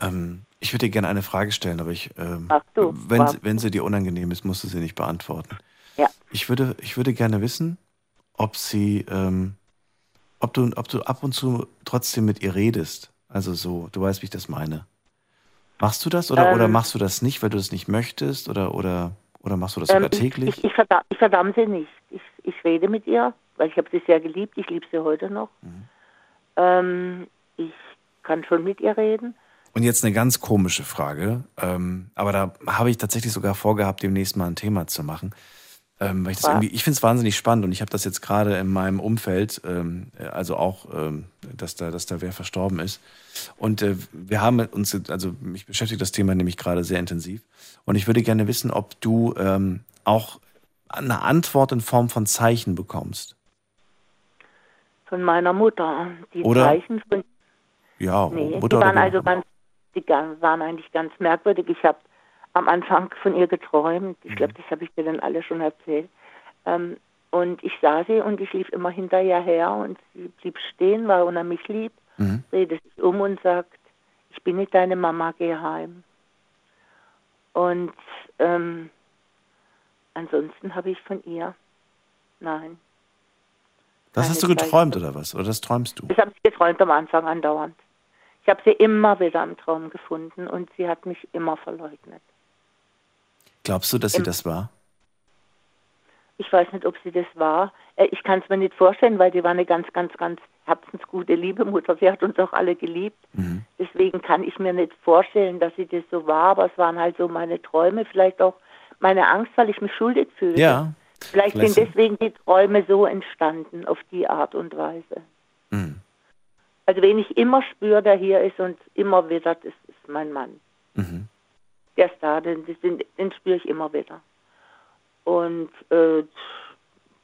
Ähm, ich würde dir gerne eine Frage stellen, aber ich, ähm, Ach so, wenn, sie- wenn sie dir unangenehm ist, musst du sie nicht beantworten. Ja. Ich würde, ich würde gerne wissen, ob sie, ähm, ob du, ob du ab und zu trotzdem mit ihr redest. Also so, du weißt, wie ich das meine. Machst du das oder, Ähm. oder machst du das nicht, weil du das nicht möchtest oder, oder, oder machst du das sogar Ähm, ich- täglich? Ich, ich, verdam ich verdamme sie nicht. Ich, ich rede mit ihr, weil ich habe sie sehr geliebt. Ich liebe sie heute noch. Mhm. Ähm, ich kann schon mit ihr reden. Und jetzt eine ganz komische Frage, ähm, aber da habe ich tatsächlich sogar vorgehabt, demnächst mal ein Thema zu machen. Ähm, weil ich ich finde es wahnsinnig spannend und ich habe das jetzt gerade in meinem Umfeld, ähm, also auch, ähm, dass da, dass da wer verstorben ist. Und äh, wir haben uns, also mich beschäftigt das Thema nämlich gerade sehr intensiv. Und ich würde gerne wissen, ob du ähm, auch eine Antwort in Form von Zeichen bekommst. Von meiner Mutter. Die Oder- Zeichen von Ja, Nee, Mutter die waren also ganz, die waren eigentlich ganz merkwürdig. Ich habe am Anfang von ihr geträumt. Ich Mhm. glaube, das habe ich dir dann alle schon erzählt. Ähm, und ich sah sie und ich lief immer hinter ihr her und sie blieb stehen, weil er mich liebt, Mhm. drehte sich um und sagt, ich bin nicht deine Mama, geh heim. Und ähm, ansonsten habe ich von ihr, nein. Das hast du geträumt oder was? Oder das träumst du? Das habe ich geträumt am Anfang andauernd. Ich habe sie immer wieder im Traum gefunden und sie hat mich immer verleugnet. Glaubst du, dass sie Im- das war? Ich weiß nicht, ob sie das war. Äh, Ich kann es mir nicht vorstellen, weil die war eine ganz, ganz, ganz herzensgute liebe Mutter. Sie hat uns auch alle geliebt. Mhm. Deswegen kann ich mir nicht vorstellen, dass sie das so war, aber es waren halt so meine Träume, vielleicht auch meine Angst, weil ich mich schuldig fühlte. Ja. Vielleicht Vielleicht- sind deswegen die Träume so entstanden, auf die Art und Weise. Mhm. Also wen ich immer spüre, der hier ist und immer wieder, das ist mein Mann. Mhm. Der ist da, den, den, den spüre ich immer wieder. Und äh,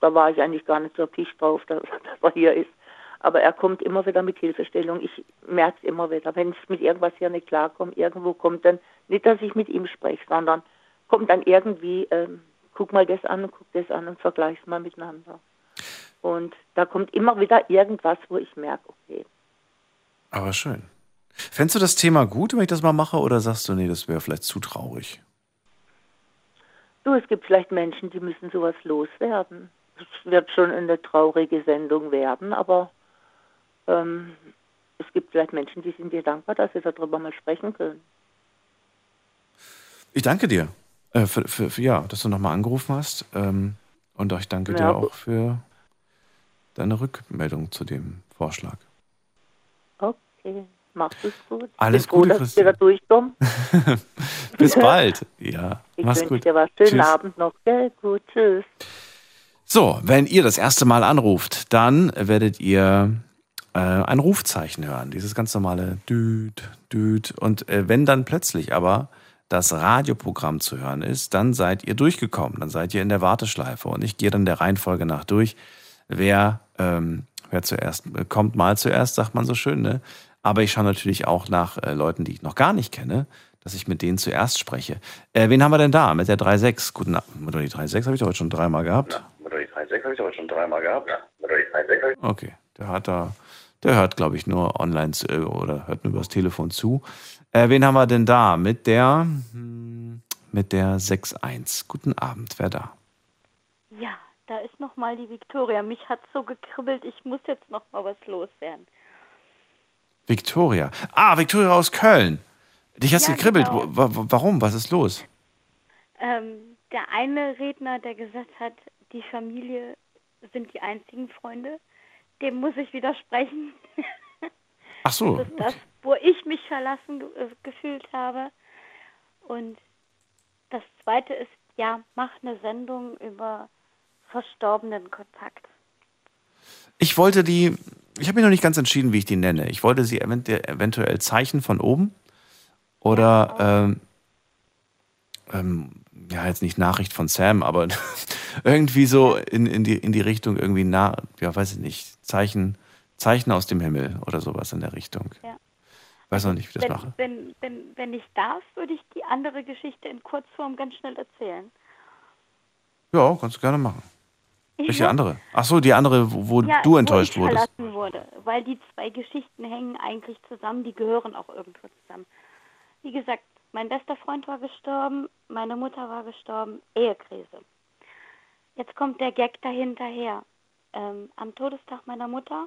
da war ich eigentlich gar nicht so pisch drauf, dass, dass er hier ist. Aber er kommt immer wieder mit Hilfestellung. Ich merke es immer wieder. Wenn ich mit irgendwas hier nicht klarkomme, irgendwo kommt dann, nicht, dass ich mit ihm spreche, sondern kommt dann irgendwie, ähm, guck mal das an und guck das an und vergleich's mal miteinander. Und da kommt immer wieder irgendwas, wo ich merke, okay, Aber schön. Fändest du das Thema gut, wenn ich das mal mache, oder sagst du, nee, das wäre vielleicht zu traurig? Du, es gibt vielleicht Menschen, die müssen sowas loswerden. Es wird schon eine traurige Sendung werden, aber ähm, es gibt vielleicht Menschen, die sind dir dankbar, dass sie darüber mal sprechen können. Ich danke dir, äh, für, für, für, ja, dass du nochmal angerufen hast. Ähm, und ich danke Ja, dir auch für deine Rückmeldung zu dem Vorschlag. Okay, machst es gut? Alles Bin froh, Gute, dass ich wieder durchkomme. Bis bald. Ja, Ich mach's wünsche gut. dir was. Schönen Tschüss. Abend noch. Gell? Gut, tschüss. So, wenn ihr das erste Mal anruft, dann werdet ihr äh, ein Rufzeichen hören. Dieses ganz normale Düt, Düt. Und äh, wenn dann plötzlich aber das Radioprogramm zu hören ist, dann seid ihr durchgekommen. Dann seid ihr in der Warteschleife. Und ich gehe dann der Reihenfolge nach durch. Wer, ähm, wer zuerst äh, kommt, mal zuerst, sagt man so schön, ne? Aber ich schaue natürlich auch nach äh, Leuten, die ich noch gar nicht kenne, dass ich mit denen zuerst spreche. Äh, wen haben wir denn da? Mit der 3.6. Guten Abend. Oder die 3.6 habe ich doch heute schon dreimal gehabt. Oder die 3.6 habe ich heute schon dreimal gehabt. Ja. Oder die 3.6 habe ich Okay, der hat da, der hört, glaube ich, nur online zu, äh, oder hört nur übers Telefon zu. Äh, wen haben wir denn da? Mit der, hm, mit der 6.1. Guten Abend, wer da? Ja, da ist noch mal die Viktoria. Mich hat so gekribbelt, ich muss jetzt noch mal was loswerden. Victoria. Ah, Victoria aus Köln. Dich hast Ja, gekribbelt. genau. Wa- wa- Warum? Was ist los? Ähm, der eine Redner, der gesagt hat, die Familie sind die einzigen Freunde, dem muss ich widersprechen. Ach so. Das ist das, wo ich mich verlassen äh, gefühlt habe. Und das zweite ist, ja, mach eine Sendung über verstorbenen Kontakt. Ich wollte die, ich habe mich noch nicht ganz entschieden, wie ich die nenne. Ich wollte sie event eventuell Zeichen von oben oder, ähm, ähm, ja, jetzt nicht Nachricht von Sam, aber irgendwie so in, in, die, in die Richtung irgendwie nah, ja, weiß ich nicht, Zeichen, Zeichen aus dem Himmel oder sowas in der Richtung. Ja. Weiß noch nicht, wie ich das wenn, mache. Wenn, wenn, wenn ich darf, würde ich die andere Geschichte in Kurzform ganz schnell erzählen. Ja, kannst du gerne machen. Welche andere? Ach so, die andere, wo, wo ja, du enttäuscht wo ich wurdest. verlassen wurde, weil die zwei Geschichten hängen eigentlich zusammen, die gehören auch irgendwo zusammen. Wie gesagt, mein bester Freund war gestorben, meine Mutter war gestorben, Ehekrise. Jetzt kommt der Gag dahinterher. Ähm, am Todestag meiner Mutter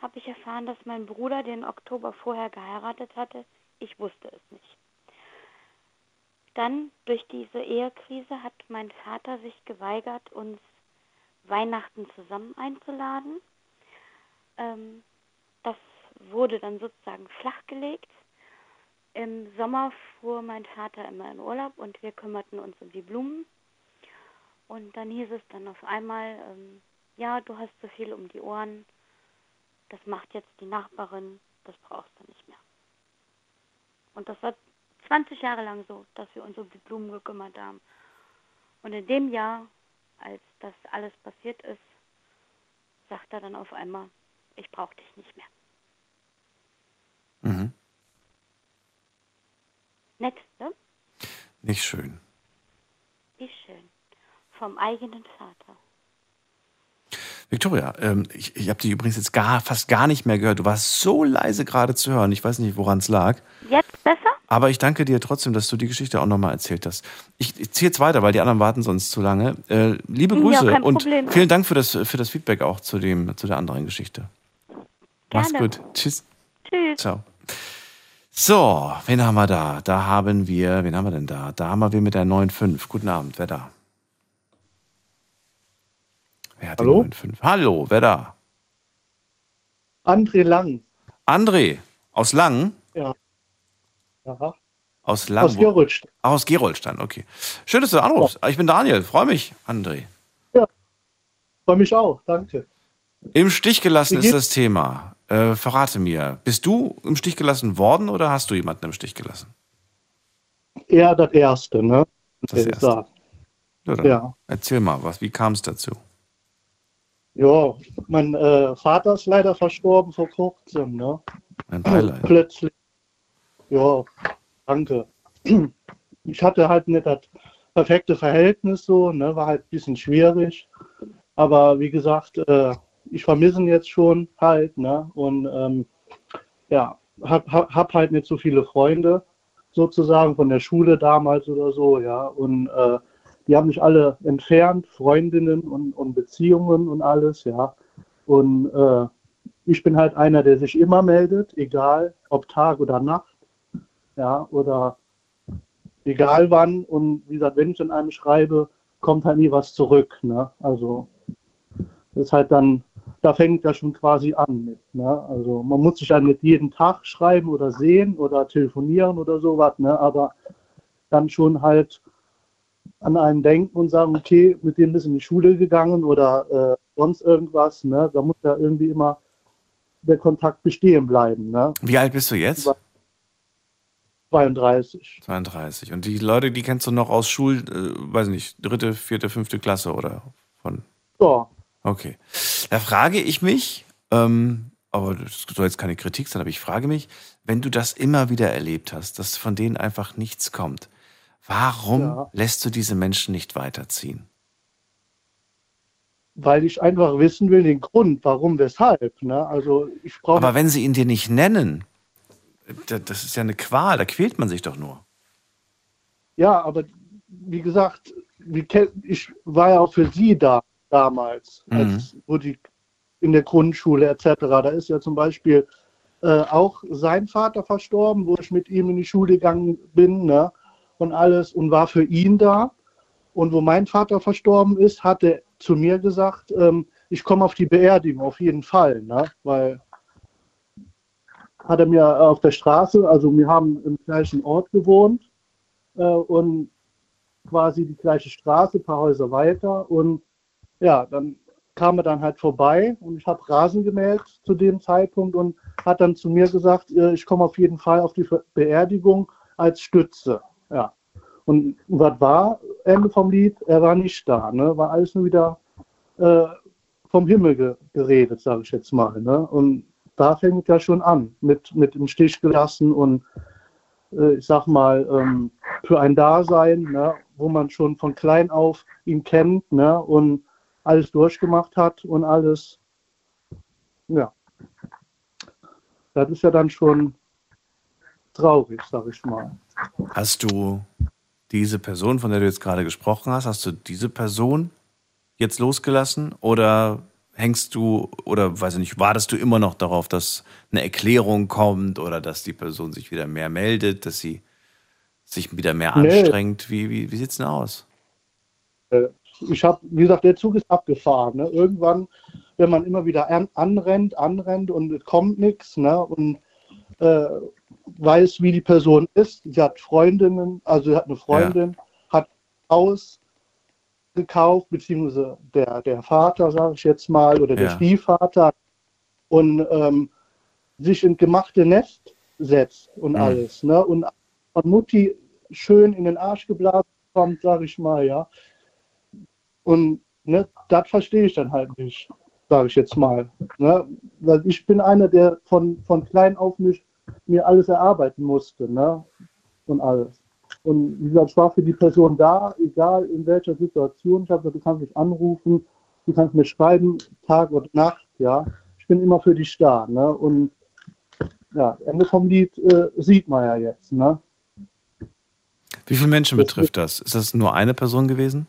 habe ich erfahren, dass mein Bruder den Oktober vorher geheiratet hatte. Ich wusste es nicht. Dann durch diese Ehekrise hat mein Vater sich geweigert, uns Weihnachten zusammen einzuladen. Ähm, das wurde dann sozusagen flachgelegt. Im Sommer fuhr mein Vater immer in Urlaub und wir kümmerten uns um die Blumen. Und dann hieß es dann auf einmal, ähm, ja, du hast so viel um die Ohren, das macht jetzt die Nachbarin, das brauchst du nicht mehr. Und das war 20 Jahre lang so, dass wir uns um die Blumen gekümmert haben. Und in dem Jahr, als das alles passiert ist, sagt er dann auf einmal, ich brauche dich nicht mehr. Mhm. Nächste, Nicht schön. wie schön, vom eigenen Vater. Victoria, ähm, ich, ich habe dich übrigens jetzt gar, fast gar nicht mehr gehört. Du warst so leise gerade zu hören. Ich weiß nicht, woran es lag. Jetzt besser? Aber ich danke dir trotzdem, dass du die Geschichte auch nochmal erzählt hast. Ich, ich ziehe jetzt weiter, weil die anderen warten sonst zu lange. Äh, liebe Ja, Grüße kein und Problem. vielen Dank für das, für das Feedback auch zu, dem, zu der anderen Geschichte. Mach's Gerne. gut. Tschüss. Tschüss. Ciao. So, wen haben wir da? Da haben wir, wen haben wir denn da? Da haben wir mit der 9.5. Guten Abend, wer da? Wer hat Hallo? die 9.5? Hallo, wer da? André Lang. André aus Langen? Ja. Ja. Aus Langen. Aus Gerolstein. Aus Gerolstein, okay. Schön, dass du anrufst. Ich bin Daniel, freue mich, André. Freue mich auch, danke. Im Stich gelassen ist das Thema. Äh, verrate mir, bist du im Stich gelassen worden oder hast du jemanden im Stich gelassen? Eher das Erste, ne? Das Erste. Ja, Ja. Erzähl mal, was, wie kam es dazu? Ja, mein äh, Vater ist leider verstorben vor kurzem, ne? Ein Beileid. Plötzlich. Ja, danke. Ich hatte halt nicht das perfekte Verhältnis so, ne? War halt ein bisschen schwierig. Aber wie gesagt, äh, ich vermisse ihn jetzt schon halt, ne? Und ähm, ja, hab, hab, hab halt nicht so viele Freunde sozusagen von der Schule damals oder so, ja. Und äh, die haben sich alle entfernt, Freundinnen und, und Beziehungen und alles, ja. Und äh, ich bin halt einer, der sich immer meldet, egal ob Tag oder Nacht, ja, oder egal wann. Und wie gesagt, wenn ich in einem schreibe, kommt halt nie was zurück, ne? Also das ist halt dann, da fängt das schon quasi an mit, ne? Also man muss sich dann nicht jeden Tag schreiben oder sehen oder telefonieren oder sowas, ne? Aber dann schon halt an einen denken und sagen, okay, mit dem ist in die Schule gegangen oder äh, sonst irgendwas, ne? Da muss ja irgendwie immer der Kontakt bestehen bleiben, ne? Wie alt bist du jetzt? 32. 32. Und die Leute, die kennst du noch aus Schul, äh, weiß nicht, dritte, vierte, fünfte Klasse oder von? Ja. Okay. Da frage ich mich, ähm, aber das soll jetzt keine Kritik sein, aber ich frage mich, wenn du das immer wieder erlebt hast, dass von denen einfach nichts kommt, warum Ja. lässt du diese Menschen nicht weiterziehen? Weil ich einfach wissen will, den Grund, warum, weshalb. Ne? Also ich brauche. Aber wenn sie ihn dir nicht nennen, das ist ja eine Qual, da quält man sich doch nur. Ja, aber wie gesagt, ich war ja auch für sie da damals, Mhm. als, wo die in der Grundschule etc. Da ist ja zum Beispiel äh, auch sein Vater verstorben, wo ich mit ihm in die Schule gegangen bin ne? und alles und war für ihn da. Und wo mein Vater verstorben ist, hat er zu mir gesagt, ähm, ich komme auf die Beerdigung auf jeden Fall, ne? weil hat er mir auf der Straße, also wir haben im gleichen Ort gewohnt äh, und quasi die gleiche Straße, ein paar Häuser weiter. Und ja, dann kam er dann halt vorbei und ich habe Rasen gemäht zu dem Zeitpunkt und hat dann zu mir gesagt, äh, ich komme auf jeden Fall auf die Beerdigung als Stütze. Ja. Und was war Ende vom Lied? Er war nicht da, ne? War alles nur wieder äh, vom Himmel ge geredet, sage ich jetzt mal. Ne? Und da fängt ja schon an, mit, mit im Stich gelassen und äh, ich sag mal, ähm, für ein Dasein, ne, wo man schon von klein auf ihn kennt ne, und alles durchgemacht hat und alles, ja. Das ist ja dann schon traurig, sag ich mal. Hast du diese Person, von der du jetzt gerade gesprochen hast, hast du diese Person jetzt losgelassen oder hängst du oder weiß ich nicht, wartest du immer noch darauf, dass eine Erklärung kommt oder dass die Person sich wieder mehr meldet, dass sie sich wieder mehr Nee. anstrengt? Wie, wie, wie sieht's denn aus? Äh, Ich habe, wie gesagt, der Zug ist abgefahren. Ne? Irgendwann, wenn man immer wieder an, anrennt, anrennt und es kommt nichts ne? und äh, weiß, wie die Person ist. Sie hat Freundinnen, also sie hat eine Freundin, hat ein Haus gekauft, beziehungsweise der, der Vater, sage ich jetzt mal, oder der Ja. Stiefvater und ähm, sich in gemachte Nest setzt und Mhm. alles. Ne? Und von Mutti schön in den Arsch geblasen kommt, sage ich mal, ja. Und ne, das verstehe ich dann halt nicht, sage ich jetzt mal. Ne? Weil ich bin einer, der von, von klein auf mich mir alles erarbeiten musste, ne? Und alles. Und wie gesagt, ich war für die Person da, egal in welcher Situation. Ich habe gesagt, du kannst mich anrufen, du kannst mir schreiben, Tag oder Nacht, ja. Ich bin immer für dich da, ne? Und ja, Ende vom Lied äh, sieht man ja jetzt, ne? Wie viele Menschen betrifft das? Ist das nur eine Person gewesen?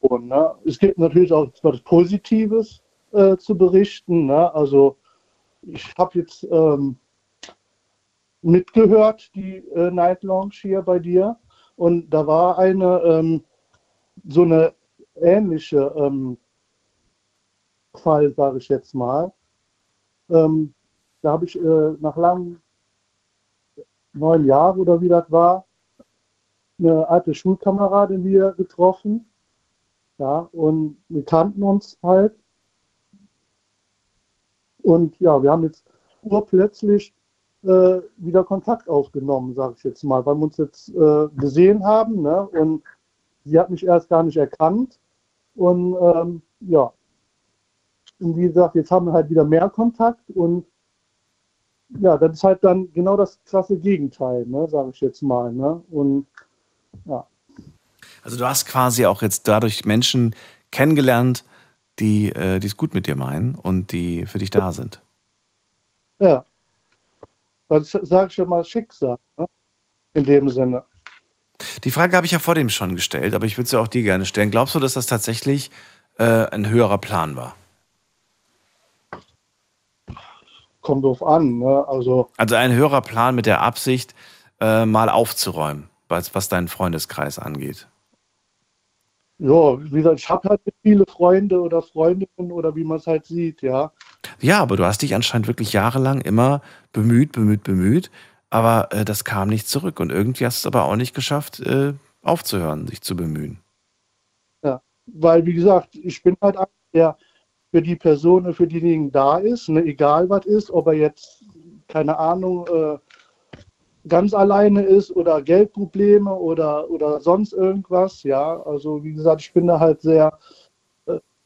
Und ne, es gibt natürlich auch etwas Positives äh, zu berichten. Ne? Also ich habe jetzt ähm, mitgehört, die äh, Night Lounge hier bei dir. Und da war eine ähm, so eine ähnliche ähm, Fall, sage ich jetzt mal. Ähm, da habe ich äh, nach langen neun Jahren oder wie das war, eine alte Schulkameradin wieder getroffen. Ja, und wir kannten uns halt. Und ja, wir haben jetzt urplötzlich äh, wieder Kontakt aufgenommen, sage ich jetzt mal, weil wir uns jetzt äh, gesehen haben. Ne? Und sie hat mich erst gar nicht erkannt. Und ähm, ja, und wie gesagt, jetzt haben wir halt wieder mehr Kontakt und ja, das ist halt dann genau das krasse Gegenteil, ne, sage ich jetzt mal. Ne? Und ja. Also du hast quasi auch jetzt dadurch Menschen kennengelernt, die äh, die es gut mit dir meinen und die für dich da sind. Ja. Das sage ich ja mal Schicksal, ne? in dem Sinne. Die Frage habe ich ja vor dem schon gestellt, aber ich würde sie auch dir gerne stellen. Glaubst du, dass das tatsächlich äh, ein höherer Plan war? Kommt drauf an. Ne? Also, Also ein höherer Plan mit der Absicht, äh, mal aufzuräumen, was, was deinen Freundeskreis angeht. ja, wie gesagt, ich habe halt viele Freunde oder Freundinnen oder wie man es halt sieht, ja. Ja, aber du hast dich anscheinend wirklich jahrelang immer bemüht, bemüht, bemüht, aber äh, das kam nicht zurück. Und irgendwie hast du es aber auch nicht geschafft, äh, aufzuhören, sich zu bemühen. Ja, weil wie gesagt, ich bin halt einer, der für die Person und für diejenigen da ist, ne, egal was ist, ob er jetzt, keine Ahnung, äh, ganz alleine ist oder Geldprobleme oder, oder sonst irgendwas, ja. Also wie gesagt, ich bin da halt sehr,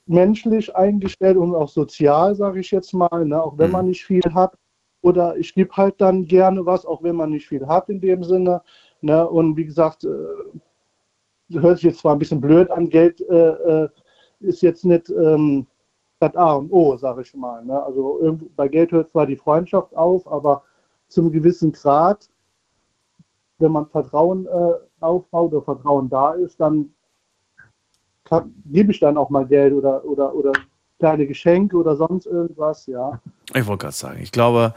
menschlich eingestellt und auch sozial, sage ich jetzt mal, ne? auch wenn man nicht viel hat. Oder ich gebe halt dann gerne was, auch wenn man nicht viel hat in dem Sinne. Ne? Und wie gesagt, äh, hört sich jetzt zwar ein bisschen blöd an, Geld äh, äh, ist jetzt nicht ähm, das A und O, sage ich mal. Ne? Also bei Geld hört zwar die Freundschaft auf, aber zum gewissen Grad, wenn man Vertrauen äh, aufbaut oder Vertrauen da ist, dann gebe ich dann auch mal Geld oder, oder, oder kleine Geschenke oder sonst irgendwas, ja. Ich wollte gerade sagen, ich glaube,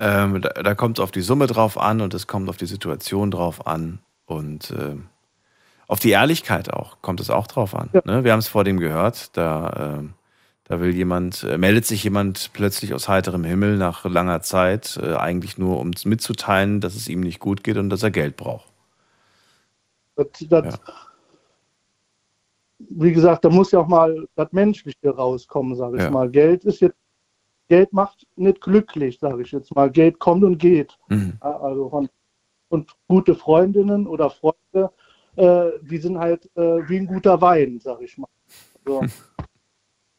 ähm, da, da kommt es auf die Summe drauf an und es kommt auf die Situation drauf an und ähm, auf die Ehrlichkeit auch, kommt es auch drauf an. Ne? Wir haben es vor dem gehört, da, ähm, da will jemand, äh, meldet sich jemand plötzlich aus heiterem Himmel nach langer Zeit, äh, eigentlich nur um mitzuteilen, dass es ihm nicht gut geht und dass er Geld braucht. Das, das, Wie gesagt, da muss ja auch mal das Menschliche rauskommen, sage ich Ja. mal. Geld ist jetzt, Geld macht nicht glücklich, sage ich jetzt mal. Geld kommt und geht. Mhm. Also von, und gute Freundinnen oder Freunde, äh, die sind halt äh, wie ein guter Wein, sage ich mal. So.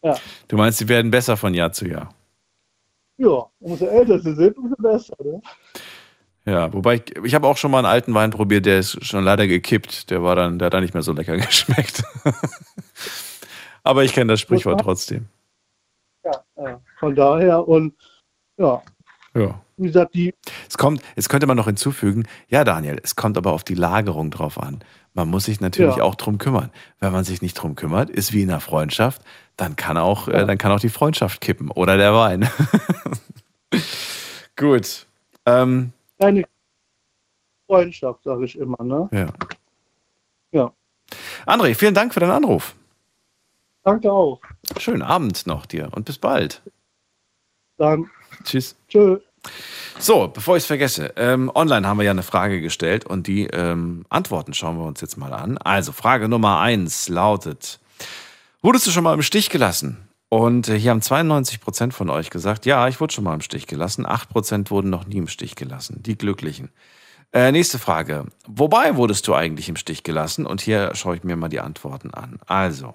Ja. Du meinst, sie werden besser von Jahr zu Jahr. ja, umso älter sie sind, umso besser. Ne? Ja, wobei ich, ich habe auch schon mal einen alten Wein probiert, der ist schon leider gekippt. Der war dann, der hat dann nicht mehr so lecker geschmeckt. Aber ich kenne das Sprichwort trotzdem. Ja, ja, von daher und ja, Ja. wie gesagt, die, Es kommt, jetzt könnte man noch hinzufügen, ja, Daniel, es kommt aber auf die Lagerung drauf an. Man muss sich natürlich Ja. auch drum kümmern. Wenn man sich nicht drum kümmert, ist wie in einer Freundschaft, dann kann auch, äh, dann kann auch die Freundschaft kippen oder der Wein. Gut. Ähm, eine Freundschaft, sage ich immer, ne? ja. Ja. André, vielen Dank für deinen Anruf. Danke auch. Schönen Abend noch dir und bis bald. Dann. Tschüss. Tschö. So, bevor ich es vergesse, ähm, online haben wir ja eine Frage gestellt und die ähm, Antworten schauen wir uns jetzt mal an. Also, Frage Nummer eins lautet: Wurdest du schon mal im Stich gelassen? Und äh, hier haben 92 Prozent von euch gesagt, ja, ich wurde schon mal im Stich gelassen. 8 Prozent wurden noch nie im Stich gelassen. Die Glücklichen. Äh, nächste Frage. Wobei wurdest du eigentlich im Stich gelassen? Und hier schaue ich mir mal die Antworten an. Also,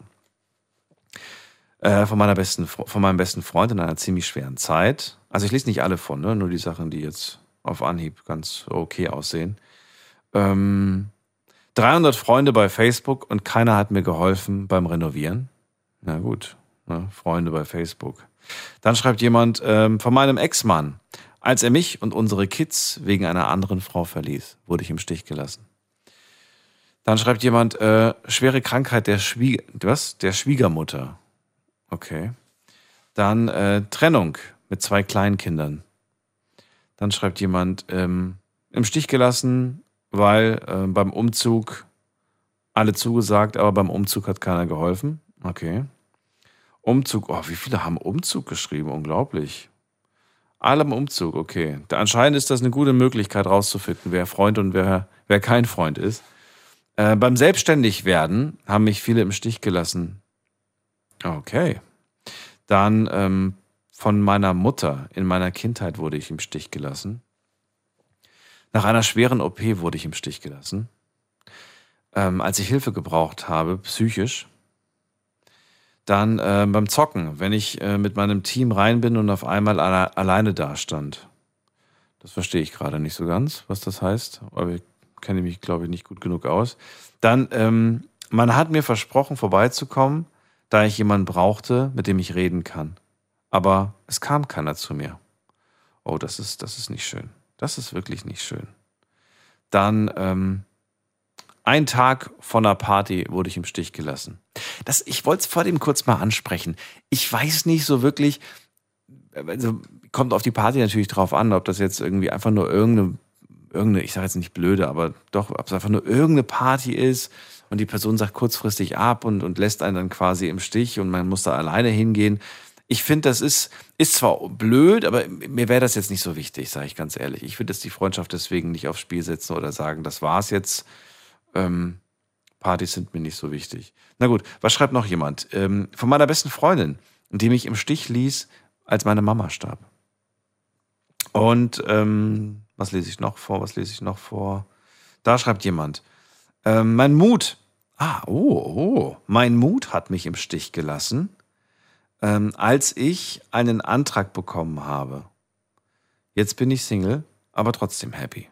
äh, von, meiner besten, von meinem besten Freund in einer ziemlich schweren Zeit. Also ich lese nicht alle von, ne? nur die Sachen, die jetzt auf Anhieb ganz okay aussehen. Ähm, 300 Freunde bei Facebook und keiner hat mir geholfen beim Renovieren. Na gut, ne? Freunde bei Facebook. Dann schreibt jemand ähm, von meinem Ex-Mann. Als er mich und unsere Kids wegen einer anderen Frau verließ, wurde ich im Stich gelassen. Dann schreibt jemand, äh, schwere Krankheit der, Schwie was? der Schwiegermutter. Okay. Dann äh, Trennung mit zwei Kleinkindern. Dann schreibt jemand, ähm, im Stich gelassen, weil äh, beim Umzug alle zugesagt, aber beim Umzug hat keiner geholfen. Okay. Umzug, oh, wie viele haben Umzug geschrieben? Unglaublich. Alle im Umzug, okay. Anscheinend ist das eine gute Möglichkeit rauszufinden, wer Freund und wer, wer kein Freund ist. Äh, beim Selbstständigwerden haben mich viele im Stich gelassen. Okay. Dann ähm, von meiner Mutter in meiner Kindheit wurde ich im Stich gelassen. Nach einer schweren OP wurde ich im Stich gelassen. Ähm, als ich Hilfe gebraucht habe, psychisch. Dann ähm, beim Zocken, wenn ich äh, mit meinem Team rein bin und auf einmal alle, alleine dastand. Das verstehe ich gerade nicht so ganz, was das heißt. Aber ich kenne mich, glaube ich, nicht gut genug aus. Dann, ähm, man hat mir versprochen, vorbeizukommen, da ich jemanden brauchte, mit dem ich reden kann. Aber es kam keiner zu mir. Oh, das ist, das ist nicht schön. Das ist wirklich nicht schön. Dann, ähm, ein Tag von einer Party wurde ich im Stich gelassen. Das, ich wollte es vor dem kurz mal ansprechen. Ich weiß nicht so wirklich, also kommt auf die Party natürlich drauf an, ob das jetzt irgendwie einfach nur irgendeine, irgendeine ich sage jetzt nicht blöde, aber doch, ob es einfach nur irgendeine Party ist und die Person sagt kurzfristig ab und, und lässt einen dann quasi im Stich und man muss da alleine hingehen. Ich finde, das ist, ist zwar blöd, aber mir wäre das jetzt nicht so wichtig, sage ich ganz ehrlich. Ich würde jetzt die Freundschaft deswegen nicht aufs Spiel setzen oder sagen, das war's jetzt. Ähm, Partys sind mir nicht so wichtig. Na gut, was schreibt noch jemand? Ähm, von meiner besten Freundin, die mich im Stich ließ, als meine Mama starb. Und ähm, was lese ich noch vor? Was lese ich noch vor? Da schreibt jemand. Ähm, mein Mut. Ah, oh, oh. Mein Mut hat mich im Stich gelassen, ähm, als ich einen Antrag bekommen habe. Jetzt bin ich Single, aber trotzdem happy.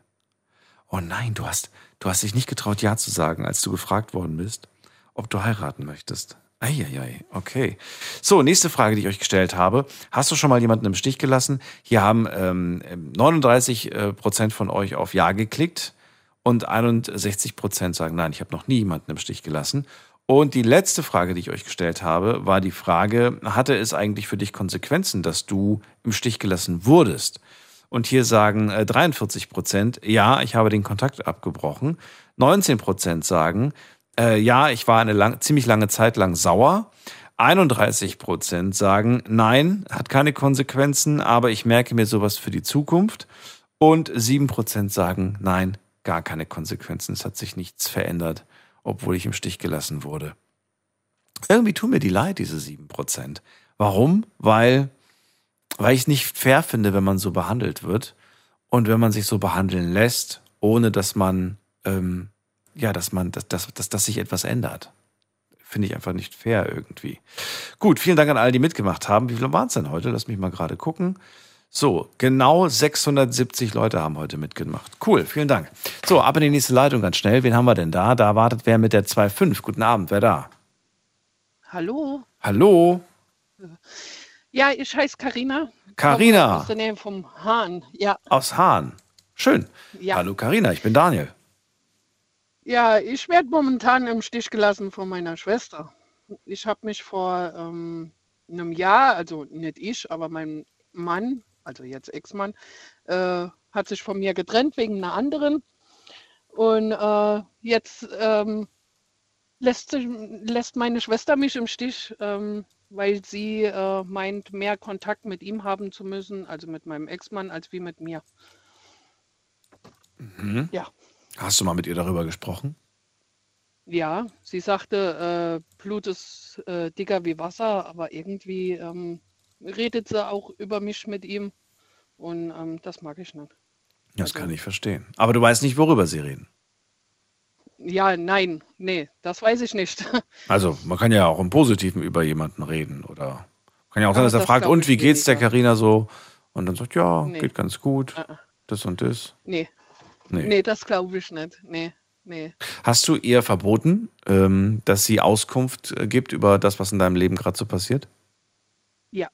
Oh nein, du hast, du hast dich nicht getraut, Ja zu sagen, als du gefragt worden bist, ob du heiraten möchtest. Eieiei, okay. So, nächste Frage, die ich euch gestellt habe. Hast du schon mal jemanden im Stich gelassen? Hier haben ähm, 39 äh, Prozent von euch auf Ja geklickt und 61 Prozent sagen, nein, ich habe noch nie jemanden im Stich gelassen. Und die letzte Frage, die ich euch gestellt habe, war die Frage, hatte es eigentlich für dich Konsequenzen, dass du im Stich gelassen wurdest? Und hier sagen äh, 43 Prozent, ja, ich habe den Kontakt abgebrochen. 19 Prozent sagen, äh, ja, ich war eine lang, ziemlich lange Zeit lang sauer. 31 Prozent sagen, nein, hat keine Konsequenzen, aber ich merke mir sowas für die Zukunft. Und 7 Prozent sagen, nein, gar keine Konsequenzen. Es hat sich nichts verändert, obwohl ich im Stich gelassen wurde. Irgendwie tun mir die leid, diese 7 Prozent. Warum? Weil weil ich es nicht fair finde, wenn man so behandelt wird und wenn man sich so behandeln lässt, ohne dass man, ähm, ja, dass man, dass, dass, dass, dass sich etwas ändert. Finde ich einfach nicht fair irgendwie. Gut, vielen Dank an alle, die mitgemacht haben. Wie viele waren es denn heute? Lass mich mal gerade gucken. So, genau 670 Leute haben heute mitgemacht. Cool, vielen Dank. So, ab in die nächste Leitung ganz schnell. Wen haben wir denn da? Da wartet wer mit der 2.5. Guten Abend, wer da? Hallo. Hallo. Ja, ich heiße Karina. Karina. Aus der Nähe vom Hahn. Ja. Aus Hahn. Schön. Ja. Hallo Karina, ich bin Daniel. Ja, ich werde momentan im Stich gelassen von meiner Schwester. Ich habe mich vor ähm, einem Jahr, also nicht ich, aber mein Mann, also jetzt Ex-Mann, äh, hat sich von mir getrennt wegen einer anderen. Und äh, jetzt ähm, lässt, lässt meine Schwester mich im Stich. Ähm, weil sie äh, meint, mehr Kontakt mit ihm haben zu müssen, also mit meinem Ex-Mann, als wie mit mir. Mhm. Ja. Hast du mal mit ihr darüber gesprochen? Ja, sie sagte, äh, Blut ist äh, dicker wie Wasser, aber irgendwie ähm, redet sie auch über mich mit ihm und ähm, das mag ich nicht. Das kann ich verstehen. Aber du weißt nicht, worüber sie reden. Ja, nein, nee, das weiß ich nicht. Also, man kann ja auch im Positiven über jemanden reden oder kann ja auch sein, dass er das fragt, und wie geht's der. Karina so? Und dann sagt, ja, Nee. geht ganz gut. Äh, äh. Das und das. Nee. Nee. Nee, das glaube ich nicht. Nee, nee. Hast du ihr verboten, ähm, dass sie Auskunft äh, gibt über das, was in deinem Leben gerade so passiert? Ja.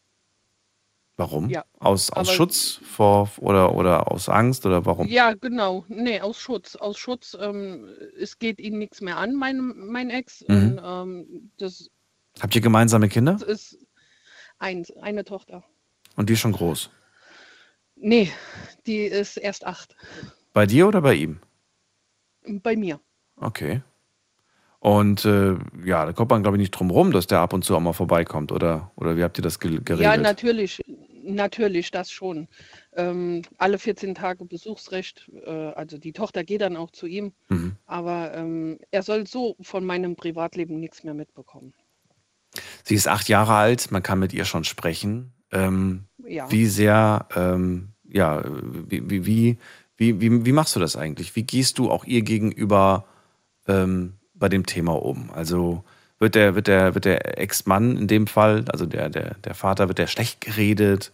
Warum? Ja. Aus, aus Schutz vor oder, oder aus Angst oder warum? Ja, genau. Nee, aus Schutz. Aus Schutz. Ähm, es geht ihn nichts mehr an, mein, mein Ex. Mhm. Und ähm, das Habt ihr gemeinsame Kinder? ist eins, eine Tochter. Und die ist schon groß. Nee, die ist erst acht. Bei dir oder bei ihm? Bei mir. Okay. Und äh, ja, da kommt man, glaube ich, nicht drum rum, dass der ab und zu auch mal vorbeikommt, oder? Oder wie habt ihr das ge geregelt? Ja, natürlich. Natürlich, das schon. Ähm, alle 14 Tage Besuchsrecht. Äh, also die Tochter geht dann auch zu ihm. Mhm. Aber ähm, er soll so von meinem Privatleben nichts mehr mitbekommen. Sie ist acht Jahre alt, man kann mit ihr schon sprechen. Ähm, Ja. Wie sehr, ähm, ja, wie, wie, wie, wie, wie, machst du das eigentlich? Wie gehst du auch ihr gegenüber ähm, bei dem Thema um? Also wird der, wird der, wird der Ex-Mann in dem Fall, also der, der, der Vater, wird der schlecht geredet?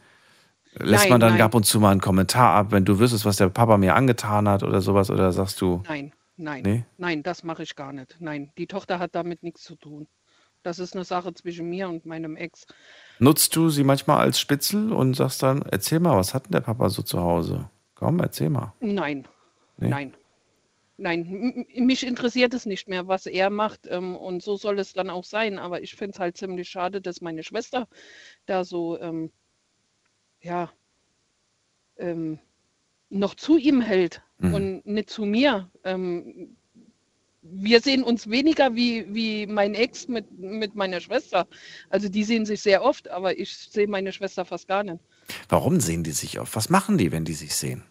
Lässt Nein, man dann nein. ab und zu mal einen Kommentar ab, wenn du wüsstest, was der Papa mir angetan hat oder sowas? Oder sagst du, Nein, nein, Nee? nein, das mache ich gar nicht. Nein, die Tochter hat damit nichts zu tun. Das ist eine Sache zwischen mir und meinem Ex. nutzt du sie manchmal als Spitzel und sagst dann, erzähl mal, was hat denn der Papa so zu Hause? Komm, erzähl mal. Nein, Nee? nein, nein. Mich interessiert es nicht mehr, was er macht. Ähm, und so soll es dann auch sein. Aber ich finde es halt ziemlich schade, dass meine Schwester da so, ähm, ja, ähm, noch zu ihm hält Mhm. und nicht zu mir. Ähm, wir sehen uns weniger wie, wie mein Ex mit, mit meiner Schwester. Also die sehen sich sehr oft, aber ich sehe meine Schwester fast gar nicht. Warum sehen die sich auf? Was machen die, wenn die sich sehen?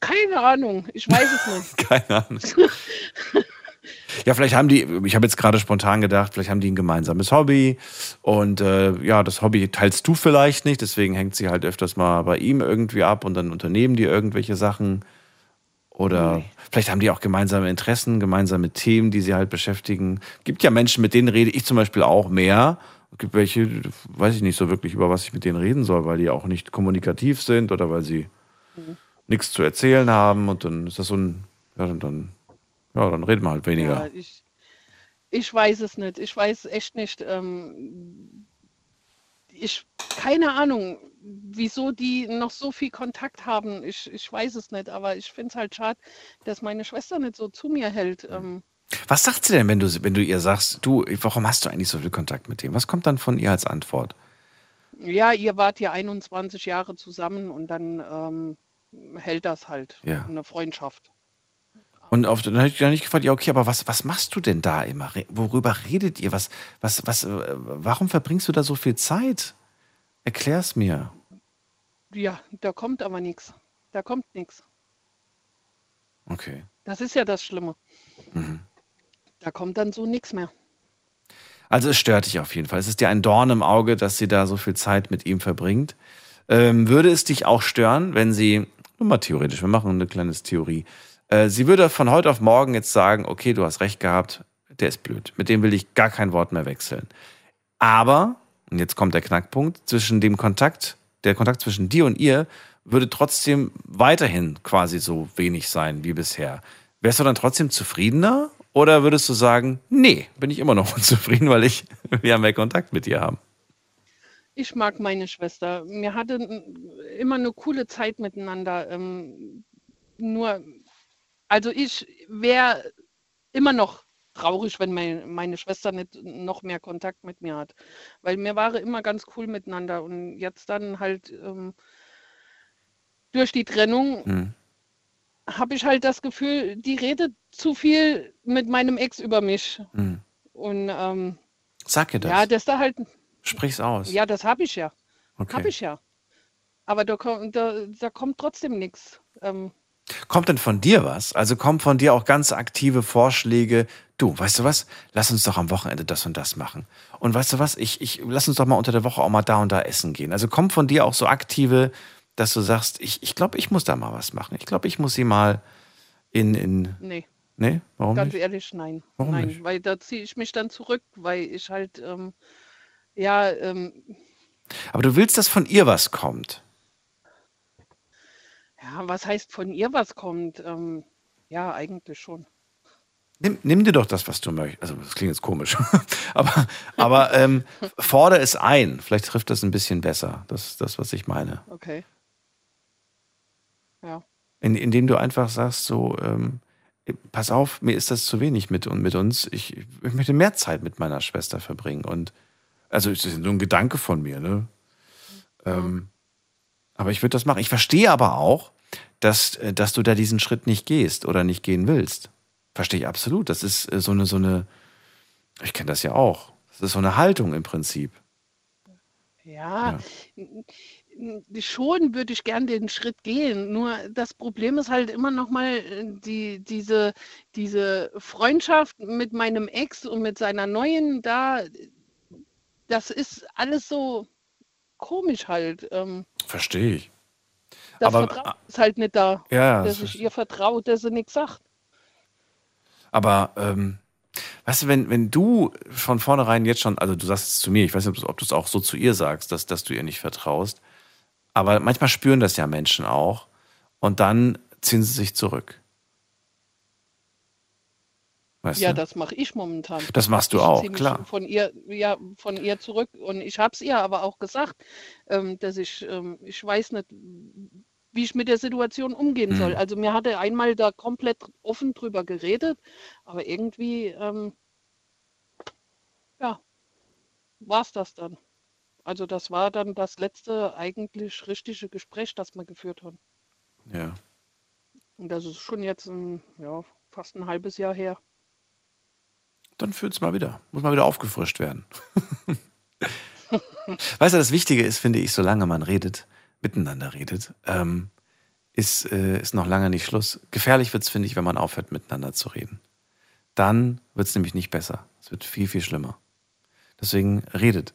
Keine Ahnung, ich weiß es nicht. Keine Ahnung. Ja, vielleicht haben die, ich habe jetzt gerade spontan gedacht, vielleicht haben die ein gemeinsames Hobby und äh, ja, das Hobby teilst du vielleicht nicht, deswegen hängt sie halt öfters mal bei ihm irgendwie ab und dann unternehmen die irgendwelche Sachen. Oder vielleicht haben die auch gemeinsame Interessen, gemeinsame Themen, die sie halt beschäftigen. Gibt ja Menschen, mit denen rede ich zum Beispiel auch mehr. Es gibt welche, weiß ich nicht so wirklich, über was ich mit denen reden soll, weil die auch nicht kommunikativ sind oder weil sie Mhm. Nichts zu erzählen haben und dann ist das so ein, ja, dann, dann, ja, dann reden wir halt weniger. Ja, ich, ich weiß es nicht. Ich weiß echt nicht. Ähm, ich, keine Ahnung, wieso die noch so viel Kontakt haben. Ich, ich weiß es nicht, aber ich finde es halt schade, dass meine Schwester nicht so zu mir hält. Ähm, Was sagt sie denn, wenn du, wenn du ihr sagst, du, warum hast du eigentlich so viel Kontakt mit dem? Was kommt dann von ihr als Antwort? ja, ihr wart ja 21 Jahre zusammen und dann ähm, hält das halt. Ja. Eine Freundschaft. Und auf, dann habe ich dann nicht gefragt, ja, okay, aber was, was machst du denn da immer? Worüber redet ihr? Was, was, was, äh, warum verbringst du da so viel Zeit? Erklär's mir. Ja, da kommt aber nichts. Da kommt nichts. Okay. Das ist ja das Schlimme. Mhm. Da kommt dann so nichts mehr. Also es stört dich auf jeden Fall. Es ist dir ein Dorn im Auge, dass sie da so viel Zeit mit ihm verbringt. Ähm, würde es dich auch stören, wenn sie, nur mal theoretisch, wir machen eine kleine Theorie, äh, sie würde von heute auf morgen jetzt sagen, okay, du hast recht gehabt, der ist blöd, mit dem will ich gar kein Wort mehr wechseln. Aber, und jetzt kommt der Knackpunkt, zwischen dem Kontakt, der Kontakt zwischen dir und ihr würde trotzdem weiterhin quasi so wenig sein wie bisher. Wärst du dann trotzdem zufriedener oder würdest du sagen, nee, bin ich immer noch unzufrieden, weil ich ja mehr Kontakt mit dir haben? Ich mag meine Schwester. Wir hatten immer eine coole Zeit miteinander. Ähm, nur, also ich wäre immer noch traurig, wenn mein, meine Schwester nicht noch mehr Kontakt mit mir hat. Weil wir waren immer ganz cool miteinander. Und jetzt dann halt ähm, durch die Trennung Hm. habe ich halt das Gefühl, die redet zu viel mit meinem Ex über mich. Hm. Und ähm, Sag ihr das. ja, das da halt. Sprich's aus. Ja, das habe ich ja. Okay. Habe ich ja. Aber da kommt, da, da kommt trotzdem nichts. Ähm, Kommt denn von dir was? Also kommen von dir auch ganz aktive Vorschläge. Du, weißt du was? Lass uns doch am Wochenende das und das machen. Und weißt du was? Ich, ich lass uns doch mal unter der Woche auch mal da und da essen gehen. Also kommt von dir auch so aktive, dass du sagst, ich, ich glaube, ich muss da mal was machen. Ich glaube, ich muss sie mal in, in. nee, Nee? Warum ganz nicht? ehrlich, nein. Warum nein, nicht? weil da ziehe ich mich dann zurück, weil ich halt, ähm, ja, ähm, Aber du willst, dass von ihr was kommt. ja, was heißt von ihr was kommt? Ähm, ja, eigentlich schon. Nimm, nimm dir doch das, was du möchtest. Also, das klingt jetzt komisch. aber aber ähm, fordere es ein. Vielleicht trifft das ein bisschen besser. Das ist das, was ich meine. Okay. Ja. In, indem du einfach sagst, so, ähm, pass auf, mir ist das zu wenig mit, und mit uns. Ich, ich möchte mehr Zeit mit meiner Schwester verbringen. Und also es ist nur ein Gedanke von mir, ne? Ähm, aber ich würde das machen. Ich verstehe aber auch, dass, äh, dass du da diesen Schritt nicht gehst oder nicht gehen willst. Verstehe ich absolut. Das ist äh, so eine, so eine, ich kenne das ja auch. Das ist so eine Haltung im Prinzip. Ja, n- schon würde ich gern den Schritt gehen. Nur das Problem ist halt immer noch mal äh, die, diese, diese Freundschaft mit meinem Ex und mit seiner neuen da, das ist alles so komisch halt. Ähm, Verstehe ich. das Aber- Vertrauen ist halt nicht da, Ja, dass das ich ihr vertraue, dass sie nichts sagt. Aber ähm, weißt du, wenn, wenn du von vornherein jetzt schon, also du sagst es zu mir, ich weiß nicht, ob du es auch so zu ihr sagst, dass, dass du ihr nicht vertraust, aber manchmal spüren das ja Menschen auch und dann ziehen sie sich zurück. Weißt Ja, du? das mache ich momentan. Das machst du Ich auch, klar. Von ihr, ja, von ihr zurück. Und ich habe es ihr aber auch gesagt, ähm, dass ich, ähm, ich weiß nicht, wie ich mit der Situation umgehen Mhm. soll. Also mir hatte einmal da komplett offen drüber geredet, aber irgendwie, ähm, ja, war es das dann. Also das war dann das letzte eigentlich richtige Gespräch, das wir geführt haben. Ja. Und das ist schon jetzt ein, ja, fast ein halbes Jahr her. Dann fühlt's mal wieder. Muss mal wieder aufgefrischt werden. weißt du, das Wichtige ist, finde ich, solange man redet, miteinander redet, ähm, ist, äh, ist noch lange nicht Schluss. Gefährlich wird's, finde ich, wenn man aufhört, miteinander zu reden. Dann wird's nämlich nicht besser. Es wird viel, viel schlimmer. Deswegen redet.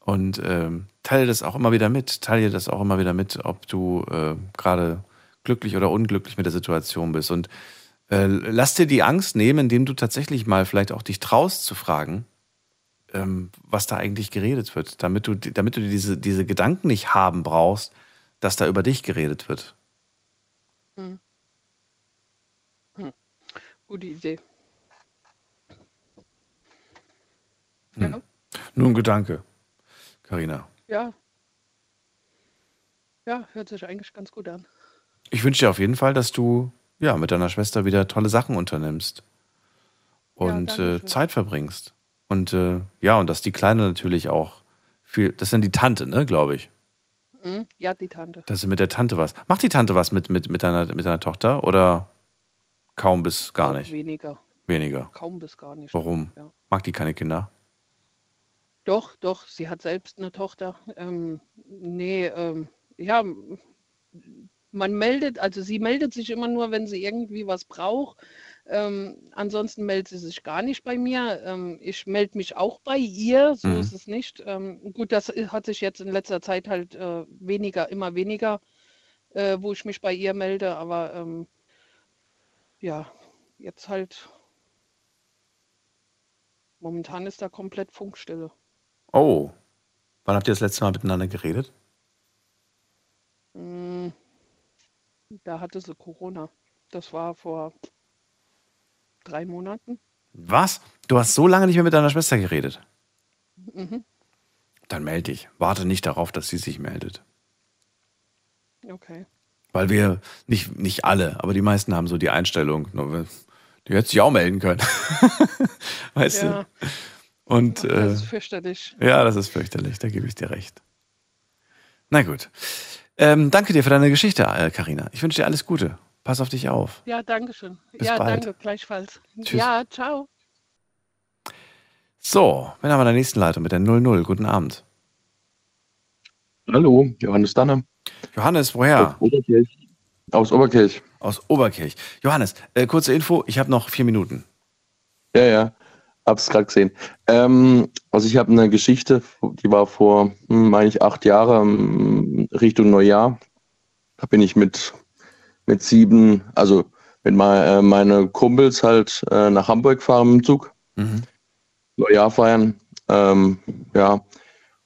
Und ähm, teile das auch immer wieder mit. Teile das auch immer wieder mit, ob du äh, gerade glücklich oder unglücklich mit der Situation bist. Und äh, lass dir die Angst nehmen, indem du tatsächlich mal vielleicht auch dich traust zu fragen, ähm, was da eigentlich geredet wird, damit du, damit du diese, diese Gedanken nicht haben brauchst, dass da über dich geredet wird. Hm. Hm. Gute Idee. Hm. Nur ein Gedanke, Karina. Ja. Ja, hört sich eigentlich ganz gut an. Ich wünsche dir auf jeden Fall, dass du ja mit deiner Schwester wieder tolle Sachen unternimmst und danke äh. Zeit verbringst. Und äh, ja, und dass die Kleine natürlich auch viel, das dann die Tante, ne, glaube ich. Hm? Ja, die Tante. Dass sie mit der Tante was. Macht die Tante was mit, mit, mit, deiner, mit deiner Tochter oder kaum bis gar nicht? Weniger. Weniger. Kaum bis gar nicht. Warum? Ja. Mag die keine Kinder? Doch, doch, sie hat selbst eine Tochter. Ähm, nee, ähm, ja, man meldet, also sie meldet sich immer nur, wenn sie irgendwie was braucht. Ähm, ansonsten meldet sie sich gar nicht bei mir. Ähm, ich melde mich auch bei ihr, so Mhm. ist es nicht. Ähm, gut, das hat sich jetzt in letzter Zeit halt äh, weniger, immer weniger, äh, wo ich mich bei ihr melde, aber ähm, ja, jetzt halt momentan ist da komplett Funkstille. Oh. Wann habt ihr das letzte Mal miteinander geredet? Mm, Da hatte sie Corona. Das war vor drei Monaten. Was? Du hast so lange nicht mehr mit deiner Schwester geredet? Mhm. Dann melde dich. Warte nicht darauf, dass sie sich meldet. Okay. Weil wir, nicht, nicht alle, aber die meisten haben so die Einstellung, die hätte sich auch melden können. weißt Ja. du? Und Ach, das ist äh, fürchterlich. ja, das ist fürchterlich, da gebe ich dir recht. Na gut. Ähm, danke dir für deine Geschichte, äh, Karina. Ich wünsche dir alles Gute. Pass auf dich auf. Ja, danke schön. Bis ja, bald. danke, gleichfalls. Tschüss. Ja, ciao. So, wen haben wir in der nächsten Leitung mit der 00? Guten Abend. Hallo, Johannes Danne. Johannes, woher? Aus Oberkirch. Aus Oberkirch. Aus Oberkirch. Johannes, äh, kurze Info, ich habe noch vier Minuten. Ja, ja, hab's gerade gesehen. Ähm, also ich habe eine Geschichte, die war vor, hm, meine ich, acht Jahren Richtung Neujahr. Da bin ich mit, mit sieben, also mit mein, äh, meine Kumpels halt äh, nach Hamburg gefahren im Zug. Mhm. Neujahr feiern. Ähm, ja,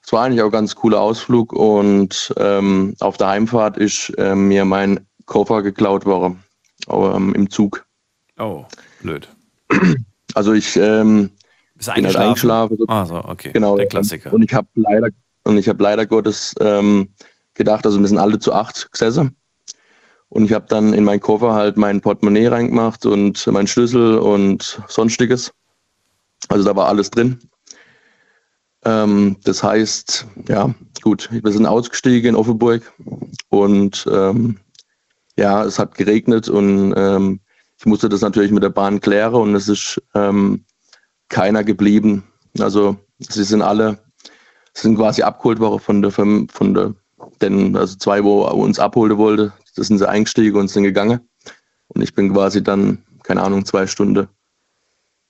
es war eigentlich auch ein ganz cooler Ausflug und ähm, auf der Heimfahrt ist äh, mir mein Koffer geklaut worden ähm, im Zug. Oh, blöd. Also ich ähm, Bist bin halt eingeschlafen? Ah, so, okay. Genau. Der Klassiker. Und ich habe leider und ich habe leider Gottes ähm, gedacht, also wir sind alle zu acht gesessen. Und ich habe dann in meinen Koffer halt mein Portemonnaie reingemacht und meinen Schlüssel und sonstiges. Also da war alles drin. Ähm, das heißt, ja, gut, wir sind ausgestiegen in Offenburg und ähm, ja, es hat geregnet und ähm, ich musste das natürlich mit der Bahn klären und es ist ähm, keiner geblieben. Also sie sind alle, sind quasi abgeholt worden von der, von der, denn also zwei, wo uns abholen wollte, das sind sie eingestiegen und sind gegangen. Und ich bin quasi dann, keine Ahnung, zwei Stunden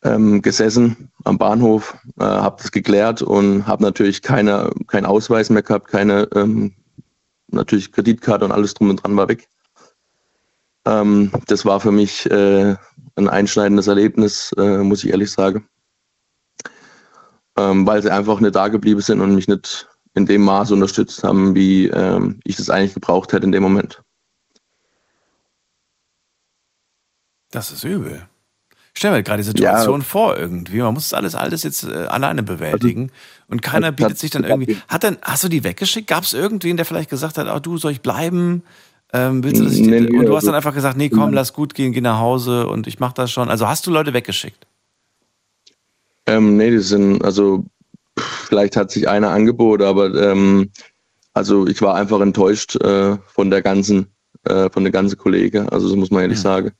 ähm, gesessen am Bahnhof, äh, habe das geklärt und habe natürlich keine, keinen Ausweis mehr gehabt, keine ähm, natürlich Kreditkarte und alles drum und dran war weg. Ähm, das war für mich äh, ein einschneidendes Erlebnis, äh, muss ich ehrlich sagen. Ähm, weil sie einfach nicht da geblieben sind und mich nicht in dem Maße unterstützt haben, wie ähm, ich das eigentlich gebraucht hätte in dem Moment. Das ist übel. Stell mir gerade die Situation vor irgendwie. Man muss das alles, alles jetzt äh, alleine bewältigen. und keiner bietet sich dann irgendwie. Hat denn, hast du die weggeschickt? Gab es irgendwen, der vielleicht gesagt hat, oh, du, soll ich bleiben? Ähm, willst du, dass ich Nee, die, nee, und du hast also- dann einfach gesagt, nee, komm, lass gut gehen, geh nach Hause und ich mach das schon. Also hast du Leute weggeschickt? Ähm, nee, die sind, also vielleicht hat sich einer angeboten, aber ähm, also ich war einfach enttäuscht äh, von der ganzen, äh, von der ganzen Kollege. Also das muss man ehrlich sagen.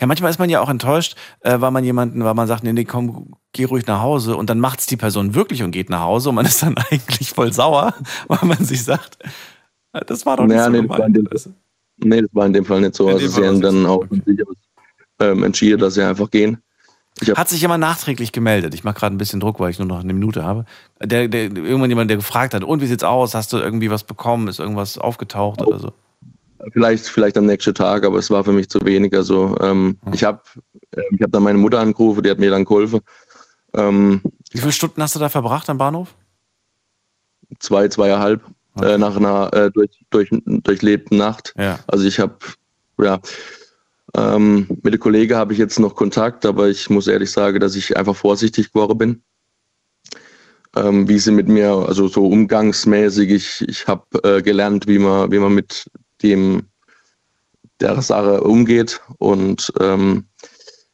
Ja, manchmal ist man ja auch enttäuscht, äh, weil man jemanden, weil man sagt, nee, nee, komm, geh ruhig nach Hause und dann macht's die Person wirklich und geht nach Hause und man ist dann eigentlich voll sauer, weil man sich sagt, das war doch nicht Naja, so nee, das war in gemeint. dem, nee, das war in dem Fall nicht so. In Also sie haben dann auch von sich aus ähm, entschieden, dass sie einfach gehen. Hat sich jemand nachträglich gemeldet? Ich mache gerade ein bisschen Druck, weil ich nur noch eine Minute habe. Der, der, irgendwann jemand, der gefragt hat, und wie sieht's aus? Hast du irgendwie was bekommen? Ist irgendwas aufgetaucht oder so? Vielleicht, vielleicht am nächsten Tag, aber es war für mich zu wenig. Also ähm, Hm. ich habe äh, ich hab dann meine Mutter angerufen, die hat mir dann geholfen. Ähm, Wie viele Stunden hast du da verbracht am Bahnhof? Zwei, zweieinhalb äh, nach einer äh, durch, durch, durchlebten Nacht. Ja. Also ich habe, ja, ähm, mit dem Kollegen habe ich jetzt noch Kontakt, aber ich muss ehrlich sagen, dass ich einfach vorsichtig geworden bin. Ähm, wie sie mit mir, also so umgangsmäßig, ich, ich habe äh, gelernt, wie man, wie man mit dem der Sache umgeht und ähm,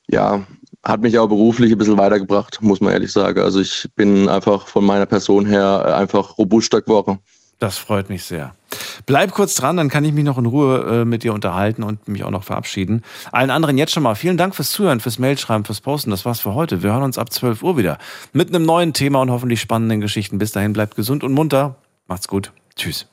ja, hat mich auch beruflich ein bisschen weitergebracht, muss man ehrlich sagen. Also ich bin einfach von meiner Person her einfach robuster geworden. Das freut mich sehr. Bleib kurz dran, dann kann ich mich noch in Ruhe äh, mit dir unterhalten und mich auch noch verabschieden. Allen anderen jetzt schon mal vielen Dank fürs Zuhören, fürs Mailschreiben, fürs Posten. Das war's für heute. Wir hören uns ab 12 Uhr wieder mit einem neuen Thema und hoffentlich spannenden Geschichten. Bis dahin bleibt gesund und munter. Macht's gut. Tschüss.